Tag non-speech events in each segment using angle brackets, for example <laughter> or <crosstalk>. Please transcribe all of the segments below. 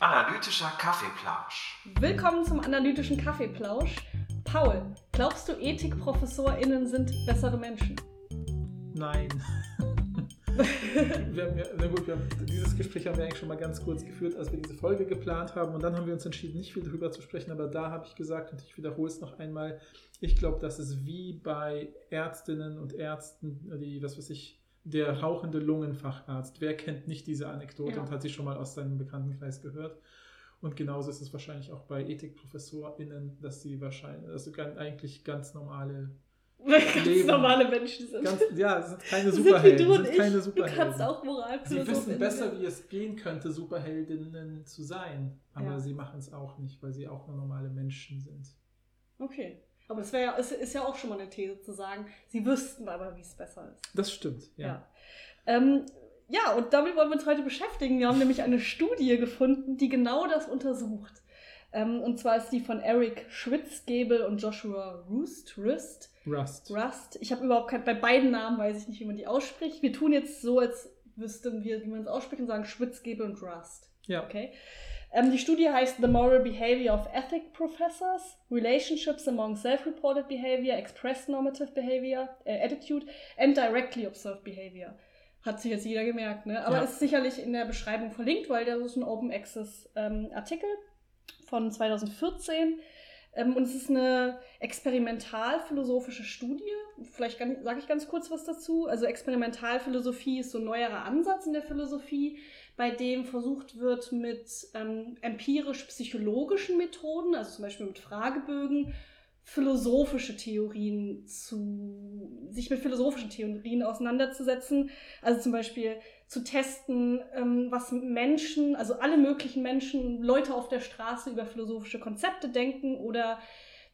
Analytischer Kaffeeplausch. Willkommen zum analytischen Kaffeeplausch. Paul, glaubst du, EthikprofessorInnen sind bessere Menschen? Nein. wir haben ja, na gut, wir haben, dieses Gespräch haben wir eigentlich schon mal ganz kurz geführt, als wir diese Folge geplant haben. Und dann haben wir uns entschieden, nicht viel darüber zu sprechen. Aber da habe ich gesagt, und ich wiederhole es noch einmal, ich glaube, dass es wie bei Ärztinnen und Ärzten, die, was weiß ich, der rauchende Lungenfacharzt. Wer kennt nicht diese Anekdote Ja. und hat sie schon mal aus seinem Bekanntenkreis gehört? Und genauso ist es wahrscheinlich auch bei EthikprofessorInnen, dass sie wahrscheinlich, also eigentlich ganz normale, <laughs> Ganz Leben. normale Menschen sind. ganz, ja, es sind keine <laughs> sind wie Superhelden. du und sind ich. keine Du Superhelden. kannst auch Sie Moralphilosophin wissen besser, wie es gehen könnte, Superheldinnen zu sein. Aber Ja. sie machen es auch nicht, weil sie auch nur normale Menschen sind. Okay. Aber wäre ja, es ist ja auch schon mal eine These zu sagen, sie wüssten aber, wie es besser ist. Das stimmt, ja. Ja. Ähm, ja, und damit wollen wir uns heute beschäftigen. Wir haben nämlich eine Studie gefunden, die genau das untersucht. Ähm, und zwar ist die von Eric Schwitzgebel und Joshua Roost. Rust. Rust. Rust. Ich habe überhaupt kein, bei beiden Namen weiß ich nicht, wie man die ausspricht. Wir tun jetzt so, als wüssten wir, wie man es ausspricht und sagen Schwitzgebel und Rust. Ja. Okay. Ähm, die Studie heißt The Moral Behavior of Ethic Professors, Relationships among Self-Reported Behavior, Expressed Normative Behavior, äh, Attitude and Directly Observed Behavior. Hat sich jetzt jeder gemerkt, ne? Aber Ja. ist sicherlich in der Beschreibung verlinkt, weil das ist ein Open Access ähm, Artikel von 2014. Ähm, und es ist eine experimentalphilosophische Studie. Vielleicht sage ich ganz kurz was dazu. Also Experimentalphilosophie ist so ein neuerer Ansatz in der Philosophie, bei dem versucht wird, mit ähm, empirisch-psychologischen Methoden, also zum Beispiel mit Fragebögen, philosophische Theorien zu, sich mit philosophischen Theorien auseinanderzusetzen. Also zum Beispiel zu testen, ähm, was Menschen, also alle möglichen Menschen, Leute auf der Straße über philosophische Konzepte denken oder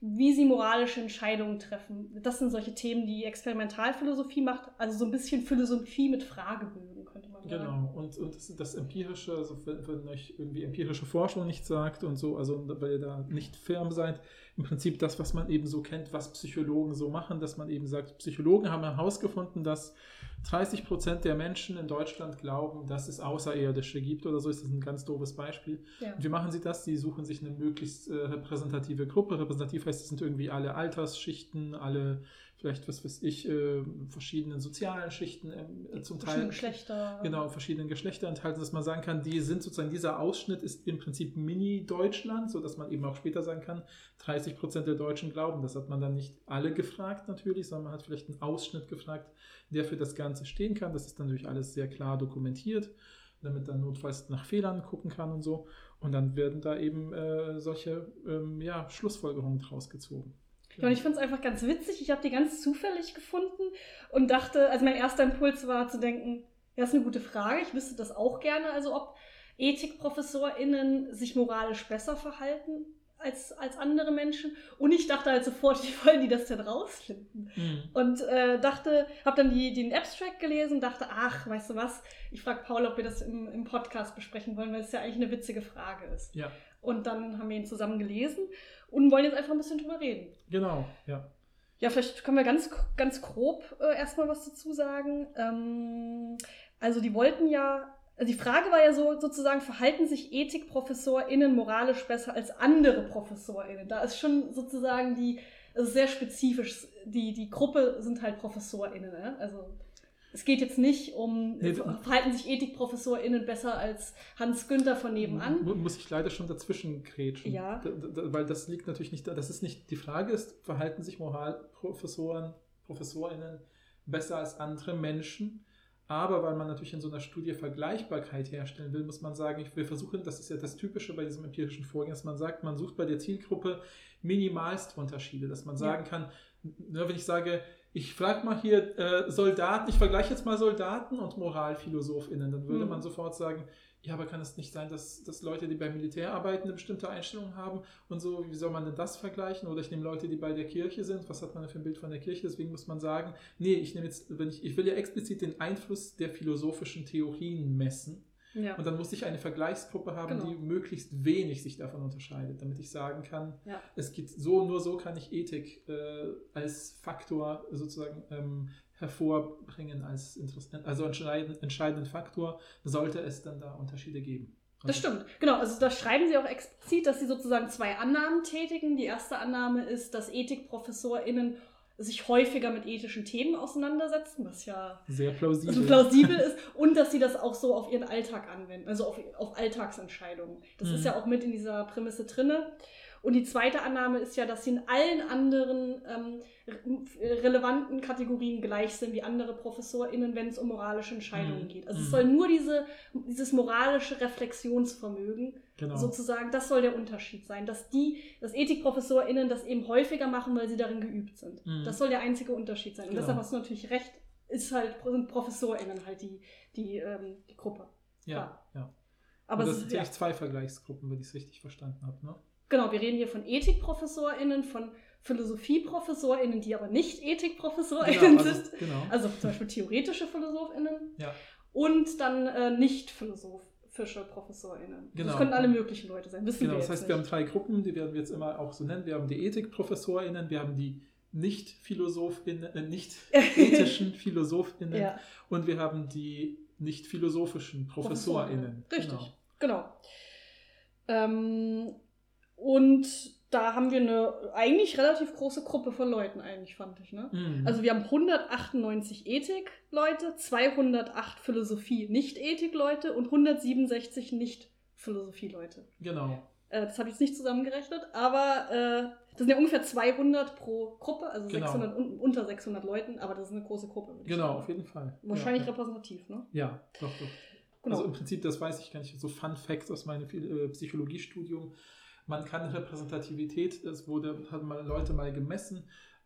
wie sie moralische Entscheidungen treffen. Das sind solche Themen, die Experimentalphilosophie macht, also so ein bisschen Philosophie mit Fragebögen, könnte man sagen. Genau, und, und das, das Empirische, also wenn, wenn euch irgendwie empirische Forschung nicht sagt und so, also weil ihr da nicht firm seid, im Prinzip das, was man eben so kennt, was Psychologen so machen, dass man eben sagt, Psychologen haben herausgefunden, dass 30 Prozent der Menschen in Deutschland glauben, dass es Außerirdische gibt oder so, ist das ein ganz doofes Beispiel. Ja. Und wie machen sie das? Sie suchen sich eine möglichst äh, repräsentative Gruppe. Repräsentativ heißt, es sind irgendwie alle Altersschichten, alle vielleicht, was weiß ich, äh, verschiedenen sozialen Schichten, äh, zum Teil. Verschiedene Geschlechter. Genau, verschiedenen Geschlechter enthalten, dass man sagen kann, die sind sozusagen, dieser Ausschnitt ist im Prinzip Mini-Deutschland, sodass man eben auch später sagen kann, 30 Prozent der Deutschen glauben. Das hat man dann nicht alle gefragt natürlich, sondern man hat vielleicht einen Ausschnitt gefragt, der für das Ganze stehen kann. Das ist dann natürlich alles sehr klar dokumentiert, damit dann notfalls nach Fehlern gucken kann und so. Und dann werden da eben äh, solche ähm, ja, Schlussfolgerungen draus gezogen. Und ich finde es einfach ganz witzig. Ich habe die ganz zufällig gefunden und dachte, also mein erster Impuls war zu denken, ja, ist eine gute Frage. Ich wüsste das auch gerne. Also ob EthikprofessorInnen sich moralisch besser verhalten als, als andere Menschen. Und ich dachte halt sofort, <laughs> wie wollen die das denn rausfinden? Mhm. Und äh, dachte, habe dann die, den Abstract gelesen, dachte, ach, weißt du was, ich frage Paul, ob wir das im, im Podcast besprechen wollen, weil es ja eigentlich eine witzige Frage ist. Ja, Und dann haben wir ihn zusammen gelesen und wollen jetzt einfach ein bisschen drüber reden. genau, ja. Ja, vielleicht können wir ganz, ganz grob äh, erstmal was dazu sagen. Ähm, also die wollten ja, also die Frage war ja so sozusagen, verhalten sich EthikprofessorInnen moralisch besser als andere ProfessorInnen? Da ist schon sozusagen die, es ist sehr spezifisch, die, die Gruppe sind halt ProfessorInnen. Ne? Also es geht jetzt nicht um, Nee, verhalten sich EthikprofessorInnen besser als Hans Günther von nebenan? Mu- Muss ich leider schon dazwischen grätschen. Ja. Da, da, weil das liegt natürlich nicht da. Das ist nicht, die Frage ist, verhalten sich Moralprofessoren, ProfessorInnen besser als andere Menschen? Aber weil man natürlich in so einer Studie Vergleichbarkeit herstellen will, muss man sagen, ich will versuchen, das ist ja das Typische bei diesem empirischen Vorgehen, dass man sagt, man sucht bei der Zielgruppe minimalst Unterschiede, dass man Ja. sagen kann, ne, wenn ich sage, ich frage mal hier äh, Soldaten, ich vergleiche jetzt mal Soldaten und MoralphilosophInnen, dann würde Mhm. man sofort sagen, ja, aber kann es nicht sein, dass, dass Leute, die beim Militär arbeiten, eine bestimmte Einstellung haben und so, wie soll man denn das vergleichen? Oder ich nehme Leute, die bei der Kirche sind, was hat man denn für ein Bild von der Kirche? Deswegen muss man sagen, nee, ich nehme jetzt, wenn ich, ich will ja explizit den Einfluss der philosophischen Theorien messen. Ja. Und dann muss ich eine Vergleichsgruppe haben, Genau. die möglichst wenig sich davon unterscheidet, damit ich sagen kann, Ja. es gibt so, nur so kann ich Ethik äh, als Faktor sozusagen ähm, hervorbringen als also entscheidend, entscheidenden Faktor, sollte es dann da Unterschiede geben. Das stimmt, genau. Also da schreiben sie auch explizit, dass sie sozusagen zwei Annahmen tätigen. Die erste Annahme ist, dass EthikprofessorInnen sich häufiger mit ethischen Themen auseinandersetzen, was ja sehr plausibel, also plausibel ist, und dass sie das auch so auf ihren Alltag anwenden, also auf, auf Alltagsentscheidungen. Das mhm. ist ja auch mit in dieser Prämisse drinne. Und die zweite Annahme ist ja, dass sie in allen anderen ähm, relevanten Kategorien gleich sind wie andere ProfessorInnen, wenn es um moralische Entscheidungen mhm. geht. Also mhm. es soll nur diese, dieses moralische Reflexionsvermögen genau. sozusagen, das soll der Unterschied sein, dass die, dass EthikprofessorInnen das eben häufiger machen, weil sie darin geübt sind. Mhm. Das soll der einzige Unterschied sein. Und genau. deshalb hast du natürlich recht, ist halt, sind ProfessorInnen halt die, die, ähm, die Gruppe. Ja, ja. Aber Und das sind ja echt zwei Vergleichsgruppen, wenn ich es richtig verstanden habe, ne? Genau, wir reden hier von EthikprofessorInnen, von PhilosophieprofessorInnen, die aber nicht EthikprofessorInnen genau, also, sind. Genau. Also zum Beispiel theoretische PhilosophInnen. Ja. Und dann äh, nicht philosophische ProfessorInnen. Genau. Das können alle möglichen Leute sein. Wissen genau, wir das heißt, nicht. wir haben drei Gruppen, die werden wir jetzt immer auch so nennen. Wir haben die EthikprofessorInnen, wir haben die nicht PhilosophInnen, äh, nicht <laughs> ethischen PhilosophInnen ja. und wir haben die nicht philosophischen ProfessorInnen. Richtig, genau. genau. Ähm, und da haben wir eine eigentlich relativ große Gruppe von Leuten, eigentlich, fand ich. Ne? Mhm. Also wir haben 198 Ethik-Leute, 208 Philosophie-Nicht-Ethik-Leute und 167 Nicht-Philosophie-Leute. Genau. Äh, das habe ich jetzt nicht zusammengerechnet, aber äh, das sind ja ungefähr 200 pro Gruppe, also genau. 600, un, unter 600 Leuten, aber das ist eine große Gruppe. Genau, auf jeden Fall. Wahrscheinlich ja, repräsentativ, ne? Ja, doch, doch. Genau. Also im Prinzip, das weiß ich gar nicht, so Fun Facts aus meinem äh, Psychologiestudium man kann Repräsentativität, das wurde, hat mal Leute mal gemessen,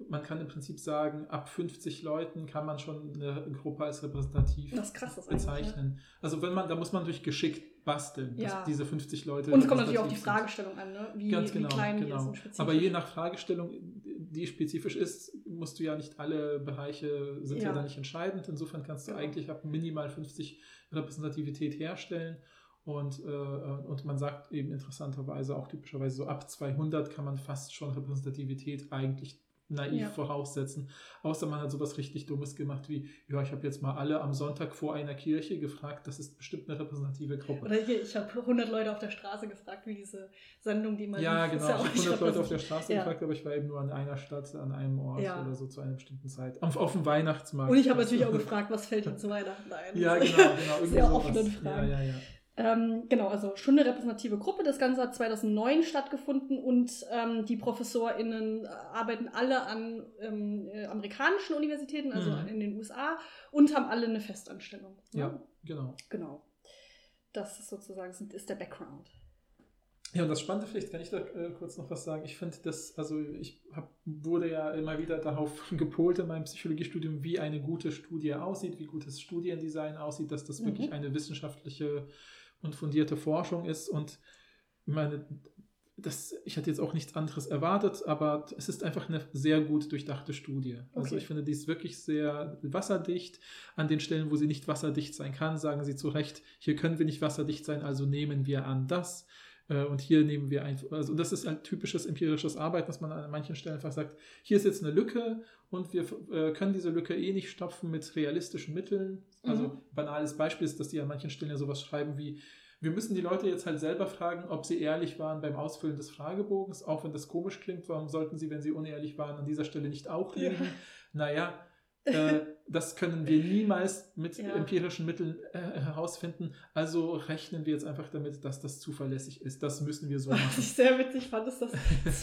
man kann im Prinzip sagen, ab 50 Leuten kann man schon eine Gruppe als repräsentativ bezeichnen. Ja. Also wenn man, da muss man durch geschickt basteln, ja. dass diese 50 Leute. Und es kommt natürlich auch die Fragestellung an, ne? wie, Ganz genau, wie klein genau. die sind. Aber je nach Fragestellung, die spezifisch ist, musst du ja nicht alle Bereiche sind ja, ja da nicht entscheidend. Insofern kannst du genau. eigentlich ab minimal 50 Repräsentativität herstellen. Und, äh, und man sagt eben interessanterweise auch typischerweise so ab 200 kann man fast schon Repräsentativität eigentlich naiv ja. voraussetzen. Außer man hat sowas richtig Dummes gemacht wie, ja, ich habe jetzt mal alle am Sonntag vor einer Kirche gefragt, das ist bestimmt eine repräsentative Gruppe. Oder hier, ich habe 100 Leute auf der Straße gefragt, wie diese Sendung, die man... Ja, genau, ja ich habe 100 Leute auf der Straße ja. gefragt, aber ich war eben nur an einer Stadt, an einem Ort oder so zu einer bestimmten Zeit. Auf, auf dem Weihnachtsmarkt. Und ich habe natürlich auch gefragt, was fällt Ihnen zu Weihnachten ein? Ja, <laughs> genau, genau. Sehr offenen Fragen. Ja, ja, ja. Ähm, genau, also schon eine repräsentative Gruppe. Das Ganze hat 2009 stattgefunden und ähm, die ProfessorInnen äh, arbeiten alle an ähm, äh, amerikanischen Universitäten, also mhm. in den USA, und haben alle eine Festanstellung. Ja, ja genau. Genau. Das ist sozusagen ist der Background. Ja, und das Spannende, vielleicht kann ich da äh, kurz noch was sagen. Ich finde das, also ich hab, wurde ja immer wieder darauf <laughs> gepolt in meinem Psychologiestudium, wie eine gute Studie aussieht, wie gutes Studiendesign aussieht, dass das mhm. wirklich eine wissenschaftliche und fundierte Forschung ist. Und ich meine, das, ich hatte jetzt auch nichts anderes erwartet, aber es ist einfach eine sehr gut durchdachte Studie. Also okay. Also ich finde, die ist wirklich sehr wasserdicht. An den Stellen, wo sie nicht wasserdicht sein kann, sagen sie zu Recht, hier können wir nicht wasserdicht sein, also nehmen wir an das. Äh, und hier nehmen wir einfach, also das ist ein typisches empirisches Arbeiten, dass man an manchen Stellen einfach sagt, hier ist jetzt eine Lücke und wir äh, können diese Lücke eh nicht stopfen mit realistischen Mitteln. Also mhm. banales Beispiel ist, dass die an manchen Stellen ja sowas schreiben wie, wir müssen die Leute jetzt halt selber fragen, ob sie ehrlich waren beim Ausfüllen des Fragebogens, auch wenn das komisch klingt, warum sollten sie, wenn sie unehrlich waren, an dieser Stelle nicht auch lügen? Ja. Naja, <laughs> äh, das können wir niemals mit ja. empirischen Mitteln äh, herausfinden. Also rechnen wir jetzt einfach damit, dass das zuverlässig ist. Das müssen wir so machen. Was ich sehr witzig fand, ist, dass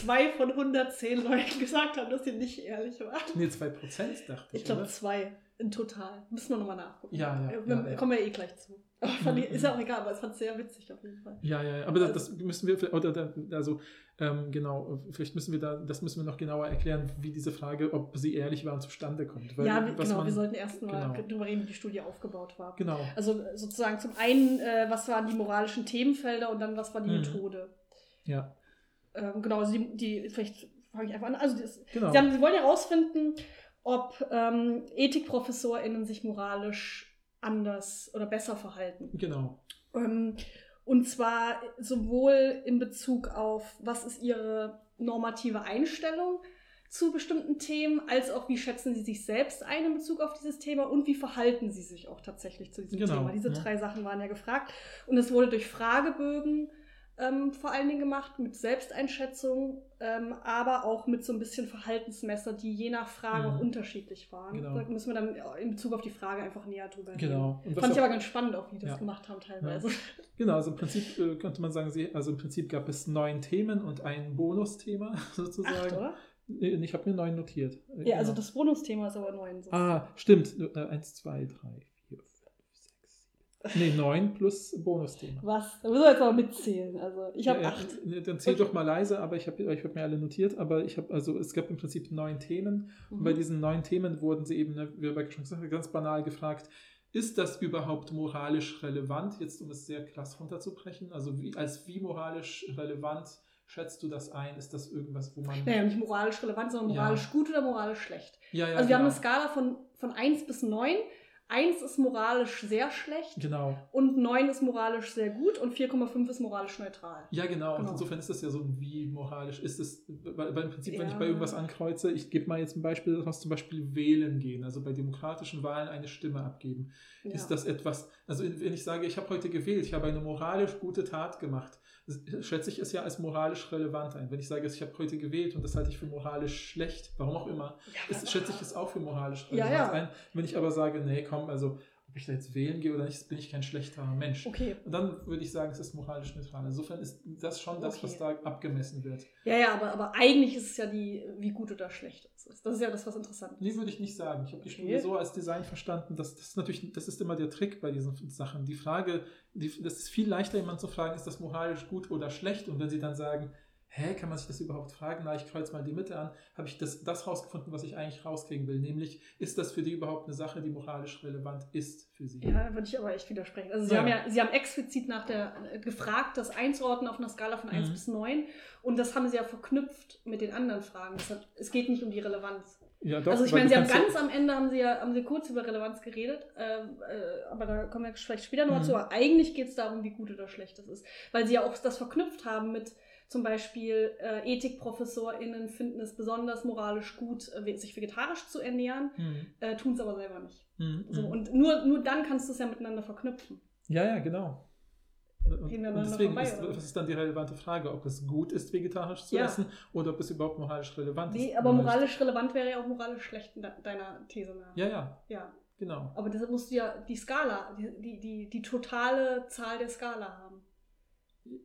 zwei von 110 Leuten gesagt haben, dass sie nicht ehrlich waren. Nee, zwei Prozent dachte ich. Ich glaube zwei total. Müssen wir nochmal nachgucken. Ja, ja. Wir, ja, kommen wir eh gleich zu. Aber ich, ist ja auch egal, aber es fand sehr witzig auf jeden Fall. Ja, ja, ja. aber das, das, müssen wir, oder also ähm, genau, vielleicht müssen wir da, das müssen wir noch genauer erklären, wie diese Frage, ob sie ehrlich waren, zustande kommt. Weil, ja, genau, man, wir sollten erst mal genau. darüber reden, wie die Studie aufgebaut war. Genau. Also sozusagen zum einen, äh, was waren die moralischen Themenfelder und dann, was war die mhm. Methode. Ja. Ähm, genau, also die, die, vielleicht fange ich einfach an. Also das, genau. sie, haben, sie wollen herausfinden, ob ähm, EthikprofessorInnen sich moralisch anders oder besser verhalten. Genau. Ähm, und zwar sowohl in Bezug auf, was ist ihre normative Einstellung zu bestimmten Themen, als auch wie schätzen sie sich selbst ein in Bezug auf dieses Thema und wie verhalten sie sich auch tatsächlich zu diesem Genau, Thema. Diese ja. drei Sachen waren ja gefragt und es wurde durch Fragebögen ähm, vor allen Dingen gemacht, mit Selbsteinschätzung, ähm, aber auch mit so ein bisschen Verhaltensmesser, die je nach Frage Mhm. unterschiedlich waren. Genau. Da müssen wir dann in Bezug auf die Frage einfach näher drüber reden. Genau. Fand ich auch- aber ganz spannend, auch wie die das Ja. gemacht haben teilweise. <laughs> Genau, also im Prinzip äh, könnte man sagen, sie, also im Prinzip gab es neun Themen und ein Bonusthema <laughs> sozusagen. Acht, oder? Ich habe mir neun notiert. Ja, also genau. das Bonusthema ist aber neun. So. Ah, stimmt. Äh, eins, zwei, drei, vier, fünf, sechs, sieben. Nee, neun plus Bonusthema. Was? Da müssen wir jetzt aber mitzählen. Also ich habe Ja, ja, acht. nee, Dann zähl Okay. doch mal leise, aber ich habe ich hab mir alle notiert. Aber ich habe, also es gab im Prinzip neun Themen. Und bei Mhm. diesen neun Themen wurden sie eben, ne, wie Rebecca schon gesagt hat, ganz banal gefragt, ist das überhaupt moralisch relevant? Jetzt, um es sehr krass runterzubrechen. Also wie, als wie moralisch relevant schätzt du das ein? Ist das irgendwas, wo man... Naja, nicht moralisch relevant, sondern Ja. moralisch gut oder moralisch schlecht. Ja, ja, also wir haben genau. eine Skala von, von 1 bis 9. 1 ist moralisch sehr schlecht Genau. und 9 ist moralisch sehr gut und 4,5 ist moralisch neutral. Ja, genau. Und Genau. insofern ist das ja so, wie moralisch ist es, weil, weil im Prinzip, wenn ich Ja. bei irgendwas ankreuze, ich gebe mal jetzt ein Beispiel, was zum Beispiel wählen gehen, also bei demokratischen Wahlen eine Stimme abgeben. Ja. Ist das etwas, also wenn ich sage, ich habe heute gewählt, ich habe eine moralisch gute Tat gemacht, das schätze ich es ja als moralisch relevant ein. Wenn ich sage, ich habe heute gewählt und das halte ich für moralisch schlecht, warum auch immer, Ja, ist, schätze ich es auch für moralisch Ja, relevant ja. ein. Wenn ich aber sage, nee, komm, also ob ich da jetzt wählen gehe oder nicht, bin ich kein schlechter Mensch. Okay. Und dann würde ich sagen, es ist moralisch neutral. Insofern ist das schon das, Okay. was da abgemessen wird. Ja, ja, aber, aber eigentlich ist es ja die, wie gut oder schlecht es ist. Das ist ja das, was interessant ist. Nee, würde ich nicht sagen. Ich habe die Okay. Studie so als Design verstanden, dass das ist natürlich, das ist immer der Trick bei diesen Sachen. Die Frage, die, das ist viel leichter, jemanden zu fragen, ist das moralisch gut oder schlecht? Und wenn sie dann sagen, hä, kann man sich das überhaupt fragen? Na, ich kreuze mal die Mitte an, habe ich das, das rausgefunden, was ich eigentlich rauskriegen will. Nämlich, ist das für die überhaupt eine Sache, die moralisch relevant ist für sie? Ja, würde ich aber echt widersprechen. Also sie Ja. haben ja, sie haben explizit nach der äh, gefragt, das einzuordnen auf einer Skala von 1 Mhm. bis 9 und das haben sie ja verknüpft mit den anderen Fragen. Deshalb, es geht nicht um die Relevanz. Ja, doch, also ich meine, sie haben ja- ganz am Ende haben sie ja haben sie kurz über Relevanz geredet, ähm, äh, aber da kommen wir vielleicht später noch Mhm. zu. Aber eigentlich geht es darum, wie gut oder schlecht das ist. Weil sie ja auch das verknüpft haben mit zum Beispiel äh, EthikprofessorInnen finden es besonders moralisch gut, äh, sich vegetarisch zu ernähren, Hm, äh, tun es aber selber nicht. hm, So, hm. und nur, nur dann kannst du es ja miteinander verknüpfen. Ja, ja, genau. Und, deswegen vorbei, ist, was ist dann die relevante Frage, ob es gut ist, vegetarisch zu Ja. essen oder ob es überhaupt moralisch relevant Nee, ist. aber moralisch relevant wäre ja auch moralisch schlecht in de deiner These nach. Ja, ja, ja. genau. Aber deshalb musst du ja die Skala, die, die, die, die totale Zahl der Skala haben.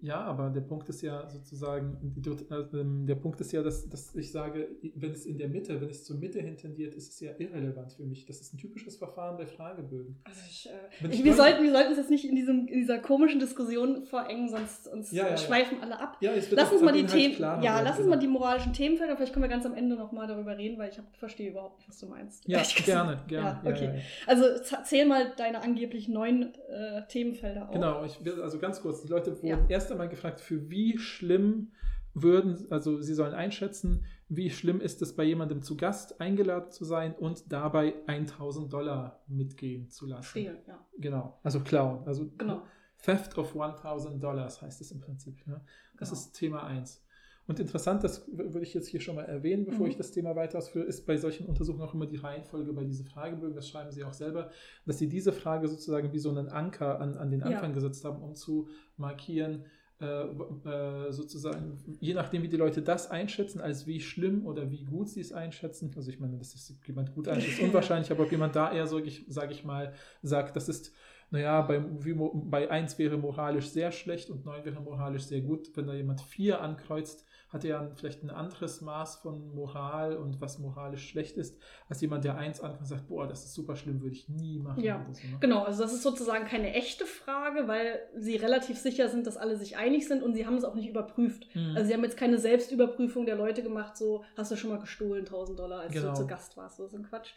Ja, aber der Punkt ist ja sozusagen, die, äh, ähm, der Punkt ist ja, dass, dass ich sage, wenn es in der Mitte, wenn es zur Mitte hin tendiert, ist es ja irrelevant für mich. Das ist ein typisches Verfahren bei Fragebögen. Also ich, äh, ich, wir, sollten, wir sollten es jetzt nicht in, diesem, in dieser komischen Diskussion vorengen, sonst uns Ja, ja, ja. schweifen alle ab. Ja, wird Lass uns mal die Themen, klarer ja, werden, lass uns genau. mal die moralischen Themenfelder, vielleicht können wir ganz am Ende nochmal darüber reden, weil ich hab, verstehe überhaupt nicht, was du meinst. Ja, gerne, gerne. Ja, ja, okay. ja, ja. Also zähl mal deine angeblich neun äh, Themenfelder auf. Genau, ich will also ganz kurz, die Leute wurden Ja. Erst einmal gefragt, für wie schlimm würden, also sie sollen einschätzen, wie schlimm ist es bei jemandem zu Gast eingeladen zu sein und dabei 1000 Dollar mitgehen zu lassen. Stehlen, ja. Genau, also klauen. Also Genau. Theft of 1000 Dollars heißt es im Prinzip. Ne? Das Genau. ist Thema 1. Und interessant, das würde ich jetzt hier schon mal erwähnen, bevor Mhm. ich das Thema weiter ausführe, ist bei solchen Untersuchungen auch immer die Reihenfolge bei diesen Fragebögen, das schreiben Sie auch selber, dass Sie diese Frage sozusagen wie so einen Anker an, an den Ja. Anfang gesetzt haben, um zu markieren, äh, äh, sozusagen, je nachdem, wie die Leute das einschätzen, als wie schlimm oder wie gut sie es einschätzen. Also ich meine, dass es jemand gut einschätzt, ist <laughs> unwahrscheinlich, aber ob jemand da eher, sage ich, mal, sagt, das ist, naja, bei, wie, bei 1 wäre moralisch sehr schlecht und 9 wäre moralisch sehr gut. Wenn da jemand 4 ankreuzt, hat er ja vielleicht ein anderes Maß von Moral und was moralisch schlecht ist, als jemand, der 1 ankreuzt und sagt, boah, das ist super schlimm, würde ich nie machen. Ja, so, ne? Genau, also das ist sozusagen keine echte Frage, weil sie relativ sicher sind, dass alle sich einig sind und sie haben es auch nicht überprüft. Mhm. Also sie haben jetzt keine Selbstüberprüfung der Leute gemacht, so hast du schon mal gestohlen 1000 Dollar, als Genau. du zu Gast warst, so ist ein Quatsch.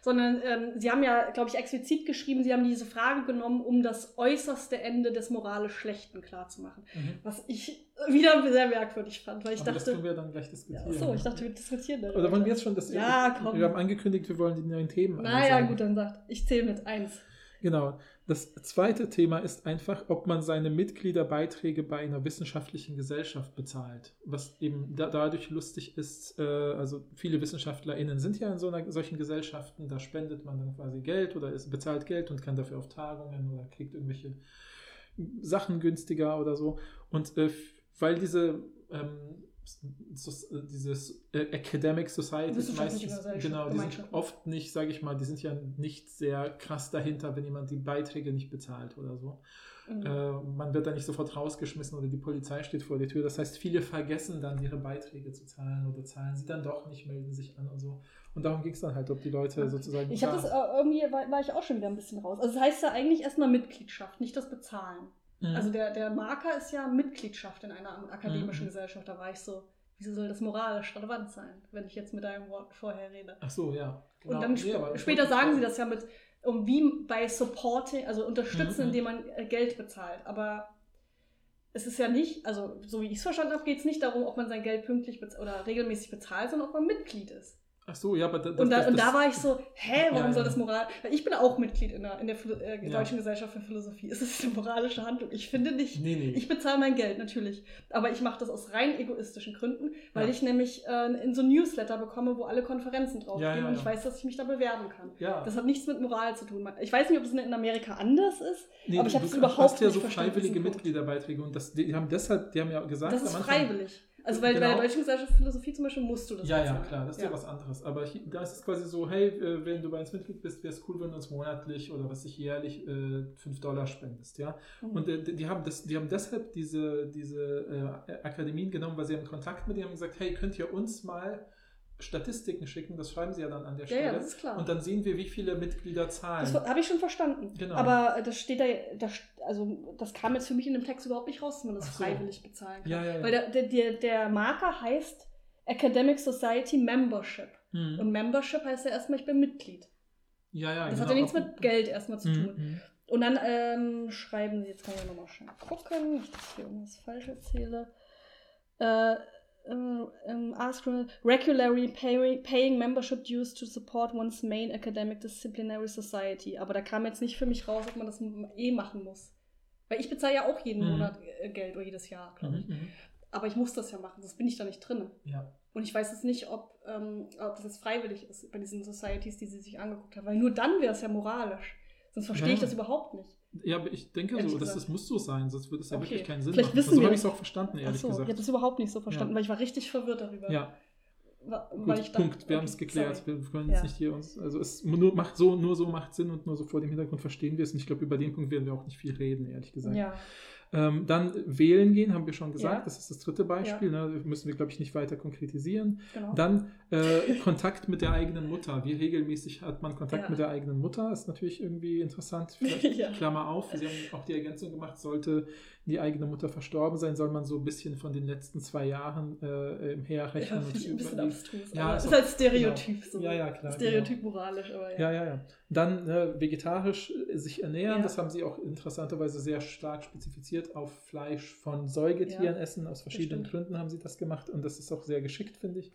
Sondern ähm, sie haben ja, glaube ich, explizit geschrieben, sie haben diese Frage genommen, um das äußerste Ende des moralisch Schlechten klarzumachen. Mhm. Was ich <laughs> wieder sehr merkwürdig fand, weil ich aber das können dachte, wir dann gleich ja, diskutieren. so, ich ne? dachte, wir diskutieren darüber. Oder wollen wir jetzt schon das? Ja, komm. Wir haben angekündigt, wir wollen die neuen Themen. Naja, gut, dann sagt, ich zähle mit eins. Genau. Das zweite Thema ist einfach, ob man seine Mitgliederbeiträge bei einer wissenschaftlichen Gesellschaft bezahlt. Was eben da, dadurch lustig ist, äh, also viele WissenschaftlerInnen sind ja in so einer, solchen Gesellschaften, da spendet man dann quasi Geld oder ist, bezahlt Geld und kann dafür auf Tagungen oder kriegt irgendwelche Sachen günstiger oder so. Und äh, weil diese ähm, so, dieses äh, Academic Society ist meistens, genau, die sind oft nicht, sage ich mal, die sind ja nicht sehr krass dahinter, wenn jemand die Beiträge nicht bezahlt oder so. Mhm. Äh, man wird da nicht sofort rausgeschmissen oder die Polizei steht vor der Tür. Das heißt, viele vergessen dann ihre Beiträge zu zahlen oder zahlen sie dann doch nicht, melden sich an und so. Und darum ging es dann halt, ob die Leute okay. sozusagen. Ich habe das äh, irgendwie, war, war, ich auch schon wieder ein bisschen raus. Also das heißt ja eigentlich erstmal Mitgliedschaft, nicht das Bezahlen. Mhm. Also der, der Marker ist ja Mitgliedschaft in einer akademischen mhm. Gesellschaft. Da war ich so, wieso soll das moralisch relevant sein, wenn ich jetzt mit deinem Wort vorher rede? Ach so, ja. Genau. Und dann nee, später sagen sie das ja mit, um wie bei Supporting, also unterstützen, mhm. indem man äh, Geld bezahlt. Aber es ist ja nicht, also so wie ich es verstanden habe, geht es nicht darum, ob man sein Geld pünktlich oder regelmäßig bezahlt, sondern ob man Mitglied ist. Ach so, ja, aber das, und, da, das, und da war ich so, hä, warum ja, soll das moral? Weil ich bin auch Mitglied in der, in der äh, Deutschen Gesellschaft für Philosophie. Es ist eine moralische Handlung. Ich finde nicht, nee, nee. ich bezahle mein Geld natürlich, aber ich mache das aus rein egoistischen Gründen, weil ich nämlich äh, in so ein Newsletter bekomme, wo alle Konferenzen draufstehen und ich weiß, dass ich mich da bewerben kann. Das hat nichts mit Moral zu tun. Ich weiß nicht, ob es in Amerika anders ist, nee, aber ich habe es überhaupt nicht Du hast ja so freiwillige Mitgliederbeiträge und das, die haben deshalb, die haben ja gesagt, das ist freiwillig. Also weil genau. bei der Deutschen Gesellschaft Philosophie zum Beispiel musst du das Ja, ja, klar, das ist ja, ja was anderes. Aber da ist es quasi so, hey, äh, wenn du bei uns Mitglied bist, wäre es cool, wenn du uns monatlich oder was ich jährlich äh, 5 Dollar spendest, ja. Mhm. Und äh, die, haben das, die haben deshalb diese, diese äh, Akademien genommen, weil sie haben Kontakt mit denen haben gesagt, hey, könnt ihr uns mal Statistiken schicken, das schreiben sie ja dann an der Stelle. Ja, ja, das ist klar. Und dann sehen wir, wie viele Mitglieder zahlen. Das habe ich schon verstanden. Genau. Aber das steht da, das, also das kam jetzt für mich in dem Text überhaupt nicht raus, dass man das so. freiwillig bezahlen kann. Ja, ja, ja. Weil der, der, der Marker heißt Academic Society Membership. Mhm. Und Membership heißt ja erstmal, ich bin Mitglied. Ja, ja. Das genau. hat ja nichts mit Geld erstmal zu mhm, tun. Mhm. Und dann ähm, schreiben sie, jetzt kann ich nochmal schnell gucken, nicht, dass ich hier irgendwas falsch erzähle. Äh, um, ask regularly pay, paying membership dues to support one's main academic disciplinary society. Aber da kam jetzt nicht für mich raus, ob man das eh machen muss. Weil ich bezahle ja auch jeden mhm. Monat äh, Geld oder jedes Jahr, glaube ich. Mhm, mhm. Aber ich muss das ja machen, sonst bin ich da nicht drin. Ja. Und ich weiß jetzt nicht, ob, ähm, ob das jetzt freiwillig ist bei diesen Societies, die sie sich angeguckt haben. Weil nur dann wäre es ja moralisch. Sonst verstehe ja. ich das überhaupt nicht. Ja, aber ich denke so, dass das muss so sein, sonst würde es ja okay. wirklich keinen Sinn Vielleicht machen. Wissen so habe ich es auch verstanden, ehrlich so, gesagt. Ich habe das überhaupt nicht so verstanden, ja. weil ich war richtig verwirrt darüber. Ja. Weil Gut, Punkt, dachte, wir okay, haben es geklärt. Sorry. Wir können jetzt nicht hier uns. Also es nur macht so, nur so macht Sinn und nur so vor dem Hintergrund verstehen wir es. Und ich glaube, über den Punkt werden wir auch nicht viel reden, ehrlich gesagt. Ja. Ähm, dann wählen gehen, haben wir schon gesagt, ja. das ist das dritte Beispiel. Ja. Ne? Müssen wir, glaube ich, nicht weiter konkretisieren. Genau. Dann äh, Kontakt mit der eigenen Mutter. Wie regelmäßig hat man Kontakt ja. mit der eigenen Mutter? Ist natürlich irgendwie interessant. <laughs> Klammer auf, Sie haben auch die Ergänzung gemacht, sollte die eigene Mutter verstorben sein, soll man so ein bisschen von den letzten zwei Jahren äh, herrechnen. Ja, und ein bisschen abstrus. Ja, ist, ist halt Stereotyp. Genau. So. Ja, ja, klar. Stereotyp genau. moralisch, aber ja. Ja, ja, ja. Dann äh, vegetarisch sich ernähren, ja. das haben sie auch interessanterweise sehr stark spezifiziert auf Fleisch von Säugetieren essen. Aus verschiedenen Gründen haben sie das gemacht und das ist auch sehr geschickt, finde ich.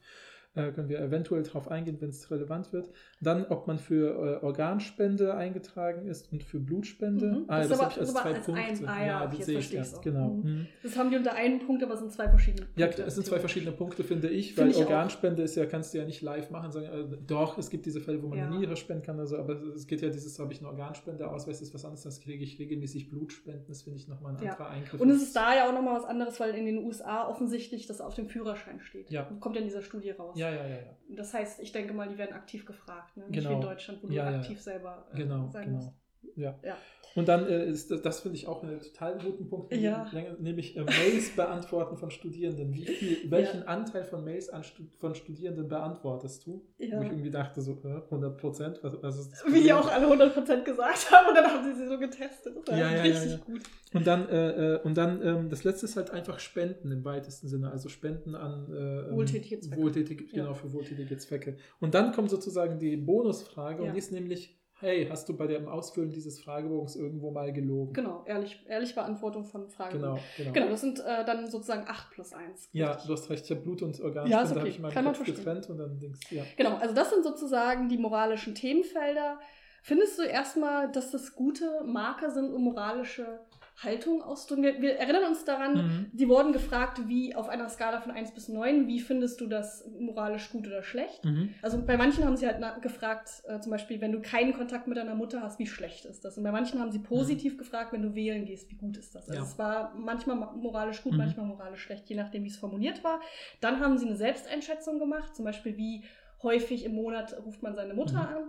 Äh, können wir eventuell darauf eingehen, wenn es relevant wird. Dann, ob man für äh, Organspende eingetragen ist und für Blutspende. Mhm. Ah, das, das habe ich als zwei als Punkte. Ein, ah, ja, ja das sehe ich erst. Genau. Mhm. Mhm. Das haben die unter einem Punkt, aber es sind zwei verschiedene Punkte. Ja, es sind zwei verschiedene Punkte, finde ich, weil ich Organspende auch. ist ja, kannst du ja nicht live machen, sagen, äh, doch, es gibt diese Fälle, wo man ja. eine Niere spenden kann, also, aber es geht ja dieses, habe ich einen Organspendeausweis, ist was anderes, das kriege ich regelmäßig Blutspenden, das finde ich nochmal ein ja. anderer Eingriff. Und es ist da ja auch nochmal was anderes, weil in den USA offensichtlich das auf dem Führerschein steht. Ja. Kommt ja in dieser Studie raus. Ja, ja, ja. ja. Das heißt, ich denke mal, die werden aktiv gefragt. Ne? Nicht genau. wie in Deutschland, wo du aktiv selber äh, genau, sein genau. musst. Ja. ja. Und dann äh, ist das, das finde ich auch einen total guten Punkt, ja. nämlich äh, Mails beantworten von Studierenden. Wie viel, welchen ja. Anteil von Mails an, von Studierenden beantwortest du? Ja. Wo ich irgendwie dachte, so äh, 100 Prozent. Was, was Wie die auch alle 100 Prozent gesagt haben und dann haben sie sie so getestet. Das war ja, richtig gut. Und dann, äh, äh, und dann ähm, das letzte ist halt einfach Spenden im weitesten Sinne, also Spenden an äh, wohltätige Zwecke. Wohltätige, genau, für wohltätige Zwecke. Und dann kommt sozusagen die Bonusfrage und die ist nämlich hey, hast du bei dem Ausfüllen dieses Fragebogens irgendwo mal gelogen? Genau, ehrlich, ehrlich Beantwortung von Fragen. Genau, genau. Genau, das sind äh, dann sozusagen 8 plus 1. Ja, du hast recht, ich habe Blut- und Organspende ja, okay. habe ich mal Kann getrennt und dann denkst ja. Genau, also das sind sozusagen die moralischen Themenfelder. Findest du erstmal, dass das gute Marker sind, um moralische Haltung auszudrücken? Wir, wir erinnern uns daran, Mhm. die wurden gefragt, wie auf einer Skala von 1 bis 9, wie findest du das moralisch gut oder schlecht? Mhm. Also bei manchen haben sie halt gefragt, äh, zum Beispiel, wenn du keinen Kontakt mit deiner Mutter hast, wie schlecht ist das? Und bei manchen haben sie positiv gefragt, wenn du wählen gehst, wie gut ist das? Also Mhm. Ja. es war manchmal ma- moralisch gut, Mhm. manchmal moralisch schlecht, je nachdem, wie es formuliert war. Dann haben sie eine Selbsteinschätzung gemacht, zum Beispiel, wie häufig im Monat ruft man seine Mutter Mhm. an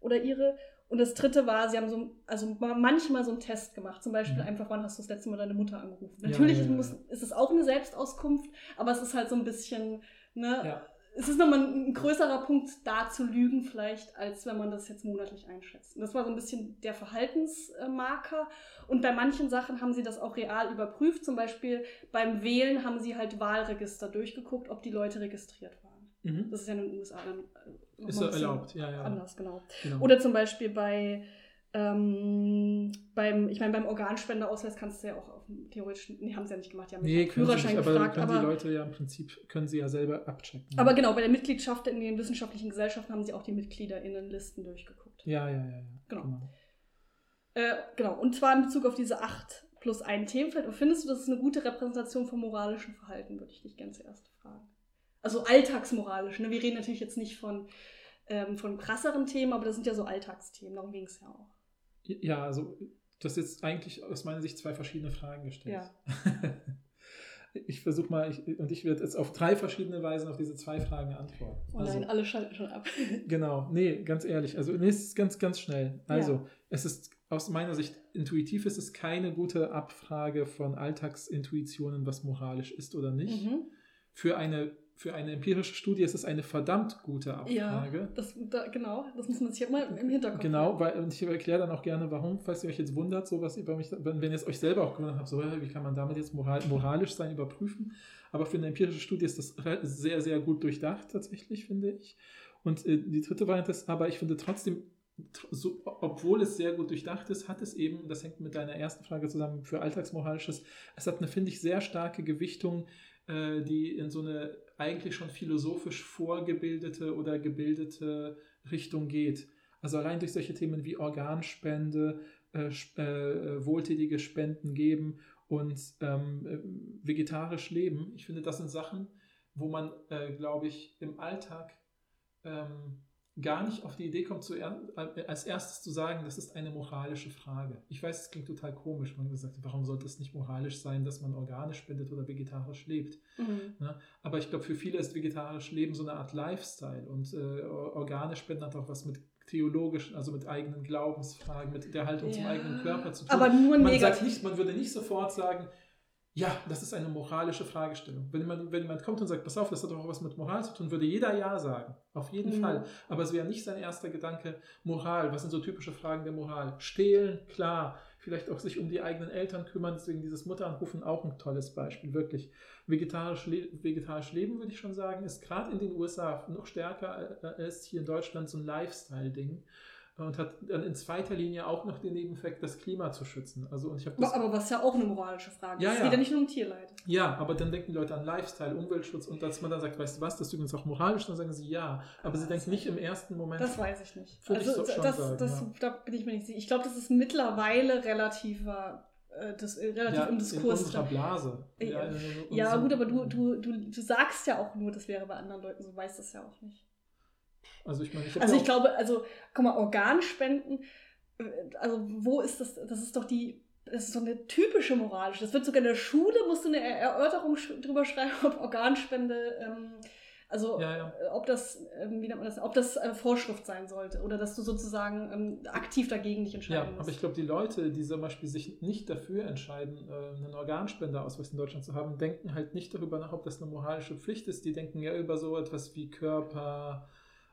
oder ihre. Und das dritte war, sie haben so, also ma- manchmal so einen Test gemacht, zum Beispiel Mhm. einfach, wann hast du das letzte Mal deine Mutter angerufen? Ja, Natürlich ja, ja, Muss, ist es auch eine Selbstauskunft, aber es ist halt so ein bisschen, ne, Ja. es ist nochmal ein größerer Punkt, da zu lügen vielleicht, als wenn man das jetzt monatlich einschätzt. Und das war so ein bisschen der Verhaltensmarker. Und bei manchen Sachen haben sie das auch real überprüft. Zum Beispiel beim Wählen haben sie halt Wahlregister durchgeguckt, ob die Leute registriert waren. Mhm. Das ist ja in den USA dann Ist bisschen erlaubt, ja, ja. Anders, genau. Genau. Oder zum Beispiel bei ähm, beim, ich meine, beim Organspendeausweis kannst du ja auch auf dem theoretischen, nee, haben sie ja nicht gemacht, die haben nee, nicht, Führerschein aber gefragt, können aber, die Leute ja im Prinzip, können sie ja selber abchecken. aber genau, bei der Mitgliedschaft in den wissenschaftlichen Gesellschaften haben sie auch die MitgliederInnenlisten durchgeguckt. Ja, ja, ja, ja. Genau. Äh, genau, und zwar in Bezug auf diese 8 plus ein Themenfeld. Und findest du, das ist eine gute Repräsentation vom moralischen Verhalten, würde ich dich gerne zuerst fragen. Also alltagsmoralisch. Ne? Wir reden natürlich jetzt nicht von, ähm, von krasseren Themen, aber das sind ja so Alltagsthemen, darum ging es ja auch. Ja, also das ist jetzt eigentlich aus meiner Sicht zwei verschiedene Fragen gestellt. Ja. <laughs> ich versuche mal, ich, und ich werde jetzt auf drei verschiedene Weisen auf diese zwei Fragen antworten. Oh Also, nein, alle schalten schon ab. <laughs> Genau, nee, ganz ehrlich. Also, nee, es ist ganz, ganz schnell. Also, es ist aus meiner Sicht intuitiv, ist es keine gute Abfrage von Alltagsintuitionen, was moralisch ist oder nicht. Mhm. Für, eine, für eine empirische Studie ist es eine verdammt gute Ja, Abfrage. das, da, genau, das muss man sich immer im Hinterkopf Genau, weil, und ich erkläre dann auch gerne, warum, falls ihr euch jetzt wundert, so was über mich, wenn, wenn ihr es euch selber auch gewundert habt, so, wie kann man damit jetzt moral, moralisch sein, überprüfen. Aber für eine empirische Studie ist das sehr, sehr gut durchdacht, tatsächlich, finde ich. Und äh, die dritte Variante ist, aber ich finde trotzdem, tr- so, obwohl es sehr gut durchdacht ist, hat es eben, das hängt mit deiner ersten Frage zusammen, für Alltagsmoralisches, es hat eine, finde ich, sehr starke Gewichtung, äh, die in so eine eigentlich schon philosophisch vorgebildete oder gebildete Richtung geht. Also allein durch solche Themen wie Organspende, äh, äh, wohltätige Spenden geben und ähm, äh, vegetarisch leben. Ich finde, das sind Sachen, wo man, äh, glaube ich, im Alltag ähm, gar nicht auf die Idee kommt, zuer äh, als erstes zu sagen, das ist eine moralische Frage. Ich weiß, es klingt total komisch, wenn man sagt, warum sollte es nicht moralisch sein, dass man organisch spendet oder vegetarisch lebt. Mhm. Ne? Aber ich glaube, für viele ist vegetarisch Leben so eine Art Lifestyle und äh, Or- organisch Spenden hat auch was mit theologischen, also mit eigenen Glaubensfragen, mit der Haltung zum Ja. eigenen Körper zu tun. Aber nur man, sagt negativ. nicht, man würde nicht sofort sagen, ja, das ist eine moralische Fragestellung. Wenn, man, wenn jemand kommt und sagt, pass auf, das hat doch auch was mit Moral zu tun, würde jeder Ja sagen. Auf jeden Mhm. Fall. Aber es wäre nicht sein erster Gedanke, Moral. Was sind so typische Fragen der Moral? Stehlen, klar. Vielleicht auch sich um die eigenen Eltern kümmern, deswegen dieses Mutteranrufen auch ein tolles Beispiel, wirklich. Vegetarisch, le vegetarisch leben, würde ich schon sagen, ist gerade in den USA noch stärker äh, als hier in Deutschland so ein Lifestyle-Ding und hat dann in zweiter Linie auch noch den Nebeneffekt, das Klima zu schützen. Also und ich habe das Aber was ja auch eine moralische Frage Ja, ist. Es ja. geht ja nicht nur um Tierleid. ja, aber dann denken die Leute an Lifestyle, Umweltschutz und dass man dann sagt, weißt du was, das ist übrigens auch moralisch, dann sagen sie ja. Aber sie denken nicht im ersten Moment. Das weiß ich nicht. Würde ich also so das, sagen, das, ja. da bin ich mir nicht sicher. Ich glaube, das ist mittlerweile relativer, äh, das, äh, relativ ja, im in Diskurs. unserer Blase. Ja, in Ja, unserem- gut, aber du, du, du, du sagst ja auch nur, das wäre bei anderen Leuten so, weißt das ja auch nicht. Also ich meine, ich Also ja ich glaube, also, guck mal, Organspenden, äh, also wo ist das, das ist doch die, das ist so eine typische moralische. Das wird sogar in der Schule, musst du eine Er- Erörterung drüber schreiben, <laughs> ob Organspende, ähm, also Ja, ja. äh, ob das, ähm, wie nennt man das, ob das äh, Vorschrift sein sollte oder dass du sozusagen ähm, aktiv dagegen dich Ja, entscheiden aber musst. ich glaube, die Leute, die zum Beispiel sich nicht dafür entscheiden, äh, einen Organspendeausweis in Deutschland zu haben, denken halt nicht darüber nach, ob das eine moralische Pflicht ist. Die denken ja über so etwas wie Körper,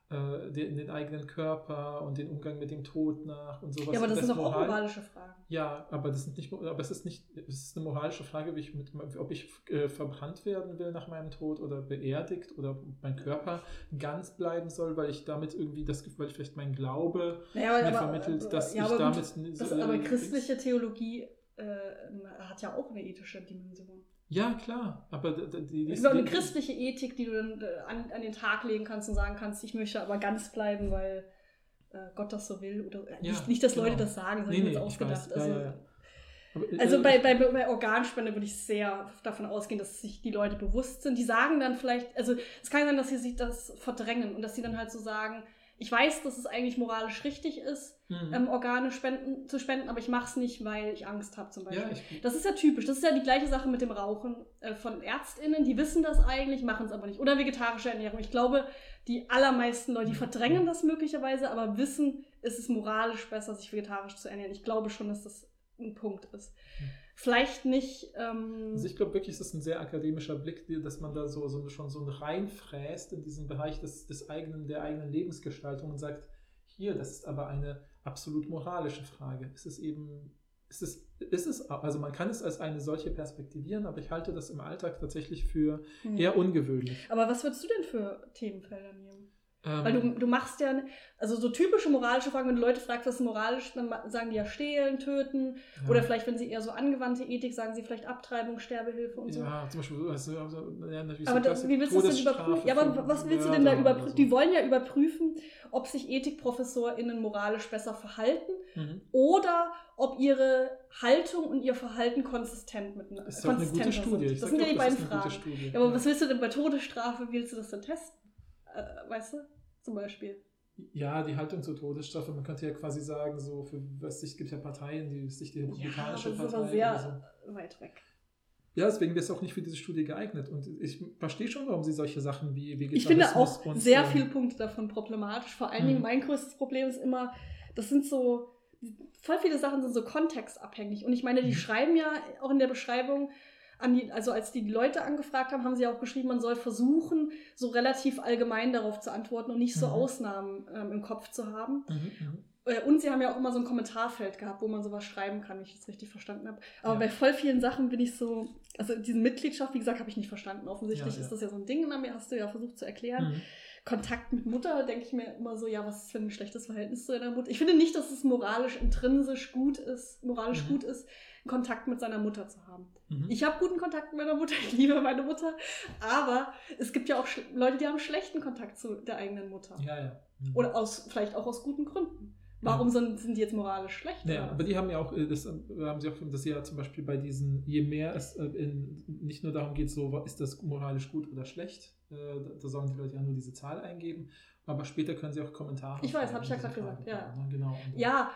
äh, den, den eigenen Körper und den Umgang mit dem Tod nach und sowas. ja, aber das Und sind doch auch Moral- moralische Fragen. Ja, aber das sind nicht, aber es ist nicht, es ist eine moralische Frage, wie ich mit, ob ich äh, verbrannt werden will nach meinem Tod oder beerdigt oder mein Körper ganz bleiben soll, weil ich damit irgendwie das, weil ich vielleicht mein Glaube Naja, mir vermittelt, dass ja, ich aber damit gut, so, das, äh, aber christliche Theologie äh, hat ja auch eine ethische Dimension. Ja, klar, aber die, die, Es ist eine christliche Ethik, die du dann äh, an, an den Tag legen kannst und sagen kannst, ich möchte aber ganz bleiben, weil äh, Gott das so will. Oder äh, Ja, nicht, nicht, dass Leute genau. das sagen, sondern Nee, nee, ausgedacht. weiß. Also, ja, ja. Aber, also äh, bei, bei, bei Organspende würde ich sehr davon ausgehen, dass sich die Leute bewusst sind. Die sagen dann vielleicht, also es kann sein, dass sie sich das verdrängen und dass sie dann halt so sagen, ich weiß, dass es eigentlich moralisch richtig ist, mhm. ähm, Organe spenden, zu spenden, aber ich mache es nicht, weil ich Angst habe zum Beispiel. ja, ich, Das ist ja typisch. Das ist ja die gleiche Sache mit dem Rauchen äh, von ÄrztInnen. Die wissen das eigentlich, machen es aber nicht. Oder vegetarische Ernährung. Ich glaube, die allermeisten Leute, die verdrängen das möglicherweise, aber wissen, es ist moralisch besser, sich vegetarisch zu ernähren. Ich glaube schon, dass das ein Punkt ist. Hm. Vielleicht nicht. Ähm, Also ich glaube wirklich, es ist ein sehr akademischer Blick, dass man da so, so schon so reinfräst in diesen Bereich des, des eigenen, der eigenen Lebensgestaltung und sagt, hier, das ist aber eine absolut moralische Frage. Ist es eben, ist es, ist es, also man kann es als eine solche perspektivieren, aber ich halte das im Alltag tatsächlich für hm. eher ungewöhnlich. aber was würdest du denn für Themenfelder nehmen? Ähm, Weil du, du machst ja, also so typische moralische Fragen, wenn du Leute fragst, was ist moralisch, dann sagen die ja stehlen, töten. ja. Oder vielleicht, wenn sie eher so angewandte Ethik sagen, sie vielleicht Abtreibung, Sterbehilfe und so. Ja, zum Beispiel, also, ja, natürlich Aber so das, wie willst du das denn überprüfen? Ja, aber was willst du denn da überprüfen? so. Die wollen ja überprüfen, ob sich EthikprofessorInnen moralisch besser verhalten Mhm. oder ob ihre Haltung und ihr Verhalten konsistent miteinander Ist doch eine gute Studie. sind. Das sind ja die das beiden Fragen. Ja, aber was willst du denn bei Todesstrafe? Willst du das denn testen? Äh, weißt du? Zum Beispiel. Ja, die Haltung zur Todesstrafe, man könnte ja quasi sagen, so für was sich gibt ja Parteien, die sich die Ja, republikanische aber das ist aber oder so. sehr weit weg. Ja, deswegen wäre es auch nicht für diese Studie geeignet. Und ich verstehe schon, warum sie solche Sachen wie Vegetarismus Ich finde auch und, sehr ähm, viele Punkte davon problematisch. Vor allen Mhm. Dingen mein größtes Problem ist immer, das sind so, voll viele Sachen sind so kontextabhängig. Und ich meine, die Mhm. schreiben ja auch in der Beschreibung, die, also als die Leute angefragt haben, haben sie auch geschrieben, man soll versuchen, so relativ allgemein darauf zu antworten und nicht so Mhm. Ausnahmen ähm, im Kopf zu haben. Mhm, mhm. Äh, Und sie haben ja auch immer so ein Kommentarfeld gehabt, wo man sowas schreiben kann, wenn ich das richtig verstanden habe. Aber Ja. bei voll vielen Sachen bin ich so, also diese Mitgliedschaft, wie gesagt, habe ich nicht verstanden. Offensichtlich Ja, ja. ist das ja so ein Ding, und dann hast du ja versucht zu erklären. Mhm. Kontakt mit Mutter, denke ich mir immer so, ja, was ist für ein schlechtes Verhältnis zu deiner Mutter? Ich finde nicht, dass es moralisch intrinsisch gut ist, moralisch Mhm. gut ist, Kontakt mit seiner Mutter zu haben. Mhm. Ich habe guten Kontakt mit meiner Mutter, <laughs> ich liebe meine Mutter, aber es gibt ja auch Leute, die haben schlechten Kontakt zu der eigenen Mutter. ja, ja. Mhm. Oder aus, vielleicht auch aus guten Gründen. Warum sind, sind die jetzt moralisch schlecht? Oder? aber die haben ja auch, äh, das äh, haben sie auch, dass sie ja zum Beispiel bei diesen, je mehr es äh, in, nicht nur darum geht, so ist das moralisch gut oder schlecht, äh, da sollen die Leute ja nur diese Zahl eingeben, aber später können sie auch Kommentare. Ich weiß, schreiben hab ich ja grad gesagt, ja. ne, Genau. Ja,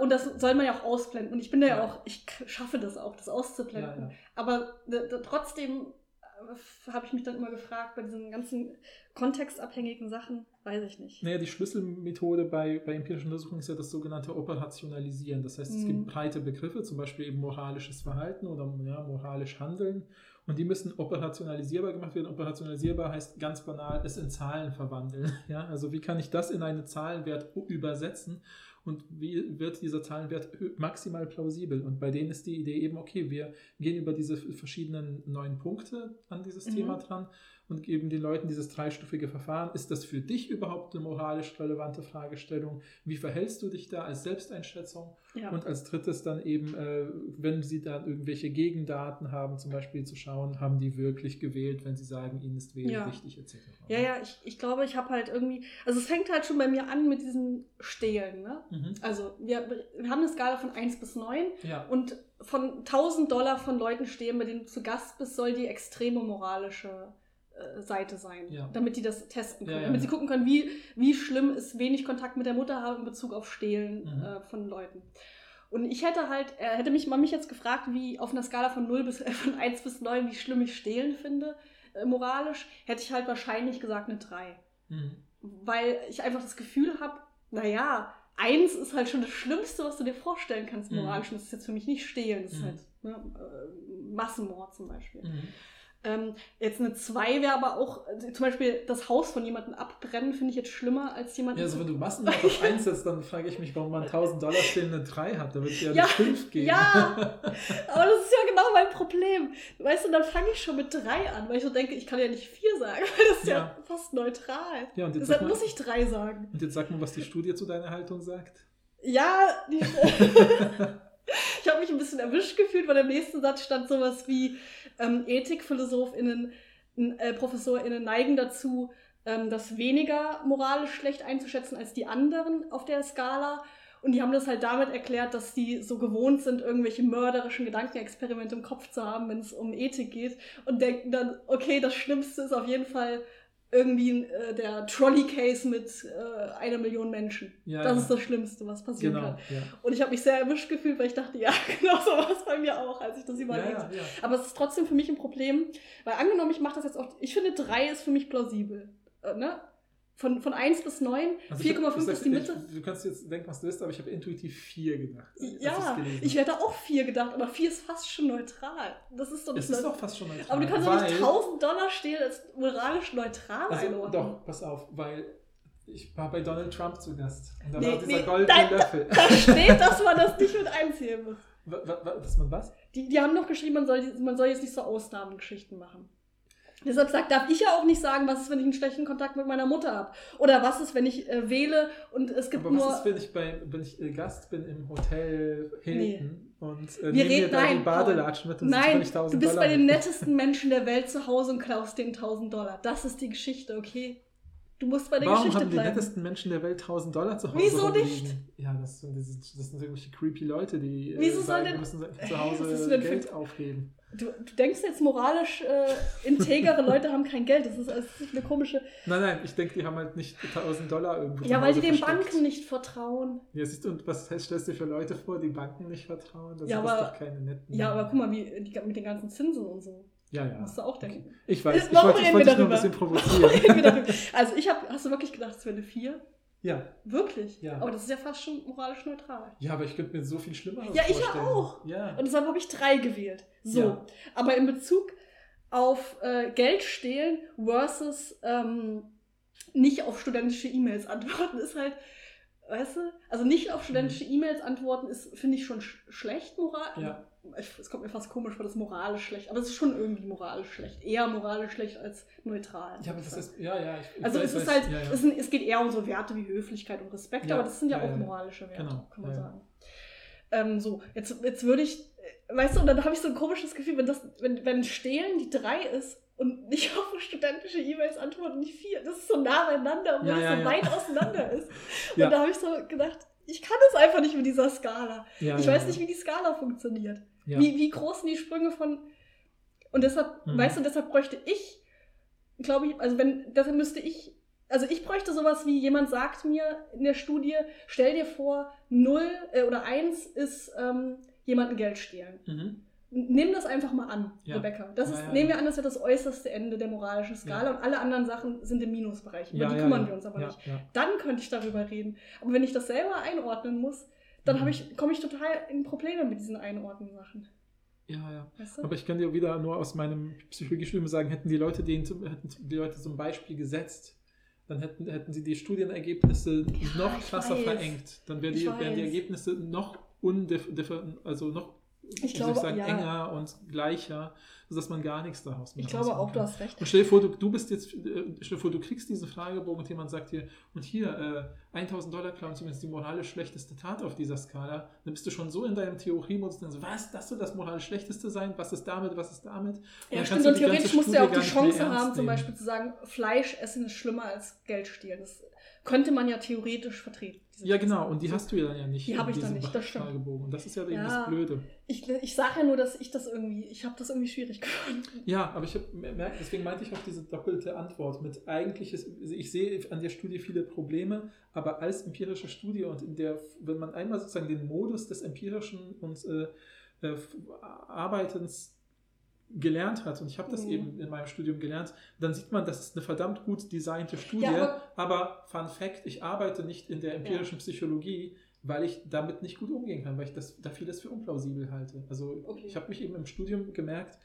und das soll man ja auch ausblenden. Und ich bin da ja, Ja. auch, ich schaffe das auch, das auszublenden. Ja, ja. Aber trotzdem äh, habe ich mich dann immer gefragt, bei diesen ganzen kontextabhängigen Sachen, weiß ich nicht. Naja, die Schlüsselmethode bei, bei empirischen Untersuchungen ist ja das sogenannte Operationalisieren. Das heißt, es Mhm. gibt breite Begriffe, zum Beispiel eben moralisches Verhalten oder ja, moralisch Handeln. Und die müssen operationalisierbar gemacht werden. Operationalisierbar heißt ganz banal, es in Zahlen verwandeln. <laughs> Ja, also wie kann ich das in einen Zahlenwert übersetzen? Und wie wird dieser Zahlenwert maximal plausibel? Und bei denen ist die Idee eben, okay, wir gehen über diese verschiedenen neuen Punkte an dieses Mhm. Thema dran und geben den Leuten dieses dreistufige Verfahren. Ist das für dich überhaupt eine moralisch relevante Fragestellung? Wie verhältst du dich da als Selbsteinschätzung? Ja. Und als drittes dann eben, äh, wenn sie dann irgendwelche Gegendaten haben, zum Beispiel zu schauen, haben die wirklich gewählt, wenn sie sagen, ihnen ist Wählen Ja. wichtig, etc. ja, ja, ich, ich glaube, ich habe halt irgendwie, also es fängt halt schon bei mir an mit diesem Stehlen. Ne? Mhm. Also wir, wir haben eine Skala von 1 bis 9 Ja. und von 1000 Dollar von Leuten stehen, bei denen du zu Gast bist, soll die extreme moralische Seite sein, Ja. damit die das testen können, Ja, ja. damit sie gucken können, wie, wie schlimm ist wenig Kontakt mit der Mutter haben in Bezug auf Stehlen Mhm. äh, von Leuten. Und ich hätte halt, äh, hätte mich man mich jetzt gefragt, wie auf einer Skala von 0 bis äh, <laughs> von 1 bis 9, wie schlimm ich Stehlen finde, äh, moralisch, hätte ich halt wahrscheinlich gesagt eine 3 Mhm. weil ich einfach das Gefühl habe, naja, eins ist halt schon das Schlimmste, was du dir vorstellen kannst, Mhm. moralisch. Und das ist jetzt für mich nicht stehlen, das ist Mhm. halt ne, äh, Massenmord zum Beispiel. Ähm, jetzt eine 2 wäre aber auch, also zum Beispiel das Haus von jemandem abbrennen, finde ich jetzt schlimmer als jemanden. Ja, also wenn du Massenmord auf <laughs> 1 setzt, dann frage ich mich, warum man 1000 Dollar stellen eine 3 hat. Da wird ja, Ja, eine 5 geben. ja. <laughs> aber das ist ja genau mein Problem. Weißt du, dann fange ich schon mit 3 an, weil ich so denke, ich kann ja nicht 4 sagen, <laughs> weil das ist ja, Ja. fast neutral. Ja, und jetzt Deshalb mal- muss ich 3 sagen. Und jetzt sag mal, was die Studie zu deiner Haltung sagt. Ja, die, ich habe mich ein bisschen erwischt gefühlt, weil im nächsten Satz stand sowas wie ähm, Ethikphilosophinnen, äh, ProfessorInnen neigen dazu, ähm, das weniger moralisch schlecht einzuschätzen als die anderen auf der Skala. Und die haben das halt damit erklärt, dass die so gewohnt sind, irgendwelche mörderischen Gedankenexperimente im Kopf zu haben, wenn es um Ethik geht. Und denken dann, okay, das Schlimmste ist auf jeden Fall irgendwie äh, der Trolley-Case mit äh, einer Million Menschen. Ja, das ja. ist das Schlimmste, was passieren Genau. kann. Ja. Und ich habe mich sehr erwischt gefühlt, weil ich dachte, ja, <laughs> genau so war es bei mir auch, als ich das überlegt ja, aber es ist trotzdem für mich ein Problem, weil angenommen, ich mache das jetzt auch, ich finde 3 ist für mich plausibel. Äh, ne? Von, von 1 bis 9, Also ich hab- 4,5 ich sag- ist die Mitte. Ich, du kannst jetzt denken, was du willst, aber ich habe intuitiv 4 gedacht. ja, ich hätte auch 4 gedacht, aber 4 ist fast schon neutral. Das ist doch Es nicht ist neu- doch fast schon neutral. Aber du kannst doch nicht 1000 Dollar stehlen als moralisch neutral Also, einordnen. doch, pass auf, weil ich war bei Donald Trump zu Gast. Und da Nee, war dieser nee, goldene nein, Löffel. Da steht, dass man das nicht mit einzählen <laughs> muss. Dass man was? Die, die haben noch geschrieben, man soll, man soll jetzt nicht so Ausnahmengeschichten machen. Deshalb sagt, darf ich ja auch nicht sagen, was ist, wenn ich einen schlechten Kontakt mit meiner Mutter habe. Oder was ist, wenn ich äh, wähle und es gibt Aber nur. was ist, wenn ich, bei, wenn ich äh, Gast bin im Hotel Hilton und äh, Wir nehme mir reden- da nein, Badelatschen mit und Nein, du 1000 bist Dollar bei den nettesten Menschen der Welt zu Hause und klaust denen 1000 Dollar. Das ist die Geschichte, okay? Du musst bei der Warum Geschichte haben die bleiben. nettesten Menschen der Welt 1000 Dollar zu Hause Wieso rumliegen? nicht? Ja, das sind, das sind, das sind irgendwelche creepy Leute, die äh, Wieso soll sagen, denn- wir müssen zu <laughs> Hause denn für- Geld aufheben. Du, du denkst jetzt moralisch, äh, integere Leute haben kein Geld. Das ist, das ist eine komische. Nein, nein, ich denke, die haben halt nicht 1000 Dollar irgendwo Ja, weil die den versteckt. Banken nicht vertrauen. Ja, siehst du, und was stellst du dir für Leute vor, die Banken nicht vertrauen? Das Ja, sind aber- doch keine netten. Ja, aber guck mal, wie die, mit den ganzen Zinsen und so. Ja, ja. Musst du auch denken. Ich weiß, ich Warum wollte, ich wollte dich nur ein bisschen <laughs> provozieren. also ich habe, hast du wirklich gedacht, es wäre eine 4? ja. Wirklich? Ja. Aber das ist ja fast schon moralisch neutral. ja, aber ich könnte mir so viel Schlimmeres Ja, ich ja vorstellen. auch. Ja. Und deshalb habe ich 3 gewählt. So. Ja. Aber in Bezug auf äh, Geld stehlen versus ähm, nicht auf studentische E-Mails antworten ist halt, weißt du, also nicht auf studentische E-Mails antworten ist, finde ich, schon sch schlecht moral. Mhm. Ja. Es kommt mir fast komisch vor, das moralisch schlecht. Aber es ist schon irgendwie moralisch schlecht. Eher moralisch schlecht als neutral. ja, aber das ist, ja, ja. Ich, Also weiß, es ist halt, ja, ja. Es, sind, es geht eher um so Werte wie Höflichkeit und Respekt, Ja, aber das sind ja, auch moralische Werte, Genau, kann man sagen. Ähm, so, jetzt, jetzt würde ich, weißt du, und dann habe ich so ein komisches Gefühl, wenn das, wenn, wenn Stehlen die drei ist und nicht <laughs> auf studentische E-Mails antworten, nicht vier, das ist so nah beieinander, obwohl Ja, es ja, so ja. weit auseinander ist. <laughs> Und da habe ich so gedacht, ich kann es einfach nicht mit dieser Skala. ich weiß nicht, wie die Skala funktioniert. Ja. Wie, wie groß sind die Sprünge von. Und deshalb, Mhm. weißt du, deshalb bräuchte ich, glaube ich, also wenn, deshalb müsste ich, also ich bräuchte sowas wie, jemand sagt mir in der Studie, stell dir vor, 0 äh, oder 1 ist ähm, jemanden Geld stehlen. Mhm. Nimm das einfach mal an, Ja. Rebecca. Das Ja, ist, ja, nehmen wir ja. an, das wäre das äußerste Ende der moralischen Skala Ja. und alle anderen Sachen sind im Minusbereich. Über Ja, die ja, kümmern ja. wir uns aber ja, nicht. Ja. Dann könnte ich darüber reden. Aber wenn ich das selber einordnen muss, dann Mhm. ich, komme ich total in Probleme mit diesen Einordnen-Sachen. ja, ja. Weißt du? Aber ich kann dir wieder nur aus meinem Psychologiestudium sagen, hätten die Leute den zum, hätten die Leute zum Beispiel gesetzt, dann hätten, hätten sie die Studienergebnisse noch ich krasser weiß. verengt. Dann wären die, wären die. Ergebnisse noch undiffer, also noch Ich glaube, sagen, ja. enger und gleicher, sodass man gar nichts daraus Ich mehr glaube auch, rausholen du kann. hast recht. Und stell dir vor, du, du bist jetzt, äh, stell dir vor, du kriegst diesen Fragebogen und jemand sagt dir, und hier, äh, 1000 Dollar klauen zumindest die moralisch schlechteste Tat auf dieser Skala, dann bist du schon so in deinem Theoriemodus, dann so, was, das soll das moralisch schlechteste sein, was ist damit, was ist damit? Und Ja, stimmt. Und theoretisch musst du ja auch die Chance haben, zum. Beispiel zu sagen, Fleisch essen ist schlimmer als Geld stehlen. Das könnte man ja theoretisch vertreten. Ja, genau, und die hast du ja dann ja nicht. Die in hab ich dann nicht, das stimmt. Fragebogen. Und das ist ja eben Ja. das Blöde. Ich, ich sage ja nur, dass ich das irgendwie, ich habe das irgendwie schwierig <laughs> gefunden. Ja, aber ich habe deswegen meinte ich auch diese doppelte Antwort mit eigentliches, also ich sehe an der Studie viele Probleme, aber als empirische Studie und in der, wenn man einmal sozusagen den Modus des empirischen und äh, äh, Arbeitens gelernt hat, und ich habe das Mhm. eben in meinem Studium gelernt, dann sieht man, das ist eine verdammt gut designte Studie, Ja, aber, Fun Fact, ich arbeite nicht in der empirischen Psychologie, weil ich damit nicht gut umgehen kann, weil ich das, da vieles für unplausibel halte. Also Okay. ich habe mich eben im Studium gemerkt,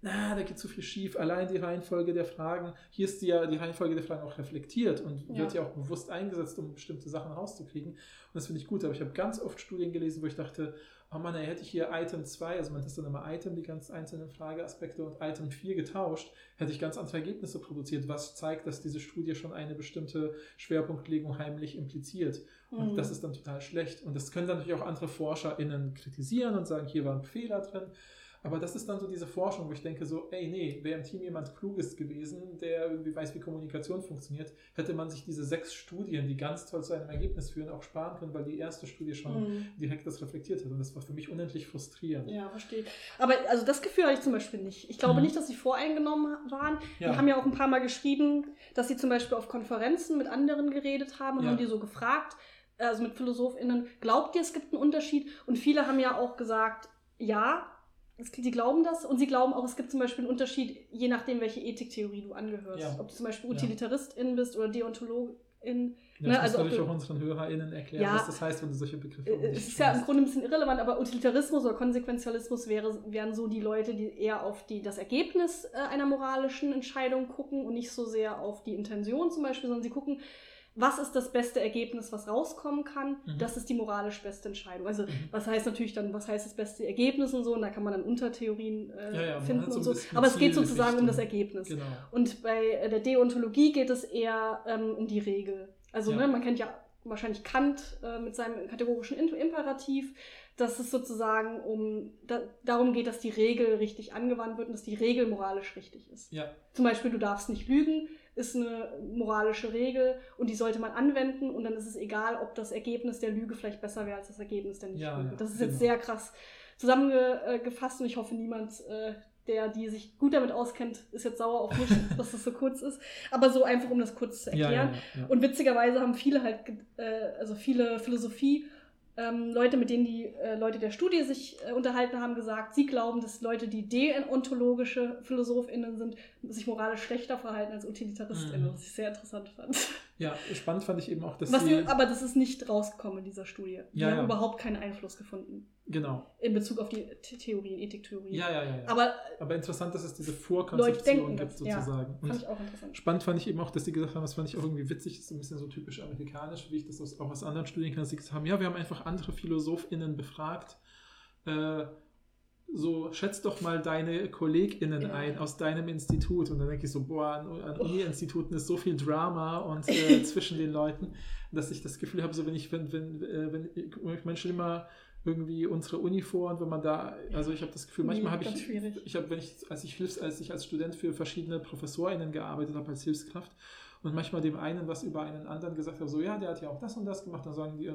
na, da geht zu viel schief. Allein die Reihenfolge der Fragen, hier ist die, ja die Reihenfolge der Fragen auch reflektiert und Ja. wird ja auch bewusst eingesetzt, um bestimmte Sachen rauszukriegen. Und das finde ich gut. Aber ich habe ganz oft Studien gelesen, wo ich dachte, oh Mann, ey, hätte ich hier Item 2, also man hat dann immer Item, die ganz einzelnen Frageaspekte und Item 4 getauscht, hätte ich ganz andere Ergebnisse produziert, was zeigt, dass diese Studie schon eine bestimmte Schwerpunktlegung heimlich impliziert. Und Mhm. das ist dann total schlecht. Und das können dann natürlich auch andere ForscherInnen kritisieren und sagen, hier war ein Fehler drin. Aber das ist dann so diese Forschung, wo ich denke so, ey, nee, wäre im Team jemand Kluges gewesen, der irgendwie weiß, wie Kommunikation funktioniert, hätte man sich diese sechs Studien, die ganz toll zu einem Ergebnis führen, auch sparen können, weil die erste Studie schon mhm. direkt das reflektiert hat. Und das war für mich unendlich frustrierend. Ja, verstehe. Aber also das Gefühl habe ich zum Beispiel nicht. Ich glaube mhm. nicht, dass sie voreingenommen waren. Ja. Die haben ja auch ein paar Mal geschrieben, dass sie zum Beispiel auf Konferenzen mit anderen geredet haben und ja. haben die so gefragt, also mit PhilosophInnen, glaubt ihr, es gibt einen Unterschied? Und viele haben ja auch gesagt, ja, Sie glauben das und sie glauben auch, es gibt zum Beispiel einen Unterschied, je nachdem, welche Ethiktheorie du angehörst. Ja. Ob du zum Beispiel Utilitaristin bist oder Deontologin. Ja, ne, also natürlich auch unseren HörerInnen erklären, ja, was das heißt, wenn du solche Begriffe äh, Es ist ja im Grunde ein bisschen irrelevant, aber Utilitarismus oder Konsequenzialismus wäre, wären so die Leute, die eher auf die, das Ergebnis äh, einer moralischen Entscheidung gucken und nicht so sehr auf die Intention zum Beispiel, sondern sie gucken, was ist das beste Ergebnis, was rauskommen kann, mhm. das ist die moralisch beste Entscheidung. Also mhm. was heißt natürlich dann, was heißt das beste Ergebnis und so, und da kann man dann Untertheorien äh, ja, ja, finden und so. Aber es geht sozusagen um das Ergebnis. Genau. Und bei der Deontologie geht es eher ähm, um die Regel. Also ja. ne, man kennt ja wahrscheinlich Kant äh, mit seinem kategorischen Imperativ, dass es sozusagen um da, darum geht, dass die Regel richtig angewandt wird und dass die Regel moralisch richtig ist. Ja. Zum Beispiel, du darfst nicht lügen, ist eine moralische Regel und die sollte man anwenden und dann ist es egal, ob das Ergebnis der Lüge vielleicht besser wäre als das Ergebnis der Nicht-Lüge. Ja, das ist genau. jetzt sehr krass zusammengefasst und ich hoffe, niemand, äh, der die sich gut damit auskennt, ist jetzt sauer auf mich, <laughs> dass das so kurz ist. Aber so einfach, um das kurz zu erklären. Ja, ja, und witzigerweise haben viele halt, äh, also viele Philosophie- ähm, Leute, mit denen die äh, Leute der Studie sich äh, unterhalten haben, gesagt, sie glauben, dass Leute, die deontologische PhilosophInnen sind, sich moralisch schlechter verhalten als UtilitaristInnen, mhm. was ich sehr interessant fand. Ja, spannend fand ich eben auch, dass was sie... Aber das ist nicht rausgekommen in dieser Studie. Die ja, haben ja. überhaupt keinen Einfluss gefunden. Genau. In Bezug auf die Theorien, Ethiktheorien. Ja, ja, ja, ja. Aber, aber interessant, dass es diese Vorkonzeption gibt, sozusagen. Ja, fand ich auch interessant. Spannend fand ich eben auch, dass sie gesagt haben, das fand ich auch irgendwie witzig, das ist ein bisschen so typisch amerikanisch, wie ich das auch aus anderen Studien kenne, dass sie gesagt haben, ja, wir haben einfach andere PhilosophInnen befragt, äh, so schätz doch mal deine KollegInnen ja. ein aus deinem Institut. Und dann denke ich so, boah, an, an Uni-Instituten ist so viel Drama und äh, <laughs> zwischen den Leuten, dass ich das Gefühl habe, so wenn ich, wenn, wenn, äh, wenn ich Menschen immer irgendwie unsere Uni vor und wenn man da, also ich habe das Gefühl, manchmal habe ich, ich habe, wenn ich, als ich Hilfs, als ich als Student für verschiedene ProfessorInnen gearbeitet habe als Hilfskraft und manchmal dem einen was über einen anderen gesagt habe, so ja, der hat ja auch das und das gemacht, dann sagen die,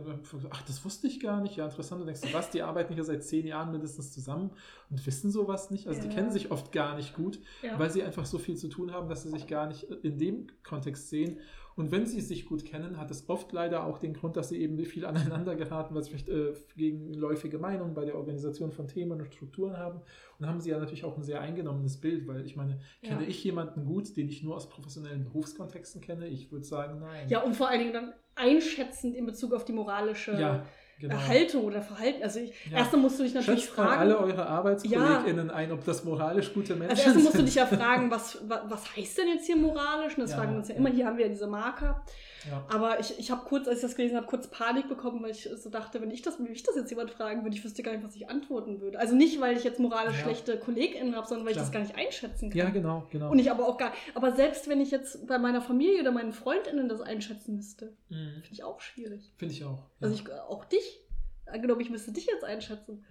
ach, das wusste ich gar nicht, ja, interessant. Und denkst du, was, die arbeiten hier seit zehn Jahren mindestens zusammen und wissen sowas nicht. Also ja. die kennen sich oft gar nicht gut, ja. weil sie einfach so viel zu tun haben, dass sie sich gar nicht in dem Kontext sehen. Und wenn sie sich gut kennen, hat es oft leider auch den Grund, dass sie eben viel aneinander geraten, weil sie vielleicht äh, gegenläufige Meinungen bei der Organisation von Themen und Strukturen haben. Und haben sie ja natürlich auch ein sehr eingenommenes Bild, weil ich meine, kenne ja. ich jemanden gut, den ich nur aus professionellen Berufskontexten kenne? Ich würde sagen, nein. Ja, und vor allen Dingen dann einschätzend in Bezug auf die moralische ja genau. Haltung oder Verhalten. Also ich, ja. erstmal musst du dich natürlich Schätzt fragen. alle eure ArbeitskollegInnen ja. ein, ob das moralisch gute Menschen sind. Also erstmal musst du dich ja fragen, was, was heißt denn jetzt hier moralisch? Und das ja. fragen wir uns ja immer. Hier haben wir ja diese Marker. Ja. Aber ich, ich habe kurz, als ich das gelesen habe, kurz Panik bekommen, weil ich so dachte, wenn ich das, wenn mich das jetzt jemand fragen würde, ich wüsste gar nicht, was ich antworten würde. Also nicht, weil ich jetzt moralisch ja. schlechte KollegInnen habe, sondern weil Klar. ich das gar nicht einschätzen kann. Ja, genau, genau. Und ich aber auch gar Aber selbst wenn ich jetzt bei meiner Familie oder meinen FreundInnen das einschätzen müsste, mhm. finde ich auch schwierig. Finde ich auch. Also ich, auch dich Angenommen, ich müsste dich jetzt einschätzen.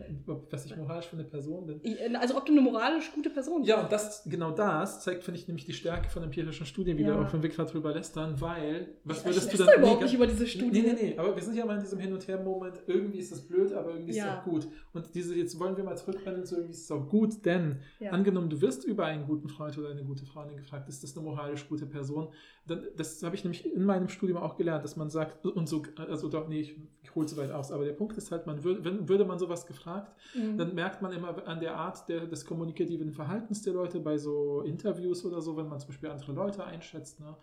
Was ich moralisch für eine Person bin. Äh, also ob du eine moralisch gute Person bist. Ja, und das, genau das zeigt, finde ich, nämlich die Stärke von empirischen Studien, wie ja. wir auch von Wickler drüber lästern, weil, was ja, würdest du dann... Da überhaupt nee, nicht über diese Studien. Nee, nee, nee, aber wir sind ja mal in diesem Hin- und Her-Moment, irgendwie ist das blöd, aber irgendwie ist es auch gut. Und diese, jetzt wollen wir mal zurückrennen zu irgendwie ist es auch gut, denn ja. angenommen, du wirst über einen guten Freund oder eine gute Freundin gefragt, ist das eine moralisch gute Person? Dann, das habe ich nämlich in meinem Studium auch gelernt, dass man sagt, und so, also doch, nee, ich hole es weit aus, aber der Punkt ist halt, man würde, wenn, würde man sowas gefragt, mhm. dann merkt man immer an der Art der, des kommunikativen Verhaltens der Leute bei so Interviews oder so, wenn man zum Beispiel andere Leute einschätzt ne,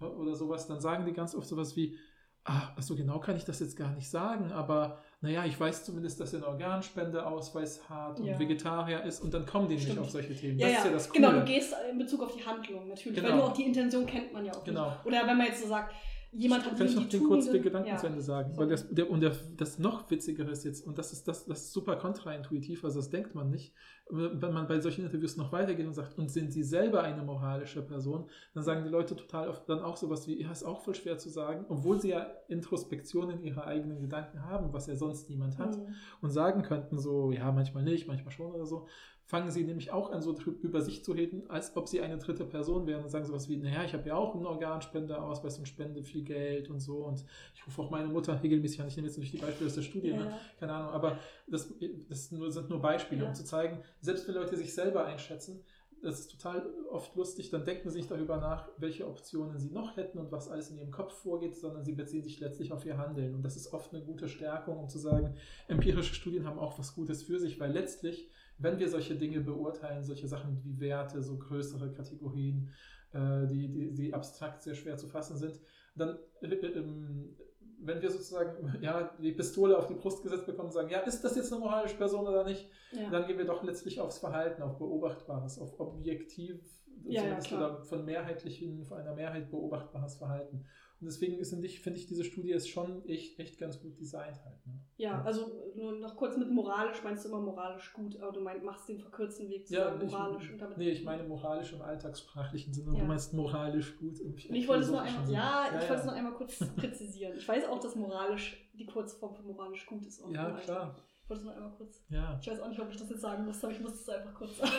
oder sowas, dann sagen die ganz oft sowas wie, ach, so genau kann ich das jetzt gar nicht sagen, aber naja, ich weiß zumindest, dass er einen Organspendeausweis hat und ja. Vegetarier ist und dann kommen die nicht auf solche Themen. Ja, das ist ja das Coole. Genau, du gehst in Bezug auf die Handlung natürlich, genau. weil nur auch die Intention kennt man ja auch genau. nicht. Oder wenn man jetzt so sagt, jemand hat Kann ich noch den kurz den Gedanken ja. zu Ende sagen? Weil das, der, und der, das noch Witzigere ist jetzt, und das ist, das, das ist super kontraintuitiv, also das denkt man nicht, wenn man bei solchen Interviews noch weitergeht und sagt, und sind sie selber eine moralische Person, dann sagen die Leute total oft dann auch sowas wie, ja, ist auch voll schwer zu sagen, obwohl sie ja Introspektion in ihre eigenen Gedanken haben, was ja sonst niemand hat, mhm. und sagen könnten so, ja, manchmal nicht, manchmal schon oder so, fangen sie nämlich auch an, so über sich zu reden, als ob sie eine dritte Person wären und sagen sowas wie, naja, ich habe ja auch einen Organspendeausweis und spende viel Geld und so und ich rufe auch meine Mutter regelmäßig an. Ich nehme jetzt nicht die Beispiele aus der Studie, Ja, ne? ja. keine Ahnung, aber das, das sind nur Beispiele, Ja. um zu zeigen, selbst wenn Leute sich selber einschätzen, das ist total oft lustig, dann denken sie nicht darüber nach, welche Optionen sie noch hätten und was alles in ihrem Kopf vorgeht, sondern sie beziehen sich letztlich auf ihr Handeln. Und das ist oft eine gute Stärkung, um zu sagen, empirische Studien haben auch was Gutes für sich, weil letztlich, wenn wir solche Dinge beurteilen, solche Sachen wie Werte, so größere Kategorien, äh, die, die, die abstrakt sehr schwer zu fassen sind, dann äh, ähm, wenn wir sozusagen <laughs> ja, die Pistole auf die Brust gesetzt bekommen und sagen, ja, ist das jetzt eine moralische Person oder nicht, Ja. dann gehen wir doch letztlich aufs Verhalten, auf Beobachtbares, auf objektiv Ja, ja, zumindest klar. oder von mehrheitlichen, von einer Mehrheit beobachtbares Verhalten. Und deswegen finde ich, diese Studie ist schon echt, echt ganz gut designt halt. Ne? Ja, also nur noch kurz mit moralisch meinst du immer moralisch gut, aber du meinst, machst den verkürzten Weg zu Ja, sagen, ich, moralisch. und damit nee, ich meine moralisch im alltagssprachlichen Sinne. Ja. Du meinst moralisch gut im Und ich wollte es nur einmal, ja, ich wollte es nur einmal kurz <laughs> präzisieren. Ich weiß auch, dass moralisch die Kurzform für moralisch gut ist. Ja, klar. Ich wollte es nur einmal kurz. Ja, Ich weiß auch nicht, ob ich das jetzt sagen muss, aber ich muss es einfach kurz sagen.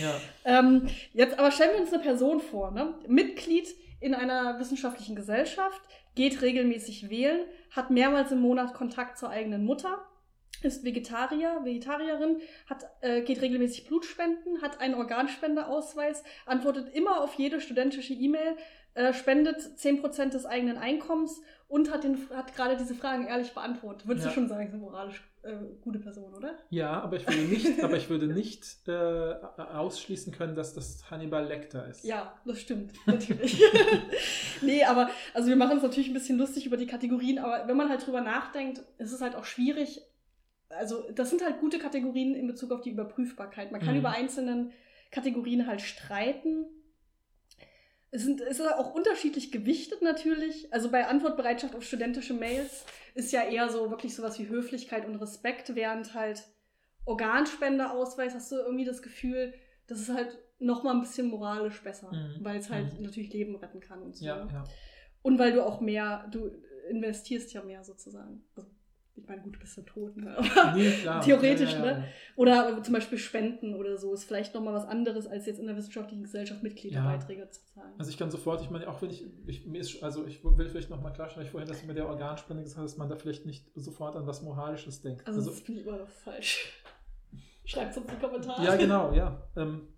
ja. <laughs> Ähm, jetzt aber stellen wir uns eine Person vor, ne? Mitglied in einer wissenschaftlichen Gesellschaft, geht regelmäßig wählen, hat mehrmals im Monat Kontakt zur eigenen Mutter, ist Vegetarier, Vegetarierin, hat, äh, geht regelmäßig Blutspenden, hat einen Organspendeausweis, antwortet immer auf jede studentische E-Mail, äh, spendet 10% des eigenen Einkommens und hat, den, hat gerade diese Fragen ehrlich beantwortet. Würdest Ja. du schon sagen, ist eine moralisch äh, gute Person, oder? Ja, aber ich würde nicht, <laughs> aber ich würde nicht äh, ausschließen können, dass das Hannibal Lecter ist. Ja, das stimmt, natürlich. <laughs> nee, aber also wir machen es natürlich ein bisschen lustig über die Kategorien, aber wenn man halt drüber nachdenkt, ist es halt auch schwierig. Also, das sind halt gute Kategorien in Bezug auf die Überprüfbarkeit. Man kann Mhm. über einzelnen Kategorien halt streiten. Es, sind, es ist auch unterschiedlich gewichtet natürlich. Also bei Antwortbereitschaft auf studentische Mails ist ja eher so wirklich sowas wie Höflichkeit und Respekt, während halt Organspendeausweis hast du irgendwie das Gefühl, das ist halt noch mal ein bisschen moralisch besser, Mhm. weil es halt Mhm. natürlich Leben retten kann und so. Ja, ja. Und weil du auch mehr, du investierst ja mehr sozusagen. Also, ich meine, gut, du bist ja tot, ne? <laughs> aber Nee. Theoretisch, ja, ja, ja. ne? Oder zum Beispiel Spenden oder so ist vielleicht nochmal was anderes, als jetzt in der wissenschaftlichen Gesellschaft Mitgliederbeiträge zu zahlen. Also ich kann sofort, ich meine, auch wenn ich, ich mir ist, also ich will vielleicht nochmal klarstellen, ich vorhin, dass du mit der Organspende gesagt hast, dass man da vielleicht nicht sofort an was Moralisches denkt. Also, Also, das finde ich immer noch falsch. Schreibt es uns in die Kommentare. ja, genau, ja. Ähm,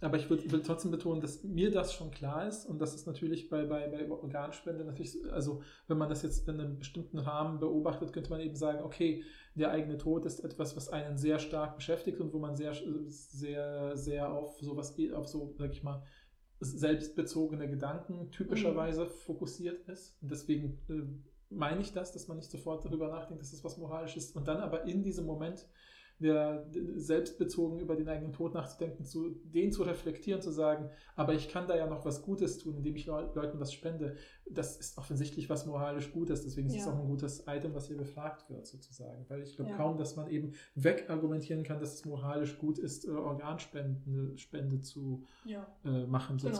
aber ich würd, will trotzdem betonen, dass mir das schon klar ist und das ist natürlich bei, bei, bei Organspende natürlich, also wenn man das jetzt in einem bestimmten Rahmen beobachtet, könnte man eben sagen, okay, der eigene Tod ist etwas, was einen sehr stark beschäftigt und wo man sehr, sehr, sehr auf sowas, auf so, sag ich mal, selbstbezogene Gedanken typischerweise fokussiert ist. Und deswegen äh, meine ich das, dass man nicht sofort darüber nachdenkt, dass das was moralisch ist. Und dann aber in diesem Moment der selbstbezogen über den eigenen Tod nachzudenken, zu, den zu reflektieren, zu sagen, aber ich kann da ja noch was Gutes tun, indem ich Leu Leuten was spende. Das ist offensichtlich was moralisch Gutes, deswegen ist es auch ein gutes Item, was hier befragt wird, sozusagen. Weil ich glaube Ja. kaum, dass man eben wegargumentieren kann, dass es moralisch gut ist, äh, Organspende Spende zu Ja. äh, machen, Genau.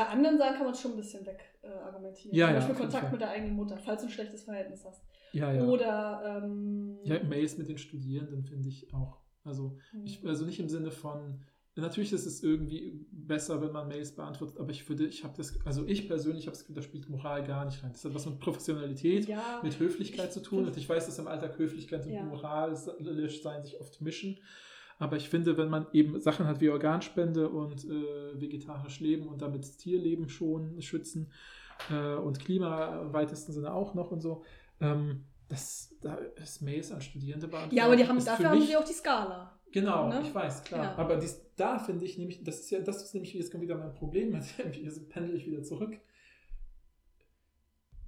Bei anderen Sachen kann man es schon ein bisschen weg äh, argumentieren. Ja, Zum ja, Beispiel jeden Kontakt mit der eigenen Mutter, falls du ein schlechtes Verhältnis hast. Ja, ja. Oder ähm, ja, Mails mit den Studierenden finde ich auch. Also, hm. ich, also nicht im Sinne von, natürlich ist es irgendwie besser, wenn man Mails beantwortet, aber ich würde, ich habe das, also ich persönlich habe das Gefühl, da spielt Moral gar nicht rein. Das hat was mit Professionalität, ja, mit Höflichkeit zu tun und ich weiß, dass im Alltag Höflichkeit und Ja. moralisch sein sich oft mischen. Aber ich finde, wenn man eben Sachen hat wie Organspende und äh, vegetarisch leben und damit Tierleben schon schützen äh, und Klima im weitesten Sinne auch noch und so, ähm, das, da ist Mails an Studierende beantworten. ja, aber die haben, ist dafür haben mich- sie auch die Skala. Genau, Ne? ich weiß, klar. Ja. Aber dies, da finde ich nämlich, das ist ja, das ist nämlich jetzt kommt wieder mein Problem, <laughs> jetzt pendel ich wieder zurück.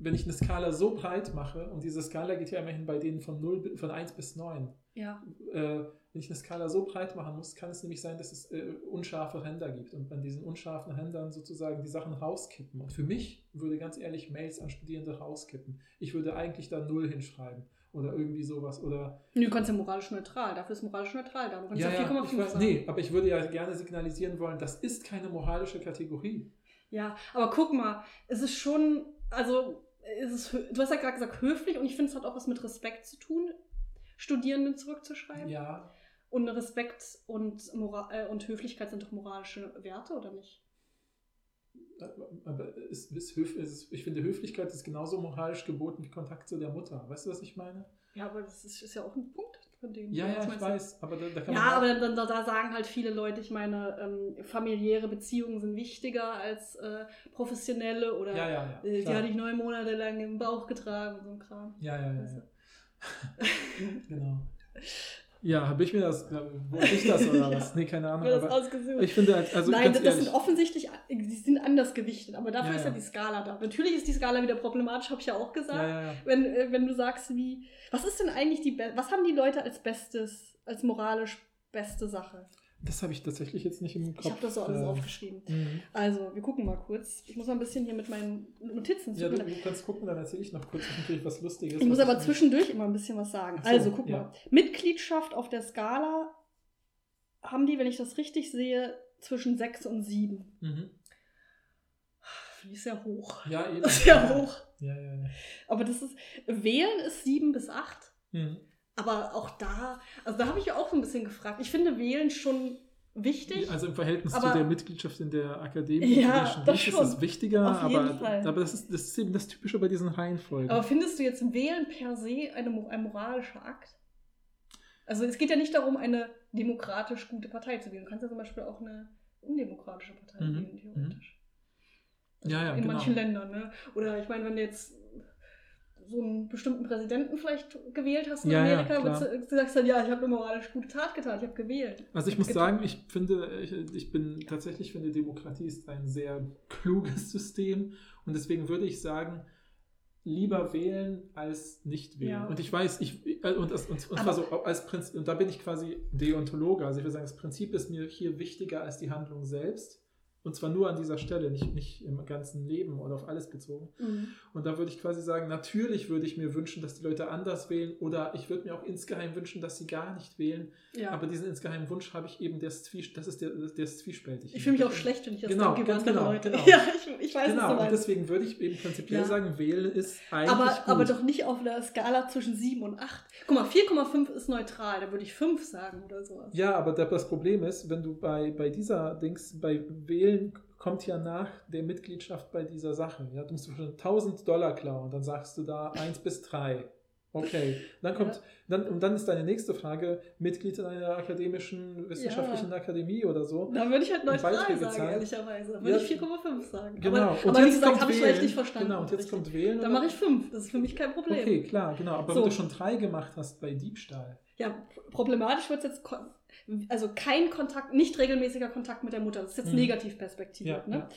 Wenn ich eine Skala so breit mache, und diese Skala geht ja immerhin bei denen von 0, bi- von 1 bis 9, Ja, äh, wenn ich eine Skala so breit machen muss, kann es nämlich sein, dass es äh, unscharfe Ränder gibt und an diesen unscharfen Rändern sozusagen die Sachen rauskippen. Und für mich würde ganz ehrlich Mails an Studierende rauskippen. Ich würde eigentlich da 0 hinschreiben oder irgendwie sowas oder du kannst ja moralisch neutral, dafür ist moralisch neutral da. Du kannst ja, ja, ja, 4,5 ich weiß, sagen. nee, aber ich würde ja gerne signalisieren wollen, das ist keine moralische Kategorie. Ja, aber guck mal, es ist schon, also ist, hö- du hast ja gerade gesagt höflich und ich finde, es hat auch was mit Respekt zu tun, Studierenden zurückzuschreiben. Ja, Und Respekt und, Mora äh, und Höflichkeit sind doch moralische Werte, oder nicht? Aber ist, ist, ist, ich finde, Höflichkeit ist genauso moralisch geboten wie Kontakt zu der Mutter. Weißt du, was ich meine? Ja, aber das ist, ist ja auch ein Punkt von. Ja, ja, ich weiß. Aber da, da kann ja, aber dann, da, da, sagen halt viele Leute, ich meine, ähm, familiäre Beziehungen sind wichtiger als äh, professionelle oder ja, ja, ja, äh, die hatte ich neun Monate lang im Bauch getragen und so ein Kram. Ja, ja, ja. ja. <laughs> genau. <laughs> Ja, habe ich mir das, wo ich das oder was? ja, nee, keine Ahnung. <laughs> Das ausgesucht. Ich finde, halt, also Nein, das ehrlich, sind offensichtlich, die sind anders gewichtet, aber dafür Ja, ist ja ja. die Skala da. Natürlich ist die Skala wieder problematisch, habe ich ja auch gesagt. Wenn, äh, wenn du sagst, wie, was ist denn eigentlich die, was haben die Leute als bestes, als moralisch beste Sache? Das habe ich tatsächlich jetzt nicht im Kopf. Ich habe das so alles äh, aufgeschrieben. mhm. Also, wir gucken mal kurz. Ich muss mal ein bisschen hier mit meinen Notizen Ja, du, du kannst gucken, dann erzähle ich noch kurz ist natürlich was Lustiges. Ich muss aber nicht- zwischendurch immer ein bisschen was sagen. So, also, guck ja. mal. Mitgliedschaft auf der Skala haben die, wenn ich das richtig sehe, zwischen 6 und 7. Mhm. Finde ich sehr hoch. Ja, <laughs> eben. Sehr hoch. Ja, ja, ja. Aber das ist, Wählen ist 7 bis 8. Mhm. Aber auch da, also da habe ich ja auch so ein bisschen gefragt. Ich finde Wählen schon wichtig. Also im Verhältnis zu der Mitgliedschaft in der Akademie Ja, das ist das wichtiger, Auf jeden aber, Fall. aber das, ist, das ist eben das Typische bei diesen Reihenfolgen. Aber findest du jetzt Wählen per se eine, ein moralischer Akt? Also es geht ja nicht darum, eine demokratisch gute Partei zu wählen. Du kannst ja zum Beispiel auch eine undemokratische Partei Mhm, wählen, theoretisch. ja, ja, In genau. manchen Ländern, ne? Oder ich meine, wenn du jetzt so einen bestimmten Präsidenten vielleicht gewählt hast in Ja, ja, Amerika, würdest du, sagst dann, ja, ich habe eine moralisch gute Tat getan, ich habe gewählt. Also ich muss Gibt- sagen, ich finde, ich, ich bin tatsächlich finde, Demokratie ist ein sehr kluges System und deswegen würde ich sagen, lieber wählen als nicht wählen. Ja. Und ich weiß, ich äh, und, das, und, und, zwar so als Prinzip, und da bin ich quasi Deontologe. Also ich würde sagen, das Prinzip ist mir hier wichtiger als die Handlung selbst. Und zwar nur an dieser Stelle, nicht, nicht im ganzen Leben oder auf alles bezogen. Und da würde ich quasi sagen, natürlich würde ich mir wünschen, dass die Leute anders wählen oder ich würde mir auch insgeheim wünschen, dass sie gar nicht wählen. Ja. Aber diesen insgeheimen Wunsch habe ich eben, der ist, zwie, das ist der, der ist zwiespältig. ich fühle mich auch schlecht, wenn ich das Genau, über ganz genau, Leute. genau. <laughs> Ja, ich, ich weiß, Genau, du und meinst. deswegen würde ich eben prinzipiell Ja. sagen, wählen ist eigentlich Aber, gut. aber doch nicht auf einer Skala zwischen 7 und 8. Guck mal, 4,5 ist neutral, da würde ich 5 sagen oder sowas. Ja, aber da- das Problem ist, wenn du bei, bei dieser Dings, bei Wählen kommt ja nach der Mitgliedschaft bei dieser Sache. Ja, du musst schon 1000 Dollar klauen, dann sagst du da 1 bis 3. Okay, dann kommt, Ja. dann, und dann ist deine nächste Frage, Mitglied in einer akademischen, wissenschaftlichen Akademie oder so. Da würde ich halt neutral Beiträge sagen, zahlen. ehrlicherweise. Da Ja. würde ich 4,5 sagen. Genau, Aber, und aber wie jetzt gesagt, kommt habe ich vielleicht nicht verstanden. Genau, und jetzt Richtig. kommt Wählen. Dann mache ich 5. Das ist für mich kein Problem. Okay, klar, genau. Aber So. wenn du schon 3 gemacht hast bei Diebstahl. Ja, problematisch wird es jetzt, also kein Kontakt, nicht regelmäßiger Kontakt mit der Mutter. Das ist jetzt negativ perspektiviert. Ja, ne?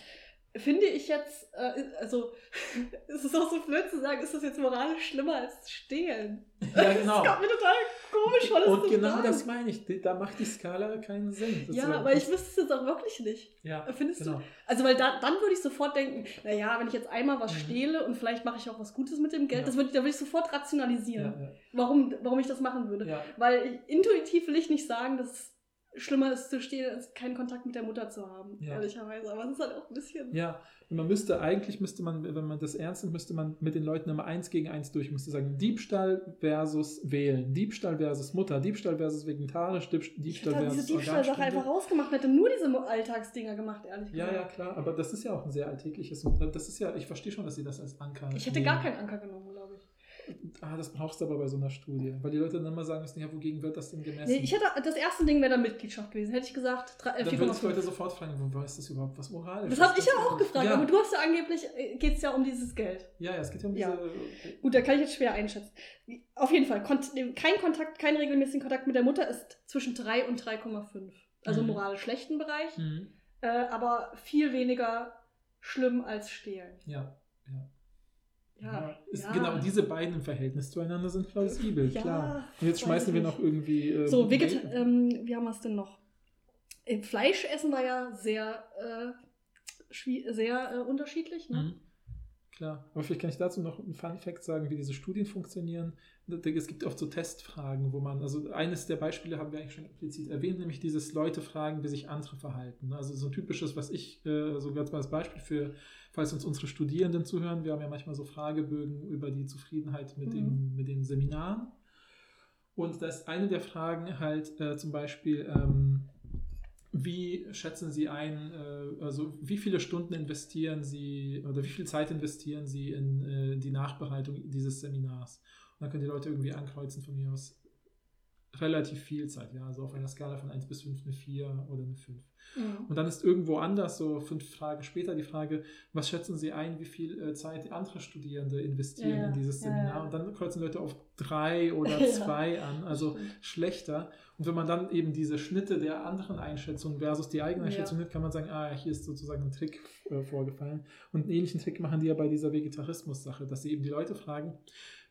Finde ich jetzt, äh, also <laughs> es ist auch so blöd zu sagen, ist das jetzt moralisch schlimmer als stehlen? Ja, <laughs> genau. Das kommt mir total komisch vor, das Und genau sagen. das meine ich. Da macht die Skala keinen Sinn. Ja, aber ich wüsste es jetzt auch wirklich nicht. Ja, Findest genau. du? Also, weil da, dann würde ich sofort denken, naja, wenn ich jetzt einmal was Mhm. stehle und vielleicht mache ich auch was Gutes mit dem Geld, Ja. das würde, da würde ich sofort rationalisieren, Ja, warum, warum ich das machen würde. ja. ja. Weil ich, intuitiv will ich nicht sagen, dass es schlimmer ist zu stehlen, als keinen Kontakt mit der Mutter zu haben, Ja. ehrlicherweise. Aber es ist halt auch ein bisschen. Ja, und man müsste eigentlich, müsste man, wenn man das ernst nimmt, müsste man mit den Leuten immer eins gegen eins durch, müsste sagen, Diebstahl versus Wählen, Diebstahl versus Mutter, Diebstahl versus vegetarisch, Dieb- Ich Diebstahl hätte halt versus diese Diebstahlsache Organspende. einfach rausgemacht, hätte nur diese Alltagsdinger gemacht, ehrlich Ja, gesagt. ja, klar, aber das ist ja auch ein sehr alltägliches, das ist ja, ich verstehe schon, dass sie das als Anker Ich hätte nehmen. gar keinen Anker genommen, ich. Ah, das brauchst du aber bei so einer Studie, weil die Leute dann immer sagen müssen, ja, wogegen wird das denn gemessen? Nee, ich hätte, das erste Ding wäre dann Mitgliedschaft gewesen. Hätte ich gesagt, drei- äh, dann würden sich 4,5. Leute sofort fragen, wo ist das überhaupt, was moralisch Das habe ich ja auch gefragt, Ja, aber du hast ja angeblich, geht es ja um dieses Geld. ja, ja, es geht ja um diese... Ja. Gut, da kann ich jetzt schwer einschätzen. Auf jeden Fall, kont kein Kontakt, kein regelmäßigen Kontakt mit der Mutter ist zwischen 3 und 3,5. Also Mhm. moralisch schlechten Bereich, Mhm. äh, aber viel weniger schlimm als stehlen. Ja, ja. Ja, ist, ja. Genau, diese beiden im Verhältnis zueinander sind plausibel, Ja, klar. Und jetzt schmeißen wir noch irgendwie. ähm, So, Veget ähm, wie haben wir es denn noch? Äh, Fleisch essen war ja sehr, äh, sehr äh, unterschiedlich. Ne? Mhm. Klar, aber vielleicht kann ich dazu noch einen Fun Fact sagen, wie diese Studien funktionieren. Es gibt oft so Testfragen, wo man, also eines der Beispiele haben wir eigentlich schon implizit erwähnt, nämlich dieses Leute fragen, wie sich andere verhalten. Also so ein typisches, was ich, äh, so ganz mal als Beispiel für, falls uns unsere Studierenden zuhören, wir haben ja manchmal so Fragebögen über die Zufriedenheit mit, Mhm. dem, mit den Seminaren. Und da ist eine der Fragen halt äh, zum Beispiel, ähm, wie schätzen Sie ein, äh, also wie viele Stunden investieren Sie oder wie viel Zeit investieren Sie in äh, die Nachbereitung dieses Seminars? Und dann können die Leute irgendwie ankreuzen von mir aus relativ viel Zeit, ja, also auf einer Skala von 1 bis 5 eine 4 oder eine 5. Mhm. Und dann ist irgendwo anders, so fünf Fragen später, die Frage, was schätzen Sie ein, wie viel äh, Zeit andere Studierende investieren Ja, in dieses Seminar? ja. Und dann kreuzen Leute auf drei <laughs> oder zwei an, also schlechter. Und wenn man dann eben diese Schnitte der anderen Einschätzungen versus die eigene. Einschätzung nimmt, kann man sagen, ah, hier ist sozusagen ein Trick äh, vorgefallen. Und einen ähnlichen Trick machen die ja bei dieser Vegetarismus-Sache, dass sie eben die Leute fragen,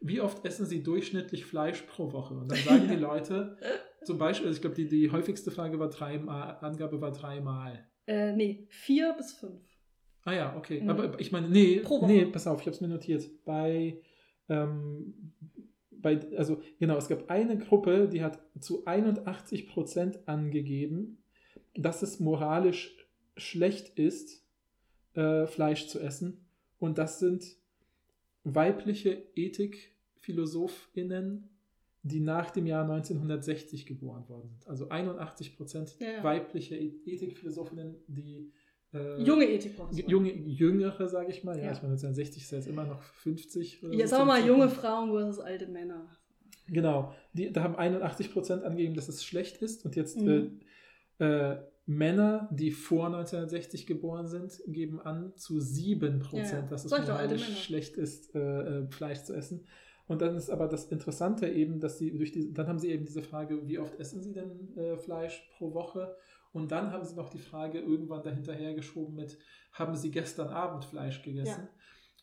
wie oft essen sie durchschnittlich Fleisch pro Woche? Und dann sagen die <laughs> Leute, zum Beispiel, also ich glaube, die, die häufigste Frage war dreimal, Angabe war dreimal. Äh, nee, vier bis fünf. Ah ja, okay. Mhm. Aber ich meine, nee, nee, pass auf, ich habe es mir notiert. Bei, ähm, bei, also genau, es gab eine Gruppe, die hat zu 81 Prozent angegeben, dass es moralisch schlecht ist, äh, Fleisch zu essen. Und das sind weibliche Ethik-PhilosophInnen, die nach dem Jahr 1960 geboren worden sind. Also 81 Prozent Ja, ja. weibliche E- Ethik-Philosophinnen, die äh, Junge Ethikprofessoren. Junge, jüngere, sage ich mal. Ja, Ja. ich meine, 1960 ist ja jetzt immer noch 50. Oder Jetzt so sagen wir mal junge. Frauen versus alte Männer. Genau. Die, da haben 81 Prozent angegeben, dass es schlecht ist. Und jetzt Mhm. äh, äh, Männer, die vor 1960 geboren sind, geben an zu 7 Prozent, Ja, ja. dass es moralisch schlecht ist, äh, äh, Fleisch zu essen. Und dann ist aber das Interessante eben, dass sie durch die, dann haben sie eben diese Frage, wie oft essen sie denn äh, Fleisch pro Woche? Und dann haben sie noch die Frage irgendwann dahinterher geschoben mit, haben sie gestern Abend Fleisch gegessen? Äh,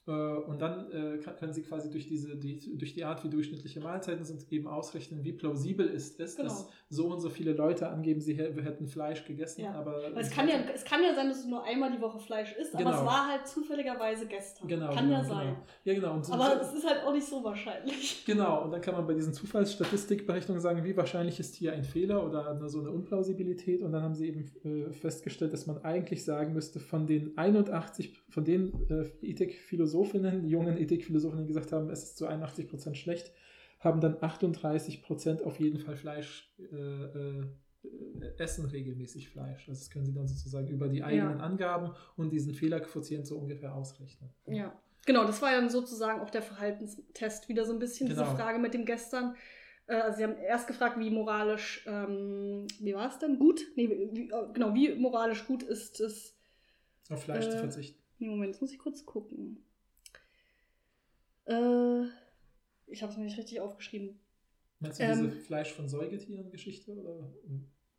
Und dann äh, können Sie quasi durch, diese, die, durch die Art, wie durchschnittliche Mahlzeiten sind, eben ausrechnen, wie plausibel ist es, Genau. dass so und so viele Leute angeben, sie hä- hätten Fleisch gegessen. Ja. Aber es kann, ja, es kann ja sein, dass du nur einmal die Woche Fleisch isst, aber Genau. es war halt zufälligerweise gestern. Genau, kann genau, ja sein. Genau. Ja, genau. So, Aber es ist halt auch nicht so wahrscheinlich. <laughs> Genau, und dann kann man bei diesen Zufallsstatistikberechnungen sagen, wie wahrscheinlich ist hier ein Fehler oder so eine Unplausibilität. Und dann haben sie eben äh, festgestellt, dass man eigentlich sagen müsste, von den 81, von den äh, Ethikphilosophinnen, jungen Ethikphilosophinnen, die gesagt haben, es ist zu 81 Prozent schlecht, haben dann 38 Prozent auf jeden Fall Fleisch, äh, äh, essen regelmäßig Fleisch. Also das können sie dann sozusagen über die eigenen Angaben und diesen Fehlerquotient so ungefähr ausrechnen. Ja. Genau, das war dann sozusagen auch der Verhaltenstest, wieder so ein bisschen Genau. diese Frage mit dem gestern. Äh, Also sie haben erst gefragt, wie moralisch, ähm, wie war es denn? Gut? Nee, wie, äh, genau, wie moralisch gut ist es. Auf Fleisch zu Äh, verzichten. Nee, Moment, jetzt muss ich kurz gucken. Äh, ich habe es mir nicht richtig aufgeschrieben. Meinst du ähm, diese Fleisch von Säugetieren Geschichte? Oder?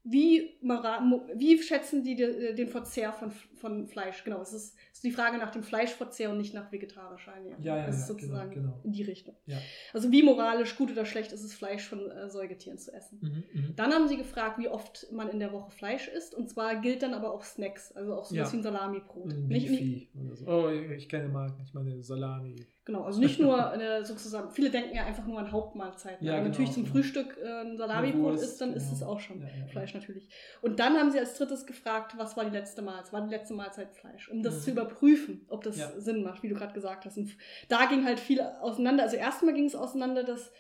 Wie, wie schätzen die de- den Verzehr von, von Fleisch? Genau, es ist, es ist die Frage nach dem Fleischverzehr und nicht nach vegetarischer Ernährung. Ja, ja, das ist ja, sozusagen genau, genau. in die Richtung. Ja. Also wie moralisch gut oder schlecht ist es, Fleisch von äh, Säugetieren zu essen. Mhm, mhm. Dann haben sie gefragt, wie oft man in der Woche Fleisch isst. Und zwar gilt dann aber auch Snacks, also auch sowas Ja. ein Salamibrot. Ein Nicht, nicht, oder so. Oh, ich kenne Marken, ich meine Salami. Genau, also nicht nur eine, <laughs> sozusagen, viele denken ja einfach nur an Hauptmahlzeiten. Ja, Wenn genau, natürlich zum genau. Frühstück äh, ein Salamibrot ist, dann ist genau. es auch schon Ja, ja. Fleisch natürlich. Und dann haben sie als drittes gefragt, was war die letzte Mahlzeit? War die letzte Mahlzeit Fleisch? Um das Mhm. zu überprüfen, ob das. Sinn macht, wie du gerade gesagt hast. Und da ging halt viel auseinander. Also erstmal ging es auseinander, dass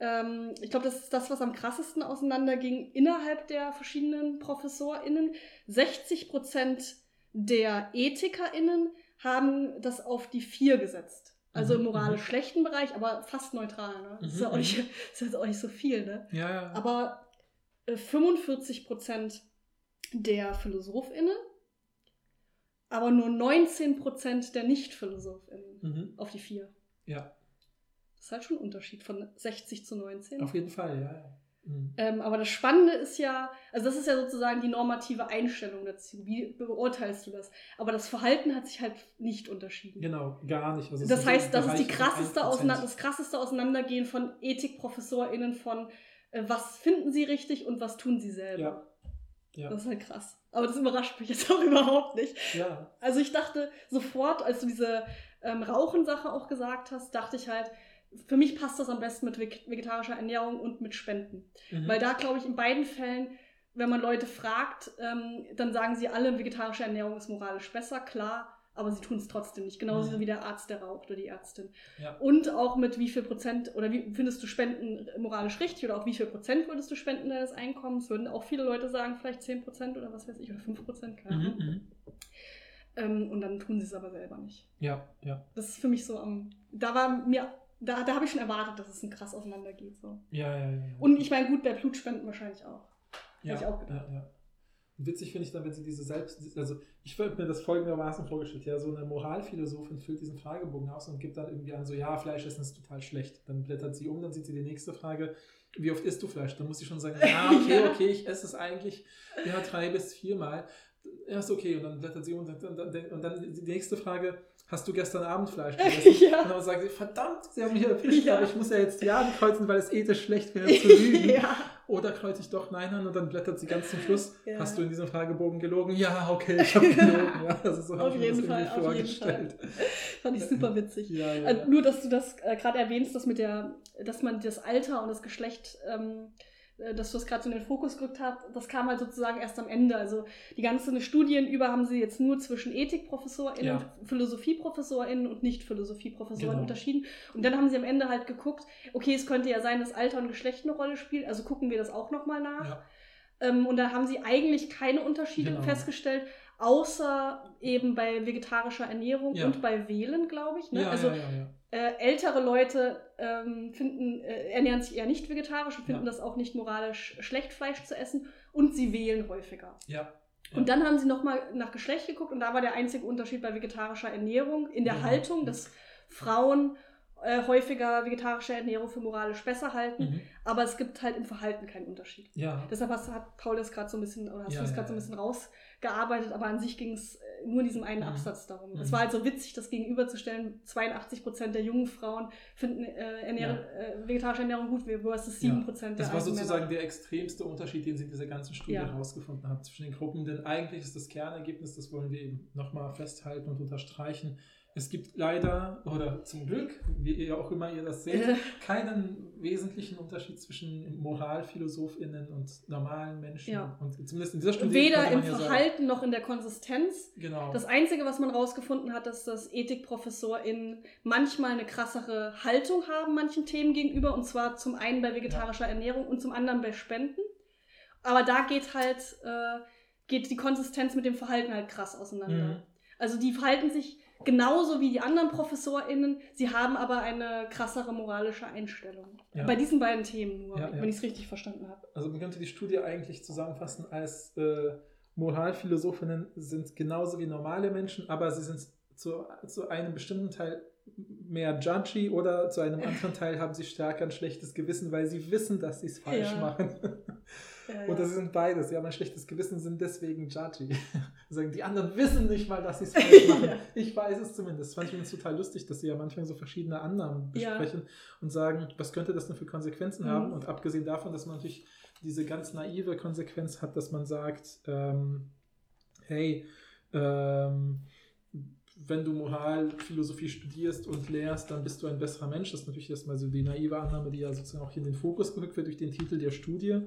ähm, ich glaube, das ist das, was am krassesten auseinanderging innerhalb der verschiedenen ProfessorInnen. 60 Prozent der EthikerInnen haben das auf die vier gesetzt. Also Mhm, im moralisch mhm. schlechten Bereich, aber fast neutral. Ne? Das ist, ja Mhm, auch nicht, <laughs> das ist jetzt auch nicht so viel. Ne? Ja, ja. Aber äh, 45 Prozent der PhilosophInnen, aber nur 19 Prozent der Nicht-PhilosophInnen mhm. auf die vier. ja, Das ist halt schon ein Unterschied von 60 zu 19. auf jeden Fall, ja. Mhm. Ähm, aber das Spannende ist ja, also das ist ja sozusagen die normative Einstellung dazu. Wie beurteilst du das? Aber das Verhalten hat sich halt nicht unterschieden. Genau, gar nicht. Also Das heißt, das ist die krasseste 1%. Auseinander das krasseste Auseinandergehen von EthikprofessorInnen von äh, was finden sie richtig und was tun sie selber. Ja. Ja. Das ist halt krass. Aber das überrascht mich jetzt <laughs> auch überhaupt nicht. ja. Also ich dachte sofort, als du diese ähm, Rauchen-Sache auch gesagt hast, dachte ich halt, für mich passt das am besten mit veg- vegetarischer Ernährung und mit Spenden. Mhm. Weil da glaube ich in beiden Fällen, wenn man Leute fragt, ähm, dann sagen sie alle, vegetarische Ernährung ist moralisch besser, klar. aber sie tun es trotzdem nicht. Genauso Mhm. wie der Arzt, der raucht oder die Ärztin. Ja. Und auch mit wie viel Prozent oder wie findest du Spenden moralisch richtig oder auch wie viel Prozent würdest du spenden deines Einkommens? Würden auch viele Leute sagen, vielleicht 10 Prozent oder was weiß ich, oder 5 Prozent, keine Mhm, Ahnung. mhm. Ähm, und dann tun sie es aber selber nicht. Ja, ja. Das ist für mich so am. Da war mir. Da, da habe ich schon erwartet, dass es ein krass auseinandergeht. So. Ja, ja, ja. ja. Und ich meine, gut, bei Blutspenden wahrscheinlich auch. ja, ich auch gedacht. Ja, ja. Witzig finde ich dann, wenn sie diese selbst, also ich habe mir das folgendermaßen vorgestellt, ja, so eine Moralphilosophin füllt diesen Fragebogen aus und gibt dann irgendwie an, so ja, Fleisch essen ist total schlecht. Dann blättert sie um, dann sieht sie die nächste Frage, wie oft isst du Fleisch? Dann muss sie schon sagen, ja, <laughs> okay, Ja. okay, ich esse es eigentlich ja, drei bis viermal. Ja, ist okay. Und dann blättert sie um und dann, und dann, und dann die nächste Frage, hast du gestern Abend Fleisch <laughs> gegessen? Ja. Und dann sagt sie, verdammt, sie haben mich erwischt, Ja. aber ich muss ja jetzt Ja kreuzen, weil es ethisch schlecht wäre <laughs> zu lügen. ja. Oder kreuze ich doch Nein an und dann blättert sie ganz zum Schluss. Ja. Hast du in diesem Fragebogen gelogen? Ja, okay, ich habe gelogen. <laughs> Ja, also so habe Auf jeden Fall, auf jeden vorgestellt. Fand ich super witzig. Ja, ja, Äh, nur, dass du das äh, gerade erwähnst, dass mit der, dass man das Alter und das Geschlecht, ähm, äh, dass du das gerade so in den Fokus gerückt hast, das kam halt sozusagen erst am Ende. Also die ganzen Studien über haben sie jetzt nur zwischen EthikprofessorInnen Ja. und PhilosophieprofessorInnen und Nicht-Philosophieprofessoren Genau. unterschieden. Und dann haben sie am Ende halt geguckt, okay, es könnte ja sein, dass Alter und Geschlecht eine Rolle spielt, also gucken wir das auch nochmal nach. Ja. Ähm, und da haben sie eigentlich keine Unterschiede Genau. festgestellt, außer eben bei vegetarischer Ernährung Ja. und bei Wählen, glaube ich. Ne? Also. Äh, ältere Leute ähm, finden, äh, ernähren sich eher nicht vegetarisch und finden Ja. das auch nicht moralisch schlecht, Fleisch zu essen und sie wählen häufiger. ja. Und dann haben sie nochmal nach Geschlecht geguckt und da war der einzige Unterschied bei vegetarischer Ernährung in der Genau. Haltung, dass Frauen äh, häufiger vegetarische Ernährung für moralisch besser halten, Mhm. aber es gibt halt im Verhalten keinen Unterschied. Ja. Deshalb hast, hat Paul das gerade so ein bisschen, oder hast Ja, du ja, gerade so ein ja. bisschen rausgearbeitet, aber an sich ging es nur in diesem einen Mhm. Absatz darum. Mhm. Es war halt so witzig, das gegenüberzustellen. 82 Prozent der jungen Frauen finden äh, Ernährung, äh, vegetarische Ernährung gut, versus 7 Prozent der Das war sozusagen der extremste Unterschied, den Sie in dieser ganzen Studie Ja. herausgefunden haben zwischen den Gruppen. Denn eigentlich ist das Kernergebnis, das wollen wir eben nochmal festhalten und unterstreichen. Es gibt leider, oder zum Glück, wie ihr auch immer ihr das seht, keinen wesentlichen Unterschied zwischen Moralphilosophinnen und normalen Menschen. Ja. Und zumindest in dieser Studie. Weder im ja sagen- Verhalten noch in der Konsistenz. Genau. Das Einzige, was man rausgefunden hat, ist, dass EthikprofessorInnen manchmal eine krassere Haltung haben manchen Themen gegenüber. Und zwar zum einen bei vegetarischer Ernährung und zum anderen bei Spenden. Aber da geht halt, äh, geht die Konsistenz mit dem Verhalten halt krass auseinander. Mhm. Also die verhalten sich genauso wie die anderen ProfessorInnen, sie haben aber eine krassere moralische Einstellung. Ja. Bei diesen beiden Themen nur, Ja, ja. wenn ich es richtig verstanden habe. Also man könnte die Studie eigentlich zusammenfassen als äh, Moralphilosophinnen sind genauso wie normale Menschen, aber sie sind zu, zu einem bestimmten Teil mehr judgy oder zu einem anderen Teil haben sie stärker ein schlechtes Gewissen, weil sie wissen, dass sie es falsch Ja. machen. <laughs> Ja, ja. sie sind beides. Sie haben ein schlechtes Gewissen, sind deswegen judgy. <laughs> Sagen, die anderen wissen nicht mal, dass sie es falsch machen. <laughs> Ich weiß es zumindest. Das fand ich übrigens total lustig, dass sie ja manchmal so verschiedene Annahmen besprechen und sagen, was könnte das denn für Konsequenzen Mhm. haben? Und abgesehen davon, dass man natürlich diese ganz naive Konsequenz hat, dass man sagt, ähm, hey, ähm, wenn du Moralphilosophie studierst und lehrst, dann bist du ein besserer Mensch. Das ist natürlich erstmal so die naive Annahme, die ja sozusagen auch hier in den Fokus gerückt wird durch den Titel der Studie.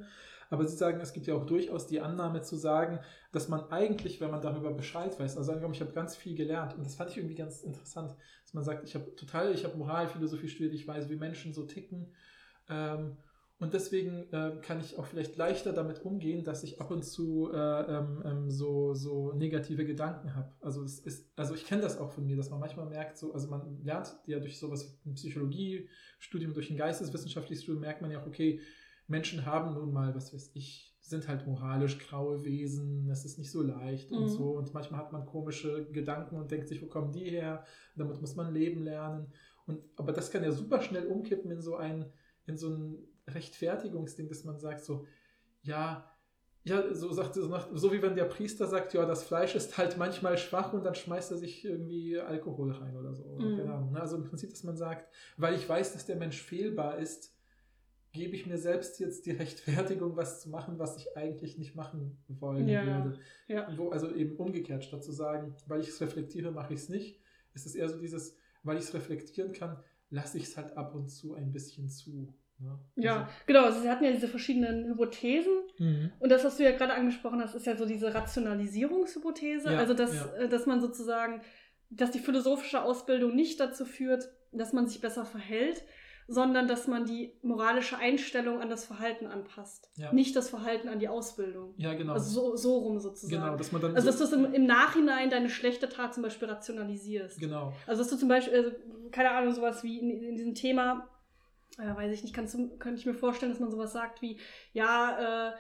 Aber Sie sagen, es gibt ja auch durchaus die Annahme zu sagen, dass man eigentlich, wenn man darüber Bescheid weiß, also angenommen, ich habe ganz viel gelernt und das fand ich irgendwie ganz interessant, dass man sagt, ich habe total, ich habe Moralphilosophie studiert, ich weiß, wie Menschen so ticken. Ähm, und deswegen äh, kann ich auch vielleicht leichter damit umgehen, dass ich ab und zu äh, ähm, ähm, so, so negative Gedanken habe. Also also ich kenne das auch von mir, dass man manchmal merkt, so, also man lernt ja durch sowas ein Psychologiestudium, durch ein geisteswissenschaftliches Studium, merkt man ja auch, okay, Menschen haben nun mal, was weiß ich, sind halt moralisch graue Wesen, es ist nicht so leicht und Mhm. so. Und manchmal hat man komische Gedanken und denkt sich, wo kommen die her? Damit muss man leben lernen. Und, aber das kann ja super schnell umkippen in so ein, in so ein Rechtfertigungsding, dass man sagt, so, ja, ja, so sagt so, nach, so wie wenn der Priester sagt, ja, das Fleisch ist halt manchmal schwach und dann schmeißt er sich irgendwie Alkohol rein oder so. Oder Mhm. ne? Also im Prinzip, dass man sagt, weil ich weiß, dass der Mensch fehlbar ist, gebe ich mir selbst jetzt die <laughs> Rechtfertigung, was zu machen, was ich eigentlich nicht machen wollen Ja, würde. Ja. Wo, also eben umgekehrt, statt zu sagen, weil ich es reflektiere, mache ich es nicht, ist es eher so dieses, weil ich es reflektieren kann, lasse ich es halt ab und zu ein bisschen zu. Ne? Ja, genau. Also sie hatten ja diese verschiedenen Hypothesen. Also, mhm. Und das, was du ja gerade angesprochen hast, ist ja so diese Rationalisierungshypothese. Ja, also, dass, ja. äh, dass man sozusagen dass die philosophische Ausbildung nicht dazu führt, dass man sich besser verhält, sondern dass man die moralische Einstellung an das Verhalten anpasst. Ja. Nicht das Verhalten an die Ausbildung. Ja, genau. Also so, so rum sozusagen. genau, dass man dann Also, so, dass du im, im Nachhinein deine schlechte Tat zum Beispiel rationalisierst. genau. Also, dass du zum Beispiel, also, keine Ahnung, sowas wie in, in diesem Thema, äh, weiß ich nicht, kannst du, könnte ich mir vorstellen, dass man sowas sagt wie, ja, äh,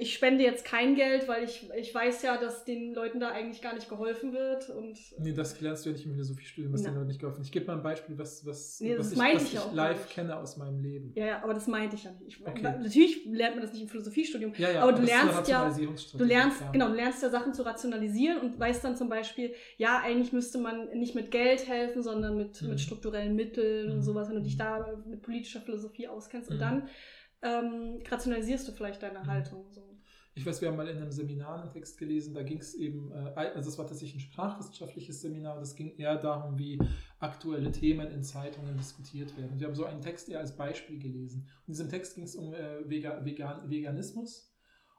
ich spende jetzt kein Geld, weil ich, ich weiß ja, dass den Leuten da eigentlich gar nicht geholfen wird. Und Nee, das lernst du ja nicht im Philosophiestudium, was Na. den Leuten nicht geholfen. Ich gebe mal ein Beispiel, was, was, Nee, was ich, was ich ja gar live nicht. kenne aus meinem Leben. ja, ja, aber das meinte ich ja nicht. Ich, Okay. Natürlich lernt man das nicht im Philosophiestudium. Ja, ja, aber du lernst ja, du lernst, klar. genau, du lernst ja Sachen zu rationalisieren und weißt dann zum Beispiel, ja, eigentlich müsste man nicht mit Geld helfen, sondern mit, Mhm. mit strukturellen Mitteln und Mhm. sowas, wenn du dich da mit politischer Philosophie auskennst. Und Mhm. dann ähm, rationalisierst du vielleicht deine Mhm. Haltung. So. Ich weiß, wir haben mal in einem Seminar einen Text gelesen, da ging es eben, äh, also es war tatsächlich ein sprachwissenschaftliches Seminar, das ging eher darum, wie aktuelle Themen in Zeitungen diskutiert werden. Und wir haben so einen Text eher als Beispiel gelesen. Und in diesem Text ging es um äh, Vega, Vegan, Veganismus.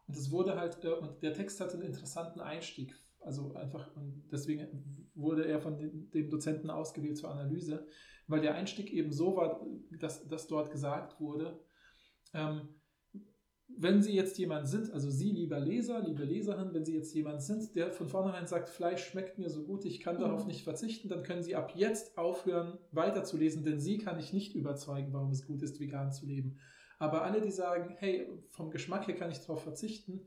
Und es wurde halt, äh, und der Text hatte einen interessanten Einstieg. Also einfach, und deswegen wurde er von dem Dozenten ausgewählt zur Analyse, weil der Einstieg eben so war, dass, dass dort gesagt wurde, ähm, wenn Sie jetzt jemand sind, also Sie, lieber Leser, liebe Leserin, wenn Sie jetzt jemand sind, der von vornherein sagt, Fleisch schmeckt mir so gut, ich kann darauf Mhm. nicht verzichten, dann können Sie ab jetzt aufhören, weiterzulesen, denn Sie kann ich nicht überzeugen, warum es gut ist, vegan zu leben. Aber alle, die sagen, hey, vom Geschmack her kann ich darauf verzichten,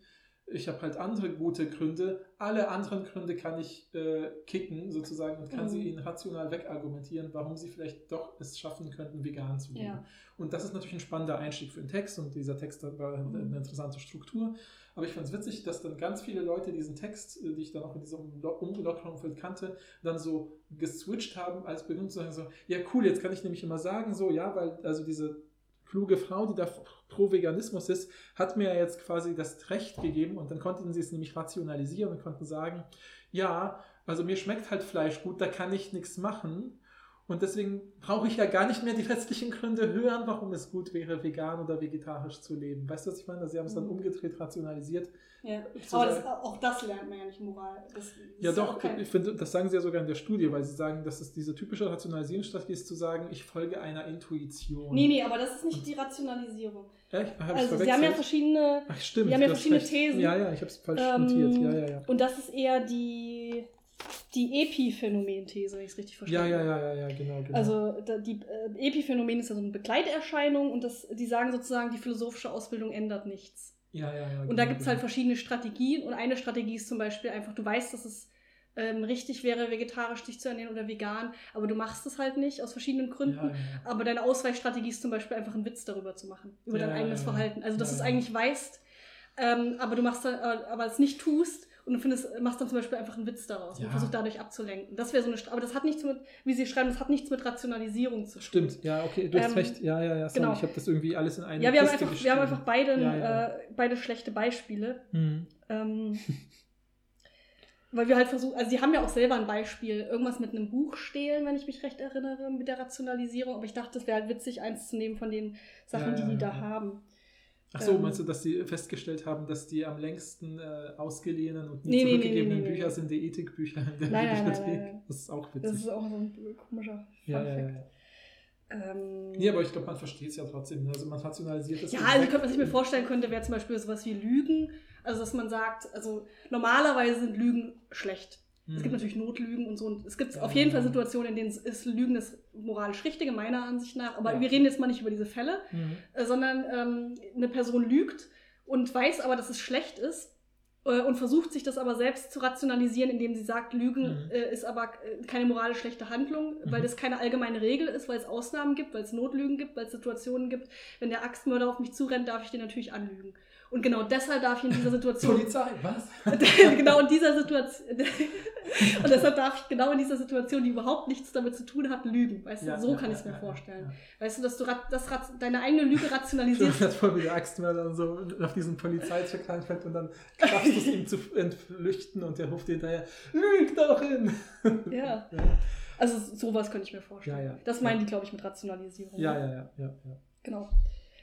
ich habe halt andere gute Gründe, alle anderen Gründe kann ich äh, kicken sozusagen und kann Mhm. sie ihnen rational wegargumentieren, warum sie vielleicht doch es schaffen könnten, vegan zu leben. Ja. Und das ist natürlich ein spannender Einstieg für den Text und dieser Text hat- war eine, Mhm. eine interessante Struktur. Aber ich fand es witzig, dass dann ganz viele Leute diesen Text, äh, die ich dann auch in diesem Umlockerungsfeld kannte, dann so geswitcht haben als Begründung zu sagen, so, ja cool, jetzt kann ich nämlich immer sagen, so, ja, weil also diese kluge Frau, die da pro Veganismus ist, hat mir jetzt quasi das Recht gegeben und dann konnten sie es nämlich rationalisieren und konnten sagen, ja, also mir schmeckt halt Fleisch gut, da kann ich nichts machen. Und deswegen brauche ich ja gar nicht mehr die restlichen Gründe hören, warum es gut wäre, vegan oder vegetarisch zu leben. Weißt du, was ich meine? Sie haben es dann Mhm. umgedreht, rationalisiert. Ja. Aber das, auch das lernt man ja nicht Moral. Das, das Ja, doch, kein- ich finde, das sagen sie ja sogar in der Studie, weil sie sagen, dass es diese typische Rationalisierungsstrategie ist, zu sagen, ich folge einer Intuition. Nee, nee, aber das ist nicht die Rationalisierung. Ich's Also, sie haben ja verschiedene. Ach, stimmt. die haben ja verschiedene recht. Thesen. Ja, ja, ich habe es falsch ähm, notiert. Ja, ja, ja. Und das ist eher die, die Epiphänomen-These, wenn ich es richtig Ja, verstehe. ja, ja, ja, ja, genau. genau. Also da, die äh, Epiphänomen ist ja so eine Begleiterscheinung und das, die sagen sozusagen, die philosophische Ausbildung ändert nichts. ja, ja, ja, Und da genau, gibt es halt genau. verschiedene Strategien und eine Strategie ist zum Beispiel einfach, du weißt, dass es ähm, richtig wäre, vegetarisch dich zu ernähren oder vegan, aber du machst es halt nicht aus verschiedenen Gründen. Ja, ja, ja. Aber deine Ausweichstrategie ist zum Beispiel einfach einen Witz darüber zu machen, über Ja, dein ja, eigenes ja, ja. Verhalten. Also, dass Ja, du es ja. eigentlich weißt, ähm, aber du machst äh, aber es nicht tust und du findest, machst dann zum Beispiel einfach einen Witz daraus Ja. und versuchst dadurch abzulenken. Das wäre so eine, aber das hat nichts mit, wie sie schreiben, das hat nichts mit Rationalisierung zu tun. Stimmt, ja, okay, du hast Ähm, recht. Ja, ja, ja, sorry, genau. ich habe das irgendwie alles in eine Ja, wir haben einfach, wir haben einfach beide, Ja, ja. Äh, beide schlechte Beispiele. Mhm. Ähm, <laughs> weil wir halt versuchen, also sie haben ja auch selber ein Beispiel, irgendwas mit einem Buch stehlen, wenn ich mich recht erinnere, mit der Rationalisierung. Aber ich dachte, es wäre halt witzig, eins zu nehmen von den Sachen, die die da haben. Ach so, Ähm, meinst du, dass sie festgestellt haben, dass die am längsten äh, ausgeliehenen und nie Nee, zurückgegebenen nee, nee, Bücher sind die Ethikbücher in der Nein, Bibliothek? nein, nein. Das ist auch Das witzig. ist auch so ein komischer ja, Fun ja, ja. Ähm, Nee, aber ich glaube, man versteht es ja trotzdem. Also man rationalisiert es. ja, also weg. was ich mir vorstellen könnte, wäre zum Beispiel sowas wie Lügen. Also, dass man sagt, also normalerweise sind Lügen schlecht. Es gibt Mhm. natürlich Notlügen und so. Und es gibt Ja, auf jeden ja, Fall. Situationen, in denen es ist Lügen das moralisch Richtige, meiner Ansicht nach. Aber Ja. wir reden jetzt mal nicht über diese Fälle, Mhm. äh, sondern ähm, eine Person lügt und weiß aber, dass es schlecht ist äh, und versucht sich das aber selbst zu rationalisieren, indem sie sagt, Lügen Mhm. äh, ist aber äh, keine moralisch schlechte Handlung, weil Mhm. das keine allgemeine Regel ist, weil es Ausnahmen gibt, weil es Notlügen gibt, weil es Situationen gibt. Wenn der Axtmörder auf mich zurennt, darf ich den natürlich anlügen. Und genau deshalb darf ich in dieser Situation Polizei, was? <laughs> genau in dieser Situation. <laughs> und deshalb darf ich genau in dieser Situation, die überhaupt nichts damit zu tun hat, lügen. Weißt du, Ja, so ja, kann ja, ich es mir vorstellen. Weißt du, dass du das, deine eigene Lüge Ich <laughs> rationalisierst. das voll wie der Axtmörder so auf diesen Polizeicheck reinfällt und dann schaffst du es ihm zu entflüchten und der ruft dir hinterher, lüg doch hin! ja. Also sowas könnte ich mir vorstellen. Ja, ja. Das meinen die, glaube ich, mit Rationalisierung. ja. ja, ja, ja. Genau.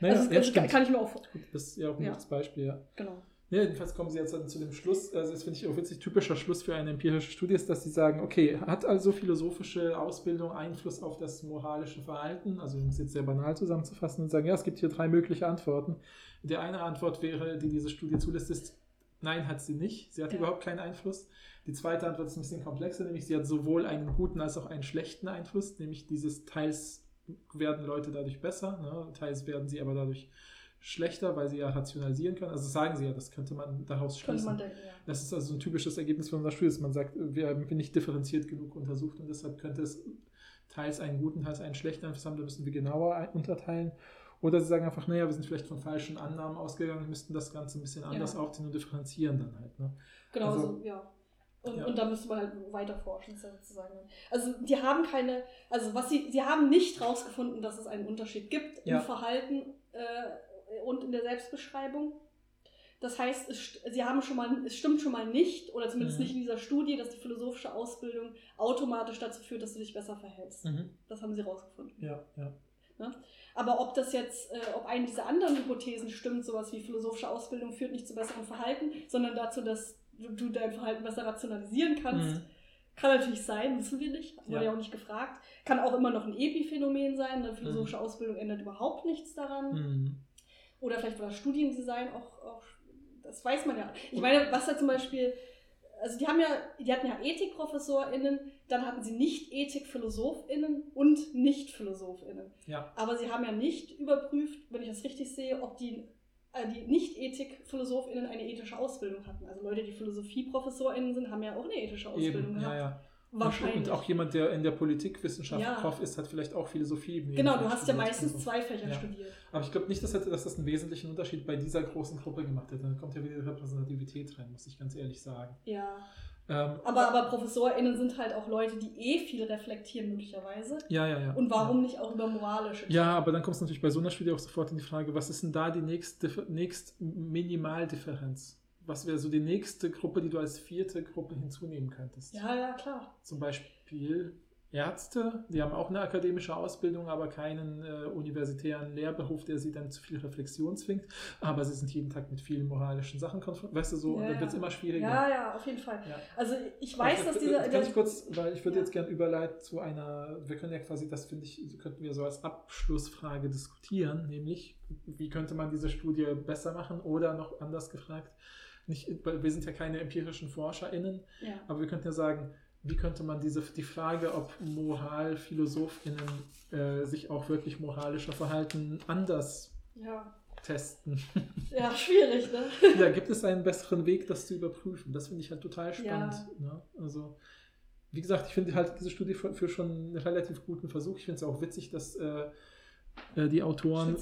Naja, also das kann, kann ich mir auch vor. Gut, das ist ja auch ein gutes Beispiel, ja. Genau. Ja, jedenfalls kommen sie jetzt dann zu dem Schluss, also das finde ich auch witzig, typischer Schluss für eine empirische Studie ist, dass sie sagen, okay, hat also philosophische Ausbildung Einfluss auf das moralische Verhalten? Also um es jetzt sehr banal zusammenzufassen und sagen, ja, es gibt hier drei mögliche Antworten. Die eine Antwort wäre, die diese Studie zulässt, ist, nein, hat sie nicht. Sie hat Ja. überhaupt keinen Einfluss. Die zweite Antwort ist ein bisschen komplexer, nämlich sie hat sowohl einen guten als auch einen schlechten Einfluss, nämlich dieses teils werden Leute dadurch besser, ne? teils werden sie aber dadurch schlechter, weil sie ja rationalisieren können. Also sagen sie ja, das könnte man daraus schließen. man denken, ja. Das ist also ein typisches Ergebnis von unserer Studie, dass man sagt, wir haben nicht differenziert genug untersucht und deshalb könnte es teils einen guten, teils einen schlechten Einfluss haben, da müssen wir genauer unterteilen. Oder sie sagen einfach, naja, wir sind vielleicht von falschen Annahmen ausgegangen und müssten das Ganze ein bisschen anders Ja. aufziehen und differenzieren dann halt. Ne? Genau, Also- so, ja. Und, Ja. und da müsste man halt weiter forschen, sozusagen. Also die haben keine, also was sie, sie haben nicht rausgefunden, dass es einen Unterschied gibt Ja. im Verhalten äh, und in der Selbstbeschreibung. Das heißt, es, sie haben schon mal, es stimmt schon mal nicht, oder zumindest Mhm. nicht in dieser Studie, dass die philosophische Ausbildung automatisch dazu führt, dass du dich besser verhältst. Das haben sie rausgefunden. Ja, ja. Aber ob das jetzt, äh, ob eine dieser anderen Hypothesen stimmt, sowas wie philosophische Ausbildung führt nicht zu besserem Verhalten, sondern dazu, dass du, dein Verhalten besser rationalisieren kannst, Mhm. kann natürlich sein, wissen wir nicht, wurde Ja. ja auch nicht gefragt. Kann auch immer noch ein Epiphänomen sein, eine philosophische Ausbildung ändert überhaupt nichts daran. Mhm. Oder vielleicht war das Studiendesign auch, auch, das weiß man ja. Ich meine, was da zum Beispiel, also die haben ja, die hatten ja EthikprofessorInnen, dann hatten sie Nicht-Ethik-PhilosophInnen und Nicht-PhilosophInnen. Ja. Aber sie haben ja nicht überprüft, wenn ich das richtig sehe, ob die, die Nicht-Ethik-PhilosophInnen eine ethische Ausbildung hatten. Also Leute, die Philosophie-ProfessorInnen sind, haben ja auch eine ethische Ausbildung Eben, gehabt. ja, ja. Wahrscheinlich. Und, auch jemand, der in der Politikwissenschaft Ja. Prof ist, hat vielleicht auch Philosophie. genau, du hast ja studiert meistens und so. zwei Fächer Ja. studiert. Aber ich glaube nicht, dass das einen wesentlichen Unterschied bei dieser großen Gruppe gemacht hätte. Da kommt ja wieder die Repräsentativität rein, muss ich ganz ehrlich sagen. Ja. Ähm, Aber, aber ProfessorInnen sind halt auch Leute, die eh viel reflektieren, möglicherweise. ja, ja, ja. Und warum Ja. nicht auch über moralische Ja, aber dann kommst du natürlich bei so einer Studie auch sofort in die Frage, was ist denn da die nächste, nächst Minimaldifferenz? Was wäre so die nächste Gruppe, die du als vierte Gruppe hinzunehmen könntest? Ja, ja, klar. Zum Beispiel Ärzte, die haben auch eine akademische Ausbildung, aber keinen äh, universitären Lehrberuf, der sie dann zu viel Reflexion zwingt. Aber sie sind jeden Tag mit vielen moralischen Sachen konfrontiert. Weißt du, so, Ja, dann wird es immer schwieriger. Ja, ja, auf jeden Fall. Ja. Also ich weiß, Aber dass dieser... Kann ich kurz, weil ich würde jetzt gerne überleiten zu einer, wir können ja quasi, das finde ich, könnten wir so als Abschlussfrage diskutieren, nämlich, wie könnte man diese Studie besser machen oder noch anders gefragt, nicht, weil wir sind ja keine empirischen ForscherInnen, ja. aber wir könnten ja sagen, wie könnte man diese, die Frage, ob MoralphilosophInnen äh, sich auch wirklich moralischer verhalten, anders ja. testen? <laughs> Ja, schwierig, ne? <laughs> ja, gibt es einen besseren Weg, das zu überprüfen? Das finde ich halt total spannend. Ne? Also, wie gesagt, ich finde halt diese Studie für, für schon einen relativ guten Versuch. Ich finde es auch witzig, dass äh, äh, die Autoren,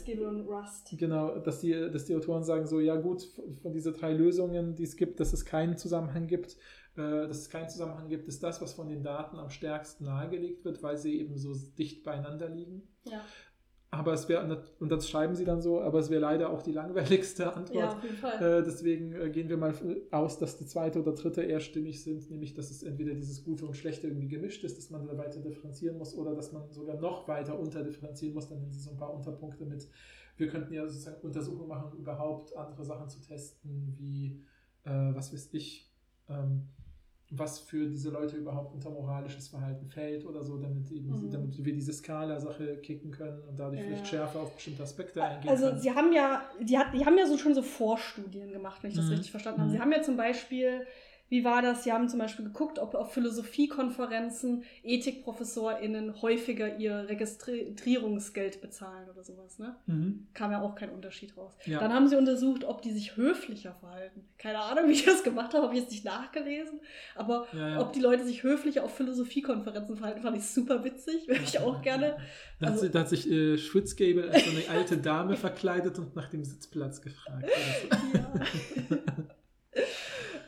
genau, dass die, dass die Autoren sagen so, ja gut, von diesen drei Lösungen, die es gibt, dass es keinen Zusammenhang gibt, dass es keinen Zusammenhang gibt, ist das, was von den Daten am stärksten nahegelegt wird, weil sie eben so dicht beieinander liegen. Ja. Aber es wäre, und das schreiben sie dann so, aber es wäre leider auch die langweiligste Antwort. ja, auf jeden Fall. Äh, deswegen äh, gehen wir mal aus, dass die zweite oder dritte eher stimmig sind, nämlich dass es entweder dieses Gute und Schlechte irgendwie gemischt ist, dass man da weiter differenzieren muss oder dass man sogar noch weiter unterdifferenzieren muss. Dann sie so ein paar Unterpunkte mit. Wir könnten ja sozusagen Untersuchungen machen, überhaupt andere Sachen zu testen, wie, äh, was weiß ich, ähm, was für diese Leute überhaupt unter moralisches Verhalten fällt oder so, damit, eben, Mhm. damit wir diese Skala-Sache kicken können und dadurch Ja. vielleicht schärfer auf bestimmte Aspekte eingehen Also können. sie haben ja, die, hat, die haben ja so schon so Vorstudien gemacht, wenn ich das Mhm. richtig verstanden habe. Mhm. Sie haben ja zum Beispiel, wie war das? Sie haben zum Beispiel geguckt, ob auf Philosophiekonferenzen EthikprofessorInnen häufiger ihr Registrierungsgeld bezahlen oder sowas, ne? Mhm. Kam ja auch kein Unterschied raus. Ja. Dann haben sie untersucht, ob die sich höflicher verhalten. Keine Ahnung, wie ich das gemacht habe, habe ich jetzt nicht nachgelesen. Aber Ja, ja. ob die Leute sich höflicher auf Philosophiekonferenzen verhalten, fand ich super witzig. Würde ich auch gerne. Da hat, Also- sie- da hat sich äh, Schwitzgable als so eine alte Dame verkleidet und nach dem Sitzplatz gefragt. <laughs> Oder so.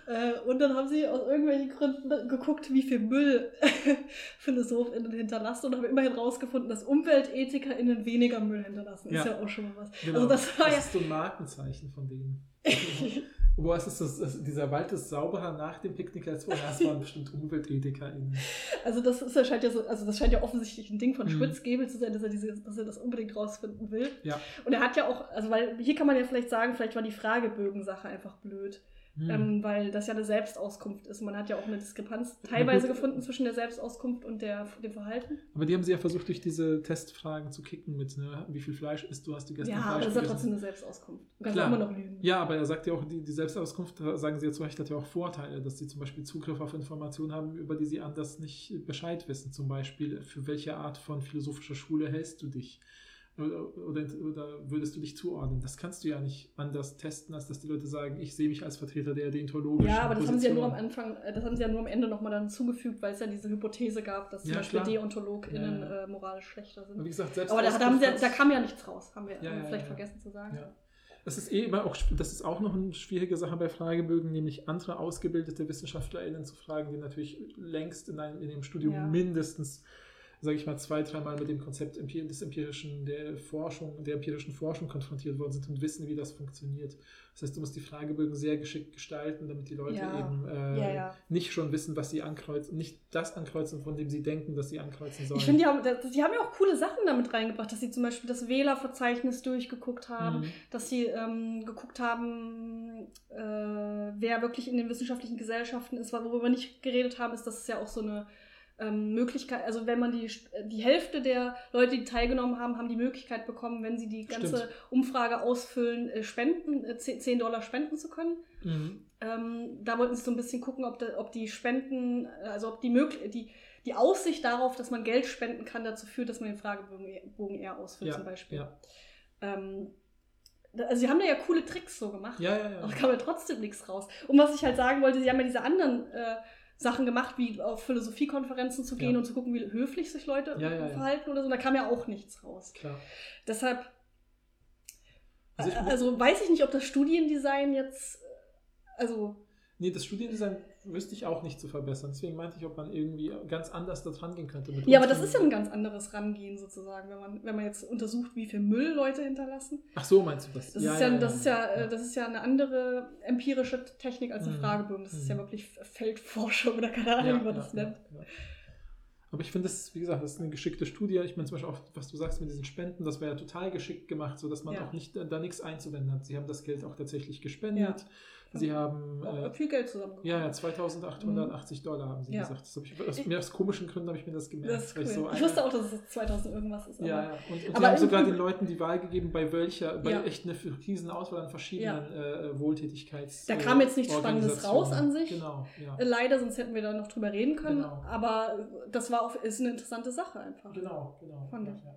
Äh, und dann haben sie aus irgendwelchen Gründen geguckt, wie viel Müll <laughs> PhilosophInnen hinterlassen und haben immerhin rausgefunden, dass UmweltethikerInnen weniger Müll hinterlassen. Ist Ja. ja auch schon mal was. Genau. Also das war ja. ist so ein Markenzeichen von denen. Boah, es ist das, das, dieser Wald ist sauberer nach dem Picknick als vorher. Das waren bestimmt UmweltethikerInnen. Also das ist ja, scheint ja so, also das scheint ja offensichtlich ein Ding von Mhm. Schwitzgebel zu sein, dass er, diese, dass er das unbedingt rausfinden will. Ja. Und er hat ja auch, also weil hier kann man ja vielleicht sagen, vielleicht war die Fragebögensache einfach blöd. Hm. Ähm, weil das ja eine Selbstauskunft ist. Man hat ja auch eine Diskrepanz teilweise gefunden zwischen der Selbstauskunft und der, dem Verhalten. Aber die haben sie ja versucht, durch diese Testfragen zu kicken mit, ne, wie viel Fleisch isst du, hast du gestern Ja, aber Fleisch das ist ja trotzdem eine Selbstauskunft. Du kannst Klar. immer noch lügen. Ja, aber er sagt ja auch, die, die Selbstauskunft, sagen sie ja zu Recht, hat ja auch Vorteile, dass sie zum Beispiel Zugriff auf Informationen haben, über die sie anders nicht Bescheid wissen. Zum Beispiel, für welche Art von philosophischer Schule hältst du dich? Oder, oder, oder würdest du dich zuordnen? Das kannst du ja nicht anders testen, als dass die Leute sagen, ich sehe mich als Vertreter der deontologischen Ja, aber das haben sie ja nur am Position. Anfang, äh, das haben sie ja nur am Ende nochmal dann zugefügt, weil es ja diese Hypothese gab, dass zum Ja, Beispiel klar. DeontologInnen Ja, ja. äh, moralisch schlechter sind. wie gesagt, selbst Aber da, haben sie, da kam ja nichts raus, haben wir haben vielleicht vergessen zu sagen. Das ist eh immer auch, das ist auch noch eine schwierige Sache bei Fragebögen, nämlich andere ausgebildete WissenschaftlerInnen zu fragen, die natürlich längst in, einem, in dem Studium mindestens, sage ich mal, zwei, dreimal mit dem Konzept des empirischen, der Forschung, der empirischen Forschung konfrontiert worden sind und wissen, wie das funktioniert. Das heißt, du musst die Fragebögen sehr geschickt gestalten, damit die Leute Ja. eben äh, Ja, ja. nicht schon wissen, was sie ankreuzen, nicht das ankreuzen, von dem sie denken, dass sie ankreuzen sollen. Ich finde, die haben, die haben ja auch coole Sachen damit reingebracht, dass sie zum Beispiel das Wählerverzeichnis durchgeguckt haben, Mhm. dass sie ähm, geguckt haben, äh, wer wirklich in den wissenschaftlichen Gesellschaften ist. Worüber wir nicht geredet haben, ist, dass es ja auch so eine ähm, Möglichkeit, also wenn man die, die Hälfte der Leute, die teilgenommen haben, haben die Möglichkeit bekommen, wenn sie die ganze Stimmt. Umfrage ausfüllen, äh, spenden, äh, 10 Dollar spenden zu können. Mhm. Ähm, da wollten sie so ein bisschen gucken, ob, da, ob die Spenden, also ob die, möglich die, die Aussicht darauf, dass man Geld spenden kann, dazu führt, dass man den Fragebogen eher- Bogen eher ausfüllt, Ja, zum Beispiel. ja. Ähm, also sie haben da ja coole Tricks so gemacht, Ja, ja, ja. aber da kam ja trotzdem nichts raus. Und was ich halt sagen wollte, sie haben ja diese anderen äh, Sachen gemacht, wie auf Philosophiekonferenzen zu gehen Ja. und zu gucken, wie höflich sich Leute Ja, ja, verhalten oder so. Da kam ja auch nichts raus. Klar. Deshalb, Also ich- also weiß ich nicht, ob das Studiendesign jetzt, äh, also Nee, das Studiendesign wüsste ich auch nicht zu verbessern. Deswegen meinte ich, ob man irgendwie ganz anders da dran gehen könnte. Ja, aber das ist ja ein ganz anderes Rangehen sozusagen, wenn man, wenn man jetzt untersucht, wie viel Müll Leute hinterlassen. Ach so, meinst du das? Das, ist, ja, das, ist, ja, das ist ja eine andere empirische Technik als ein Mhm. Fragebogen. Das ist ja Mhm. wirklich Feldforschung oder keine Ahnung, Ja, wie man ja, das ja, nennt. ja. Aber ich finde das, wie gesagt, das ist eine geschickte Studie. Ich meine zum Beispiel auch, was du sagst mit diesen Spenden, das war ja total geschickt gemacht, sodass man Ja. auch nicht da nichts einzuwenden hat. Sie haben das Geld auch tatsächlich gespendet. Sie haben Auch äh, viel Geld zusammengekommen. ja, ja, 2880 Dollar haben sie Ja. gesagt. Das ich, aus, mir aus komischen Gründen habe ich mir das gemerkt. Das cool. so ich eine- wusste auch, dass es 2000 irgendwas ist. Ja, aber- ja. Und, und Aber die haben sogar den Leuten die Wahl gegeben, bei welcher, bei Ja. echt eine riesen Auswahl an verschiedenen äh, Wohltätigkeits. Da äh, kam jetzt nichts Spannendes raus an sich. Genau, ja. Leider, sonst hätten wir da noch drüber reden können. Genau. Aber das war auch, ist eine interessante Sache einfach. Genau, genau. Fand ja, ich. ja.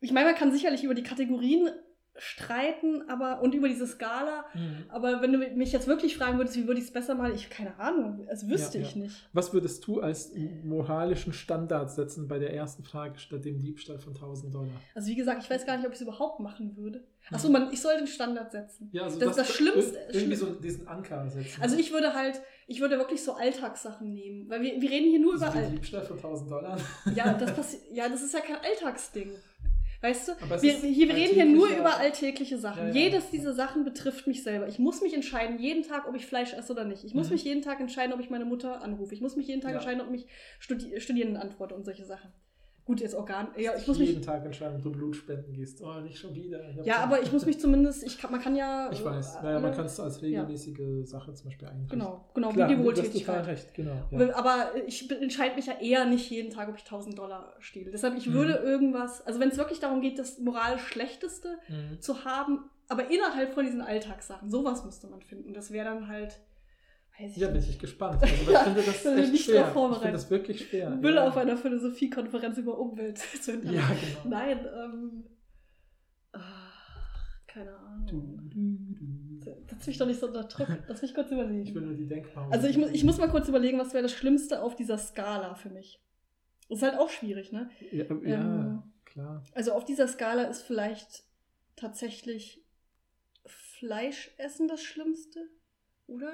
Ich meine, man kann sicherlich über die Kategorien streiten, aber und über diese Skala. Mhm. Aber wenn du mich jetzt wirklich fragen würdest, wie würde ich es besser machen, ich keine Ahnung, das wüsste Ja, ich ja. nicht. Was würdest du als moralischen Standard setzen bei der ersten Frage statt dem Diebstahl von 1000 Dollar? Also wie gesagt, ich weiß gar nicht, ob ich es überhaupt machen würde. Mhm. Achso, man, ich soll den Standard setzen. Ja, also Das- das Schlimmste- Irgendwie so diesen Anker setzen. Also ich würde halt, ich würde wirklich so Alltagssachen nehmen, weil wir, wir reden hier nur über also All den Diebstahl von 1000 Dollar. ja, das passi- ja, das ist ja kein Alltagsding. Weißt du, wir, hier, wir reden hier nur über alltägliche Sachen. Ja, ja. Jedes dieser Sachen betrifft mich selber. Ich muss mich entscheiden, jeden Tag, ob ich Fleisch esse oder nicht. Ich muss Mhm. mich jeden Tag entscheiden, ob ich meine Mutter anrufe. Ich muss mich jeden Tag Ja. entscheiden, ob ich Studi Studierenden antworte und solche Sachen. Gut, jetzt Organ. Ja, ich muss mich. jeden Tag entscheiden, ob du Blut spenden gehst. Oh, nicht schon wieder. Ja, aber ich muss mich zumindest. Ich kann, man kann ja. Ich weiß. äh, Naja, man alle- kann es als regelmäßige Sache zum Beispiel einrichten. Genau, genau, Klar, wie die du Wohltätigkeit. recht, genau. Ja. Aber ich entscheide mich ja eher nicht jeden Tag, ob ich 1000 Dollar stehle. Deshalb, ich Mhm. würde irgendwas, also wenn es wirklich darum geht, das moralisch Schlechteste Mhm. zu haben, aber innerhalb von diesen Alltagssachen, sowas müsste man finden. Das wäre dann halt, weiß ich Ja, bin ich gespannt. Also, ich <laughs> finde das bin echt nicht schwer. Ich finde das wirklich schwer. Müll ja. auf einer Philosophiekonferenz über Umwelt <laughs> zu. Ja, genau. Nein, ähm, ach, keine Du, Ahnung. du, du. Setz mich doch nicht so unter Druck. <laughs> Lass mich kurz überlegen. Ich will nur die Denkpause. Also ich muss, ich muss mal kurz überlegen, was wäre das Schlimmste auf dieser Skala für mich. Ist halt auch schwierig, ne? Ja, ja Ähm, klar. Also auf dieser Skala ist vielleicht tatsächlich Fleischessen das Schlimmste, oder?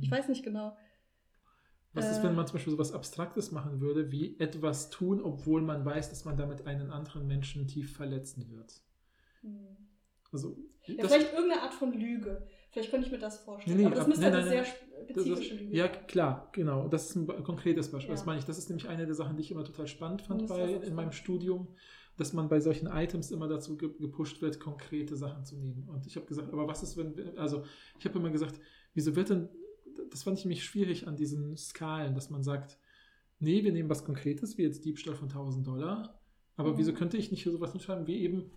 Ich Mhm. weiß nicht genau. Was ist, äh, wenn man zum Beispiel so was Abstraktes machen würde, wie etwas tun, obwohl man weiß, dass man damit einen anderen Menschen tief verletzen wird? Hm. Also, Ja, das, vielleicht irgendeine Art von Lüge. Vielleicht könnte ich mir das vorstellen. Nee, nee, aber das ab- müsste nein, eine sehr Das spezifische ist, Lüge ja, klar, genau. Das ist ein konkretes Beispiel. Das Ja. meine ich. Das ist nämlich eine der Sachen, die ich immer total spannend fand Das ist bei, in meinem spannend. Studium, dass man bei solchen Items immer dazu ge gepusht wird, konkrete Sachen zu nehmen. Und ich habe gesagt, aber was ist, wenn, also ich habe immer gesagt, wieso wird denn, das fand ich nämlich schwierig an diesen Skalen, dass man sagt, nee, wir nehmen was Konkretes, wie jetzt Diebstahl von 1000 Dollar, aber Mhm. wieso könnte ich nicht hier sowas hinschreiben, wie eben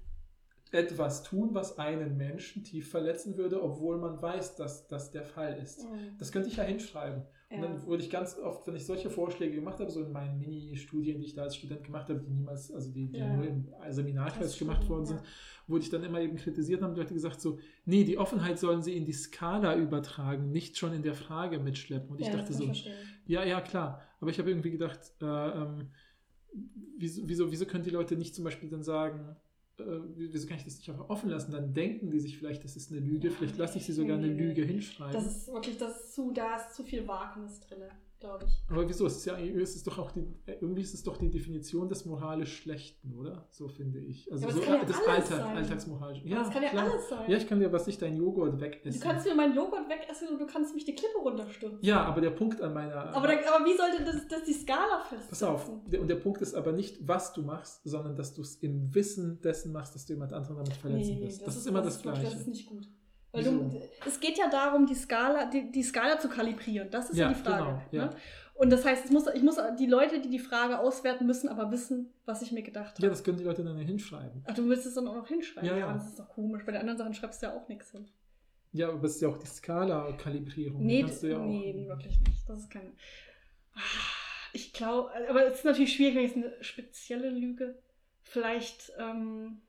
etwas tun, was einen Menschen tief verletzen würde, obwohl man weiß, dass das der Fall ist. Mhm. Das könnte ich ja hinschreiben. Und Ja. dann wurde ich ganz oft, wenn ich solche Vorschläge gemacht habe, so in meinen Mini-Studien, die ich da als Student gemacht habe, die niemals, also die, die Ja. nur im Seminarkreis gemacht worden sind, wurde ich dann immer eben kritisiert und haben die Leute gesagt so, nee, die Offenheit sollen sie in die Skala übertragen, nicht schon in der Frage mitschleppen. Und ich dachte so, verstehen. ja, ja, klar. Aber ich habe irgendwie gedacht, äh, ähm, wieso, wieso, wieso können die Leute nicht zum Beispiel dann sagen, äh, wieso kann ich das nicht einfach offen lassen? Dann denken die sich vielleicht, das ist eine Lüge, Ja, vielleicht lasse ich sie sogar eine Lüge hinschreiben. Das ist wirklich, das ist zu, da ist zu viel Wagnis drin, glaube ich. Aber wieso? Es ist ja es ist doch auch die, irgendwie ist es doch die Definition des moralisch Schlechten, oder? So finde ich. Also Ja, so ja das Alltag, sein. Alltagsmoralisch. Ja, das kann ja klar. alles sein. Ja, ich kann dir, was ich dein Joghurt wegessen. du kannst mir meinen Joghurt wegessen und du kannst mich die Klippe runterstürzen. ja, aber der Punkt an meiner. Aber, da, aber wie sollte das, das die Skala festsetzen? Pass auf, der, und der Punkt ist aber nicht, was du machst, sondern dass du es im Wissen dessen machst, dass du jemand anderen damit verletzen Nee, wirst. Das, ist immer das, wirklich- Gleiche. Das ist nicht gut. Weil du, es geht ja darum, die Skala, die, die Skala zu kalibrieren. Das ist ja, Ja, die Frage. genau, ja. Ne? Und das heißt, es muss, ich muss, die Leute, die die Frage auswerten, müssen aber wissen, was ich mir gedacht habe. ja, das können die Leute dann ja hinschreiben. Ach, du willst es dann auch noch hinschreiben? Ja, ja. das ist doch komisch. Bei den anderen Sachen schreibst du ja auch nichts hin. Ja, aber es ist ja auch die Skala-Kalibrierung. Nee, ja nee, wirklich nicht. Das ist keine. Ah, Ich glaube, aber es ist natürlich schwierig, wenn ich eine spezielle Lüge. Vielleicht, ähm,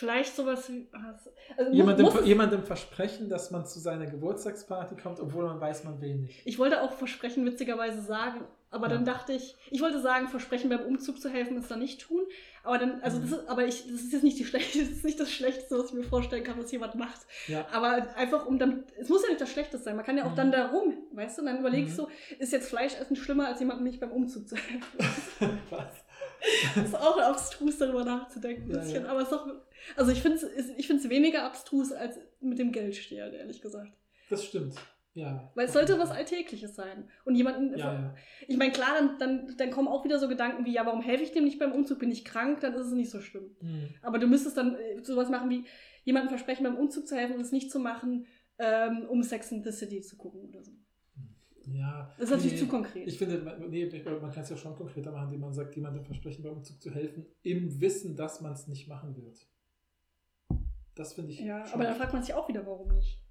vielleicht sowas wie. Also, also Jemandem, muss, jemandem versprechen, dass man zu seiner Geburtstagsparty kommt, obwohl man weiß, man will nicht. ich wollte auch Versprechen witzigerweise sagen, aber dann Ja. dachte ich, ich wollte sagen, Versprechen beim Umzug zu helfen, ist dann nicht tun. Aber dann, also Mhm. das ist, aber ich, das ist jetzt nicht die schlechte, <laughs> das ist nicht das Schlechteste, was ich mir vorstellen kann, was jemand macht. Ja. Aber einfach um dann, es muss ja nicht das Schlechteste sein, man kann ja auch Mhm. dann darum, weißt du, und dann überlegst Mhm. du, ist jetzt Fleischessen schlimmer, als jemandem nicht beim Umzug zu helfen? <laughs> <laughs> Was? Das ist auch abstrus, darüber nachzudenken, ein Ja, bisschen, ja. aber es ist doch, also ich finde es ich find's weniger abstrus als mit dem Geld stehlen, ehrlich gesagt. Das stimmt. Ja. Weil es sollte was Alltägliches sein. Und jemanden, Ja, ja. ich meine, klar, dann, dann, dann kommen auch wieder so Gedanken wie, ja, warum helfe ich dem nicht beim Umzug? Bin ich krank? Dann ist es nicht so schlimm. Hm. Aber du müsstest dann äh, sowas machen wie, jemandem versprechen, beim Umzug zu helfen und es nicht zu machen, ähm, um Sex in the City zu gucken oder so. Ja. Das ist natürlich Nee, zu konkret. Ich finde, man- nee, man kann es ja schon konkreter machen, indem man sagt, jemandem versprechen, beim Umzug zu helfen, im Wissen, dass man es nicht machen wird. Das finde ich. ja, aber dann fragt man sich auch wieder, warum nicht.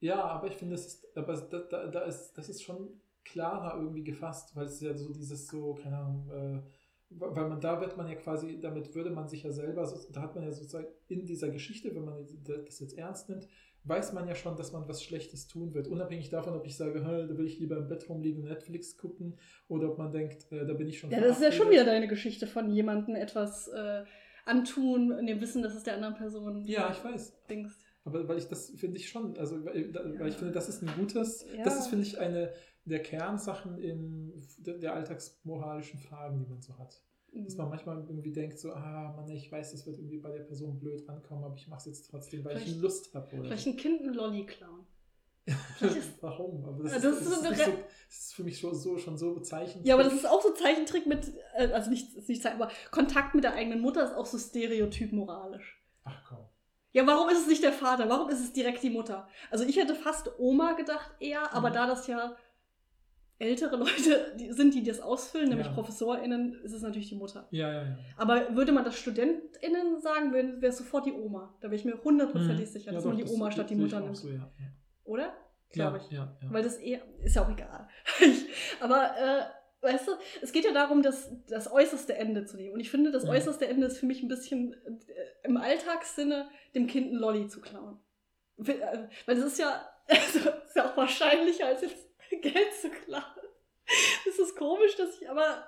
Ja, aber ich finde, das ist, aber da, da, da ist, das ist schon klarer irgendwie gefasst, weil es ja so dieses so, keine Ahnung, äh, weil man da wird man ja quasi, damit würde man sich ja selber, da hat man ja sozusagen in dieser Geschichte, wenn man das jetzt ernst nimmt, weiß man ja schon, dass man was Schlechtes tun wird. Unabhängig davon, ob ich sage, "Hä, da will ich lieber im Bett rumliegen und Netflix gucken, oder ob man denkt, äh, da bin ich schon. Ja, das ist ja schon wieder deine Geschichte von jemandem etwas äh, antun, in dem Wissen, dass es der anderen Person Ja, ich weiß. denkst. Aber weil ich das finde ich schon, also weil, da- weil ich Ja. finde, das ist ein gutes, Ja. das ist, finde ich, eine der Kernsachen der, der alltagsmoralischen Fragen, die man so hat. Dass man manchmal irgendwie denkt, so, ah, Mann, ich weiß, das wird irgendwie bei der Person blöd ankommen, aber ich mache es jetzt trotzdem, weil ich Vielleicht- Lust habe. Vielleicht ein Kind einen Lolli klauen. <laughs> ist- Warum? Aber das, Ja, ist, das das, ist ist so das ist für mich schon so, schon so bezeichnend. Ja, aber das ist auch so Zeichentrick mit, äh, also nicht, ist nicht aber Kontakt mit der eigenen Mutter ist auch so stereotyp moralisch. Ach komm. Ja, warum ist es nicht der Vater? Warum ist es direkt die Mutter? Also ich hätte fast Oma gedacht eher, aber Mhm. da das ja ältere <laughs> Leute die sind, die das ausfüllen, nämlich Ja. ProfessorInnen, ist es natürlich die Mutter. Ja, ja, ja. Aber würde man das StudentInnen sagen, wäre es sofort die Oma. Da bin ich mir hundertprozentig Mhm. sicher, Ja, dass doch, man die das Oma statt die Mutter nimmt. So, ja. Oder? Glaube ich. Ja, ja. Weil das eher, ist ja auch egal. <laughs> Aber, äh, weißt du, es geht ja darum, das, das äußerste Ende zu nehmen. Und ich finde, das äußerste Ende ist für mich ein bisschen äh, im Alltagssinne, dem Kind einen Lolli zu klauen. Weil äh, weil das ist ja, <laughs> also, ist ja auch wahrscheinlicher, als jetzt <laughs> Geld zu klauen. Es ist komisch, dass ich aber,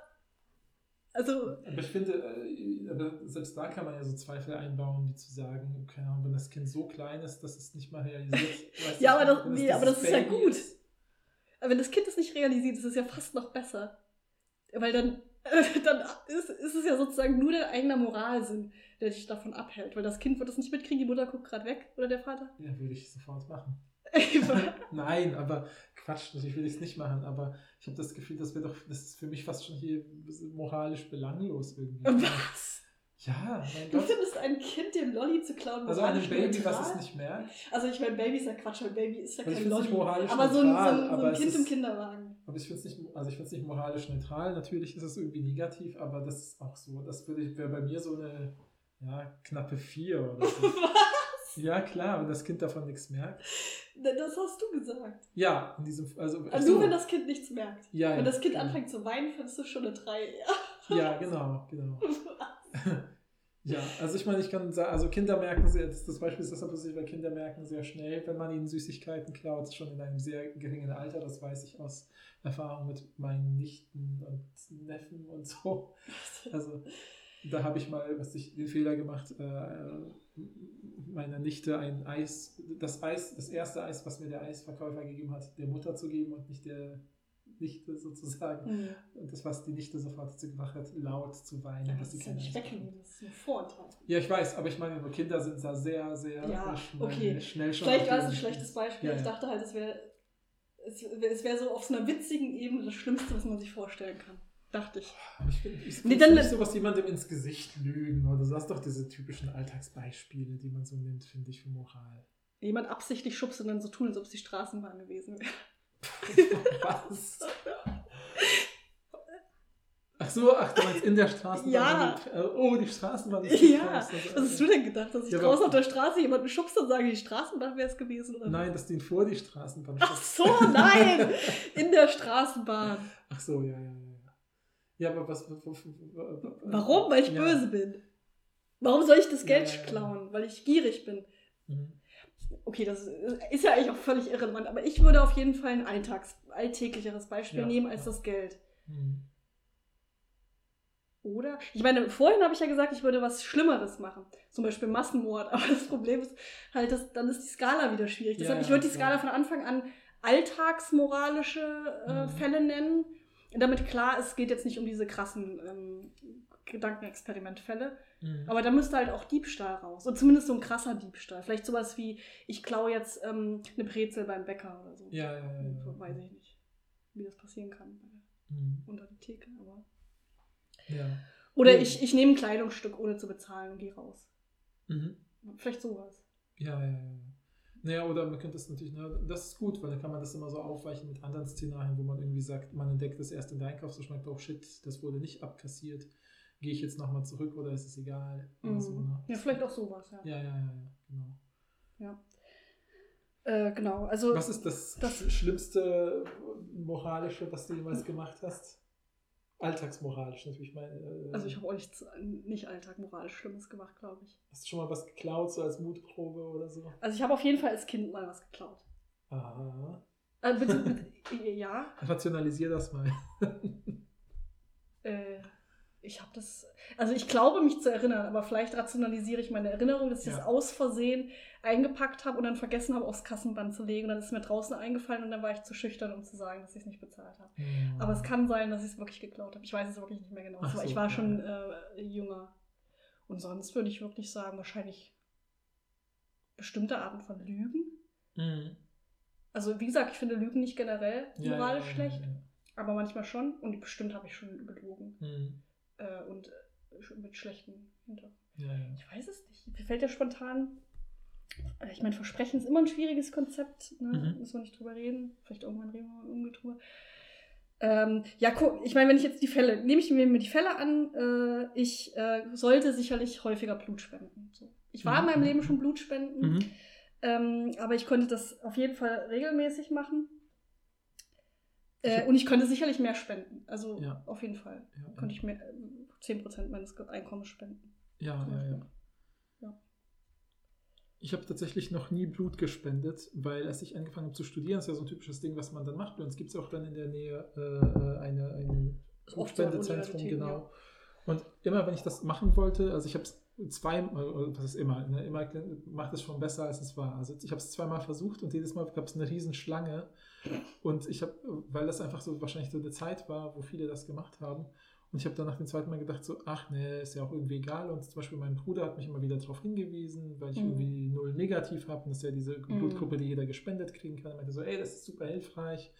also, Aber ich finde, äh, aber selbst da kann man ja so Zweifel einbauen, wie zu sagen, keine Ahnung, wenn das Kind so klein ist, dass es nicht mal realisiert. <laughs> Ja, aber das- nee, aber das ist ja gut. ist. wenn das Kind es nicht realisiert, ist es ja fast noch besser. Weil dann, <laughs> dann ist, ist es ja sozusagen nur dein eigener Moralsinn, der dich davon abhält. Weil das Kind wird es nicht mitkriegen, die Mutter guckt gerade weg oder der Vater. Ja, würde ich sofort machen. Nein, aber Quatsch, natürlich will ich es nicht machen, aber ich habe das Gefühl, das wäre doch, das ist für mich fast schon hier moralisch belanglos irgendwie. <laughs> Was? Ja, mein Du Gott. findest ein Kind dem Lolli zu klauen Also einem moralisch Baby, neutral? was es nicht merkt. Also ich meine, Baby ist ja Quatsch, weil Baby ist ja Also ich kein Lolli. moralisch Aber so ein, so neutral, ein, so ein Kind im ist- Kinderwagen. Aber ich finde es nicht, also ich find's nicht moralisch neutral. Natürlich ist es irgendwie negativ, aber das ist auch so. Das würde ich- wäre bei mir so eine ja, knappe 4 oder so. <laughs> <laughs> Was? Ja, klar, wenn das Kind davon nichts merkt. Das hast du gesagt. Ja, in diesem also, Also nur wenn das Kind nichts merkt. ja, ja, Wenn das Kind genau. anfängt zu weinen, findest du schon eine 3. Ja, genau, genau. <laughs> Ja, also ich meine, ich kann sagen, also Kinder merken sehr, das, das Beispiel ist deshalb lustig, weil Kinder merken sehr schnell, wenn man ihnen Süßigkeiten klaut, schon in einem sehr geringen Alter, das weiß ich aus Erfahrung mit meinen Nichten und Neffen und so. <laughs> Also da habe ich mal, was ich den Fehler gemacht, äh, meiner Nichte ein Eis, das Eis, das erste Eis, was mir der Eisverkäufer gegeben hat, der Mutter zu geben und nicht der Nichte sozusagen. Hm. Und das, was die Nichte sofort dazu gemacht hat, laut zu weinen. Ja, das sie ist wegnehmen, bekommt. das ist ein Vorurteil. Ja, ich weiß, aber ich meine, nur Kinder sind da sehr, sehr Ja, schnell, okay. schnell schon. Vielleicht war es ein schlechtes Beispiel. Ja, Ich dachte halt, es wäre es es wär so auf so einer witzigen Ebene das Schlimmste, was man sich vorstellen kann. Dachte ich. Ich finde ich Nee, dann- nicht sowas jemandem ins Gesicht lügen oder. Das ist doch diese typischen Alltagsbeispiele, die man so nimmt, finde ich, für Moral. Jemand absichtlich schubst und dann so tun, als ob es die Straßenbahn gewesen wäre. <laughs> Was? Ach so, ach, du meinst in der Straßenbahn. Ja. die- Oh, die Straßenbahn ist Ja. Also, was hast du denn gedacht, dass ich Ja, draußen auf der Straße jemanden schubst und sage, die Straßenbahn wäre es gewesen? Oder? Nein, dass du ihn vor die Straßenbahn Ach schubst. so, nein! <laughs> In der Straßenbahn. Ach so, ja, ja, ja. Ja. Aber was. Warum? Weil ich ja. böse bin. Warum soll ich das Geld Ja, ja. klauen? Weil ich gierig bin. Mhm. Okay, das ist ja eigentlich auch völlig irrelevant, aber ich würde auf jeden Fall ein Alltags alltäglicheres Beispiel nehmen als das Geld. Mhm. Oder? Ich meine, vorhin habe ich ja gesagt, ich würde was Schlimmeres machen. Zum Beispiel Massenmord. <laughs> Aber das Problem ist halt, dass, dann ist die Skala wieder schwierig. Ja, Deshalb, ich ja, würde die. Skala von Anfang an alltagsmoralische äh, Mhm. Fälle nennen. Damit klar, es geht jetzt nicht um diese krassen ähm, Gedankenexperimentfälle. Mhm. Aber da müsste halt auch Diebstahl raus. Und zumindest so ein krasser Diebstahl. Vielleicht sowas wie, ich klaue jetzt ähm, eine Brezel beim Bäcker oder so. ja, ja, ja, ja. Weiß ich nicht, wie das passieren kann. Mhm. Unter die Theke, aber. Ja. Oder Mhm. ich, ich nehme ein Kleidungsstück, ohne zu bezahlen und gehe raus. Mhm. Vielleicht sowas. Ja, ja, ja. Naja, oder man könnte es natürlich, ne, das ist gut, weil dann kann man das immer so aufweichen mit anderen Szenarien, wo man irgendwie sagt, man entdeckt das erst in der Einkaufsverschmack, oh shit, das wurde nicht abkassiert. Gehe ich jetzt nochmal zurück oder ist es egal? Mhm. so, ne? Ja, vielleicht auch sowas, ja. Ja, ja, ja, ja, genau. Äh, genau, also. Was ist das, das- schlimmste moralische, was du jemals gemacht hast? Alltagsmoralisch natürlich. Mein, äh, Also ich habe auch nichts, nicht alltagmoralisch Schlimmes gemacht, glaube ich. hast du schon mal was geklaut, so als Mutprobe oder so? Also ich habe auf jeden Fall als Kind mal was geklaut. Aha. Äh, bitte, <laughs> bitte, ja. Rationalisier das mal. Äh, ich habe das, also ich glaube mich zu erinnern, aber vielleicht rationalisiere ich meine Erinnerung, dass ich Ja. das aus Versehen eingepackt habe und dann vergessen habe, aufs Kassenband zu legen. Und dann ist es mir draußen eingefallen und dann war ich zu schüchtern, um zu sagen, dass ich es nicht bezahlt habe. Aber es kann sein, dass ich es wirklich geklaut habe. Ich weiß es wirklich nicht mehr genau. Ach Aber ich so, war ja, schon äh, jünger. Und sonst würde ich wirklich sagen, wahrscheinlich bestimmte Arten von Lügen. Mhm. Also wie gesagt, ich finde Lügen nicht generell moralisch ja, schlecht, aber manchmal schon. Und bestimmt habe ich schon gelogen. Mhm. Äh, und äh, mit schlechten Hintergrund. Ja, ja. Ich weiß es nicht. Mir fällt ja spontan. äh, Ich meine, Versprechen ist immer ein schwieriges Konzept. Ne? Mhm. Müssen wir nicht drüber reden. Vielleicht irgendwann reden wir mal irgendwie drüber. Ähm, ja, guck, ich meine, wenn ich jetzt die Fälle, nehme ich mir die Fälle an, äh, ich äh, sollte sicherlich häufiger Blut spenden. So. Ich war Mhm. in meinem Leben schon Blutspenden, Mhm. ähm, aber ich konnte das auf jeden Fall regelmäßig machen. Äh, und ich könnte sicherlich mehr spenden. Also Ja. auf jeden Fall Ja, konnte ich mehr, äh, 10% meines Einkommens spenden. ja, ja, ja. Ja. Ich habe tatsächlich noch nie Blut gespendet, weil als ich angefangen habe zu studieren, ist ja so ein typisches Ding, was man dann macht. Bei uns gibt es auch dann in der Nähe äh, eine, ein Blutspendezentrum, genau. Und immer, wenn ich das machen wollte, also ich habe es zwei, oder was ist immer, ne, immer macht es schon besser, als es war. Also ich habe es zweimal versucht und jedes Mal gab es eine riesen Schlange. Und ich habe, weil das einfach so wahrscheinlich so eine Zeit war, wo viele das gemacht haben. Und ich habe dann nach dem zweiten Mal gedacht, so, ach nee, ist ja auch irgendwie egal. Und zum Beispiel mein Bruder hat mich immer wieder darauf hingewiesen, weil ich Mhm. irgendwie null negativ habe. Und das ist ja diese Mhm. Blutgruppe, die jeder gespendet kriegen kann. Er meinte so, ey, das ist super hilfreich,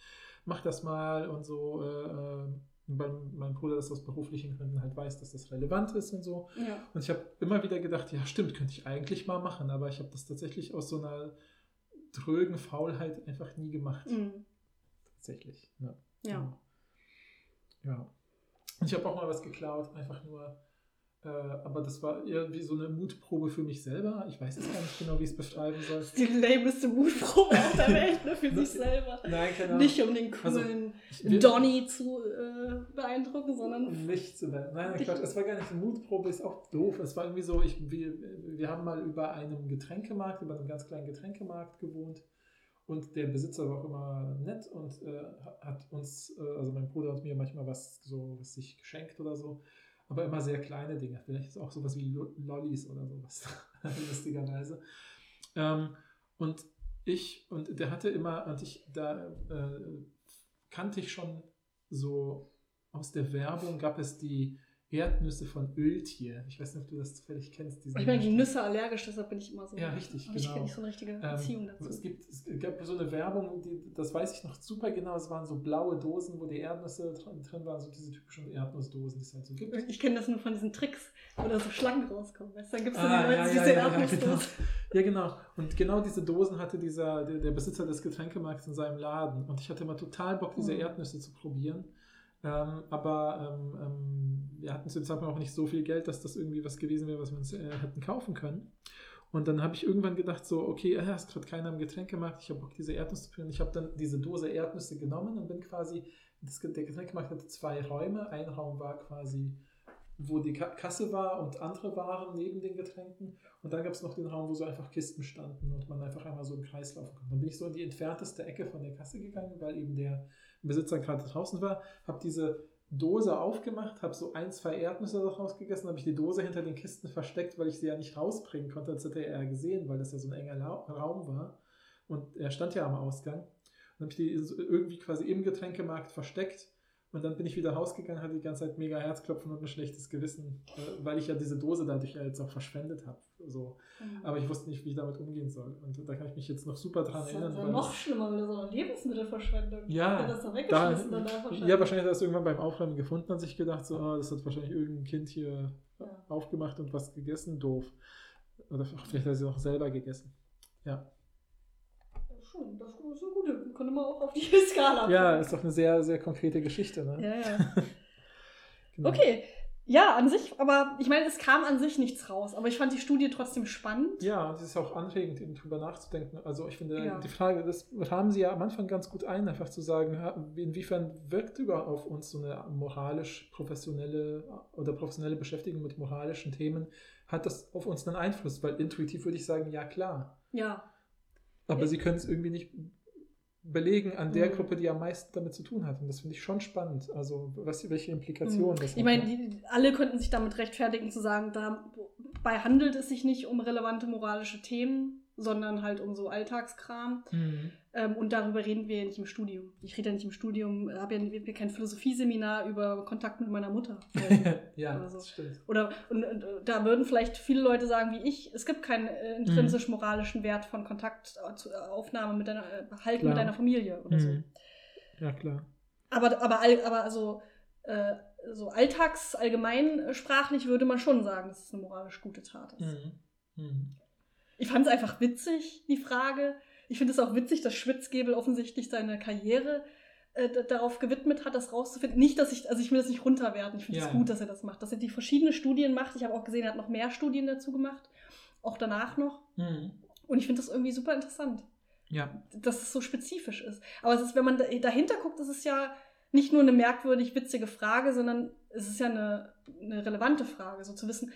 mach das mal und so. Äh, äh, weil mein Bruder das aus beruflichen Gründen halt weiß, dass das relevant ist und so. Ja. Und ich habe immer wieder gedacht, ja stimmt, könnte ich eigentlich mal machen. Aber ich habe das tatsächlich aus so einer drögen Faulheit einfach nie gemacht. Mhm. Tatsächlich. Ja. Ja. Ja. Und ich habe auch mal was geklaut, einfach nur. Äh, aber das war irgendwie so eine Mutprobe für mich selber. Ich weiß jetzt gar nicht genau, wie ich es beschreiben soll. Die lameste Mutprobe auf der <laughs> Welt, nur für sich selber. Nein, keine Ahnung. Nicht um den Also, coolen will- Donny zu äh, beeindrucken, sondern Nicht zu nein, nein, Dich- Quatsch, es war gar nicht eine Mutprobe, ist auch doof. Es war irgendwie so, ich, wir, wir haben mal über einem Getränkemarkt, über einem ganz kleinen Getränkemarkt gewohnt und der Besitzer war auch immer nett und äh, hat uns, äh, also mein Bruder und mir manchmal was so was sich geschenkt oder so, aber immer sehr kleine Dinge. Vielleicht ist auch sowas wie Lo- Lollis oder sowas, <laughs> lustigerweise. Ähm, und ich, und der hatte immer, und ich, da äh, kannte ich schon so aus der Werbung gab es die Erdnüsse von Öltier. Ich weiß nicht, ob du das zufällig kennst. ich bin gegen. Nüsse allergisch, deshalb bin ich immer so. Ja, richtig, hab Ich genau. kenne nicht so eine richtige Beziehung Ähm, dazu. es, gibt, es gab so eine Werbung, die, das weiß ich noch super genau. Es waren so blaue Dosen, wo die Erdnüsse drin, drin waren, so diese typischen Erdnussdosen, die es halt so gibt. Ich kenne das nur von diesen Tricks, wo da so Schlangen rauskommen. Weißt, dann gibt es Ah, die ja, ja, diese ja, ja, Erdnussdose. <laughs> Ja, genau. Und genau diese Dosen hatte dieser, der, der Besitzer des Getränkemarkts in seinem Laden. Und ich hatte immer total Bock, diese Mhm. Erdnüsse zu probieren. Ähm, aber ähm, ähm, wir hatten zu dem Zeitpunkt auch nicht so viel Geld, dass das irgendwie was gewesen wäre, was wir uns äh, hätten kaufen können. Und dann habe ich irgendwann gedacht, so, okay, äh, ist gerade keiner im Getränkemarkt, ich habe Bock, diese Erdnüsse zu probieren. Ich habe dann diese Dose Erdnüsse genommen und bin quasi, das, der Getränkemarkt hatte zwei Räume. Ein Raum war quasi, wo die Ka Kasse war und andere Waren neben den Getränken. Und dann gab es noch den Raum, wo so einfach Kisten standen und man einfach einmal so im Kreis laufen konnte. Dann bin ich so in die entfernteste Ecke von der Kasse gegangen, weil eben der Besitzer gerade draußen war, habe diese Dose aufgemacht, habe so ein, zwei Erdnüsse daraus gegessen, habe ich die Dose hinter den Kisten versteckt, weil ich sie ja nicht rausbringen konnte, als hätte er gesehen, weil das ja so ein enger Raum war. Und er stand ja am Ausgang. Dann habe ich die irgendwie quasi im Getränkemarkt versteckt. Und dann bin ich wieder rausgegangen, hatte die ganze Zeit mega Herzklopfen und ein schlechtes Gewissen, äh, weil ich ja diese Dose dadurch ja jetzt auch verschwendet habe. So. Aber ich wusste nicht, wie ich damit umgehen soll. Und da kann ich mich jetzt noch super dran das ist erinnern. ja weil noch das- schlimmer, weil das auch Lebensmittelverschwendung. Ja, Wenn das da da, danach wahrscheinlich. ja, wahrscheinlich hat er das irgendwann beim Aufräumen gefunden und sich gedacht, so, oh, das hat wahrscheinlich irgendein Kind hier Ja. aufgemacht und was gegessen, doof. Oder vielleicht hat er sie auch selber gegessen. Ja. Schon, das ist man auch auf die <laughs> Skala Ja, ist doch eine sehr, sehr konkrete Geschichte, ne? ja, ja. <laughs> Genau. Okay. Ja, an sich, aber ich meine, es kam an sich nichts raus. Aber ich fand die Studie trotzdem spannend. Ja, es ist auch anregend, eben drüber nachzudenken. Also ich finde, Ja. die Frage, das haben Sie ja am Anfang ganz gut ein, einfach zu sagen, inwiefern wirkt über auf uns so eine moralisch professionelle oder professionelle Beschäftigung mit moralischen Themen, hat das auf uns einen Einfluss? Weil intuitiv würde ich sagen, ja klar. Ja. Aber Ja. Sie können es irgendwie nicht belegen an der Mhm. Gruppe, die am meisten damit zu tun hat. Und das finde ich schon spannend. Also was, welche Implikationen das Ich hat, meine, ne? die, alle könnten sich damit rechtfertigen zu sagen, dabei handelt es sich nicht um relevante moralische Themen, sondern halt um so Alltagskram. Mhm. Ähm, und darüber reden wir ja nicht im Studium. Ich rede ja nicht im Studium, habe ja kein Philosophieseminar über Kontakt mit meiner Mutter. <laughs> ja, Oder so. das stimmt. Oder und, und, äh, da würden vielleicht viele Leute sagen wie ich, es gibt keinen äh, intrinsisch moralischen Wert von Kontaktaufnahme mit deiner äh, Halten Klar. mit deiner Familie oder so. Mhm. Ja, klar. Aber, aber, aber also äh, so alltags allgemein äh, sprachlich würde man schon sagen, dass es eine moralisch gute Tat ist. Mhm. Mhm. Ich fand es einfach witzig, die Frage. Ich finde es auch witzig, dass Schwitzgebel offensichtlich seine Karriere äh, darauf gewidmet hat, das rauszufinden. Nicht, dass ich, also ich will das nicht runterwerten. Ich finde es Ja. gut, dass er das macht. Dass er die verschiedenen Studien macht. Ich habe auch gesehen, er hat noch mehr Studien dazu gemacht. Auch danach noch. Mhm. Und ich finde das irgendwie super interessant, Ja, dass es so spezifisch ist. Aber es ist, wenn man da, dahinter guckt, ist es ja nicht nur eine merkwürdig witzige Frage, sondern es ist ja eine, eine relevante Frage. So zu wissen,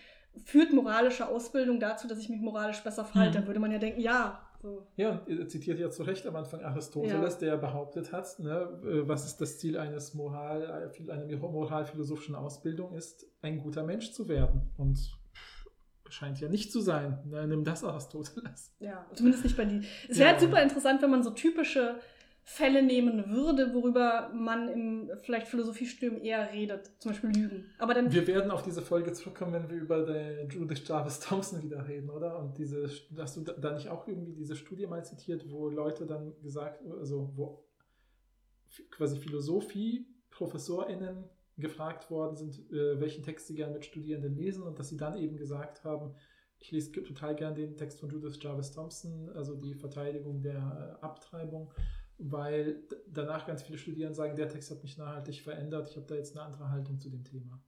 führt moralische Ausbildung dazu, dass ich mich moralisch besser verhalte? Mhm. Da würde man ja denken, ja. So. Ja, und ihr zitiert ja zu Recht am Anfang Aristoteles, Ja. der behauptet hat, ne, äh, was ist das Ziel eines Moral, einer moralphilosophischen Ausbildung ist, ein guter Mensch zu werden. Und scheint ja nicht zu sein. Ne, nimm das Aristoteles. Ja, zumindest nicht bei die. Es Ja. wäre halt super interessant, wenn man so typische Fälle nehmen würde, worüber man im vielleicht Philosophiestudium eher redet, zum Beispiel Lügen. Aber dann Wir werden auf diese Folge zurückkommen, wenn wir über Judith Jarvis Thompson wieder reden, oder? Und diese, hast du da- nicht auch irgendwie diese Studie mal zitiert, wo Leute dann gesagt, also wo quasi Philosophie, ProfessorInnen gefragt worden sind, äh, welchen Text sie gerne mit Studierenden lesen und dass sie dann eben gesagt haben, ich lese total gern den Text von Judith Jarvis Thompson, also die Verteidigung der äh, Abtreibung, weil danach ganz viele Studierende sagen, der Text hat mich nachhaltig verändert, ich habe da jetzt eine andere Haltung zu dem Thema.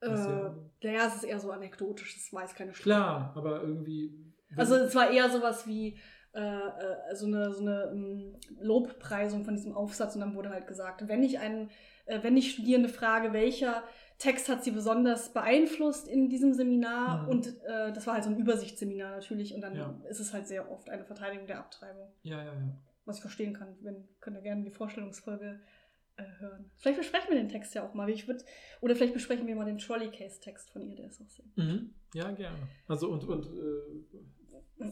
äh, ja- naja, es ist eher so anekdotisch, das weiß keine Studie. Klar, aber irgendwie. Also es war eher sowas wie äh, äh, so eine, so eine ähm, Lobpreisung von diesem Aufsatz und dann wurde halt gesagt, wenn ich einen, äh, wenn ich Studierende frage, welcher Text hat sie besonders beeinflusst in diesem Seminar Mhm. und äh, das war halt so ein Übersichtsseminar natürlich und dann Ja. ist es halt sehr oft eine Verteidigung der Abtreibung, ja, ja, ja. Was ich verstehen kann. Wenn, könnt ihr gerne die Vorstellungsfolge äh, hören. Vielleicht besprechen wir den Text ja auch mal. Ich würd, oder vielleicht besprechen wir mal den Trolley Case Text von ihr, der ist auch sehr Mhm. Ja, gerne. Also und, und äh,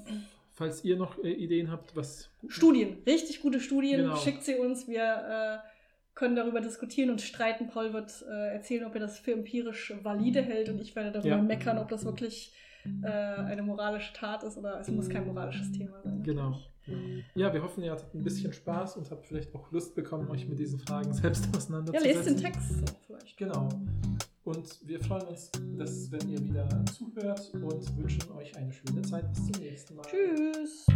falls ihr noch äh, Ideen habt, was. Studien, richtig gute Studien. Genau. Schickt sie uns. Wir äh, können darüber diskutieren und streiten. Paul wird äh, erzählen, ob er das für empirisch valide hält und ich werde darüber Ja. meckern, ob das wirklich äh, eine moralische Tat ist oder es muss kein moralisches Thema sein. Genau. Ja, wir hoffen, ihr hattet ein bisschen Spaß und habt vielleicht auch Lust bekommen, euch mit diesen Fragen selbst <laughs> Ja, auseinanderzusetzen. lest den Text so vielleicht. Genau. Und wir freuen uns, dass, wenn ihr wieder zuhört und wünschen euch eine schöne Zeit. Bis zum nächsten Mal. Tschüss.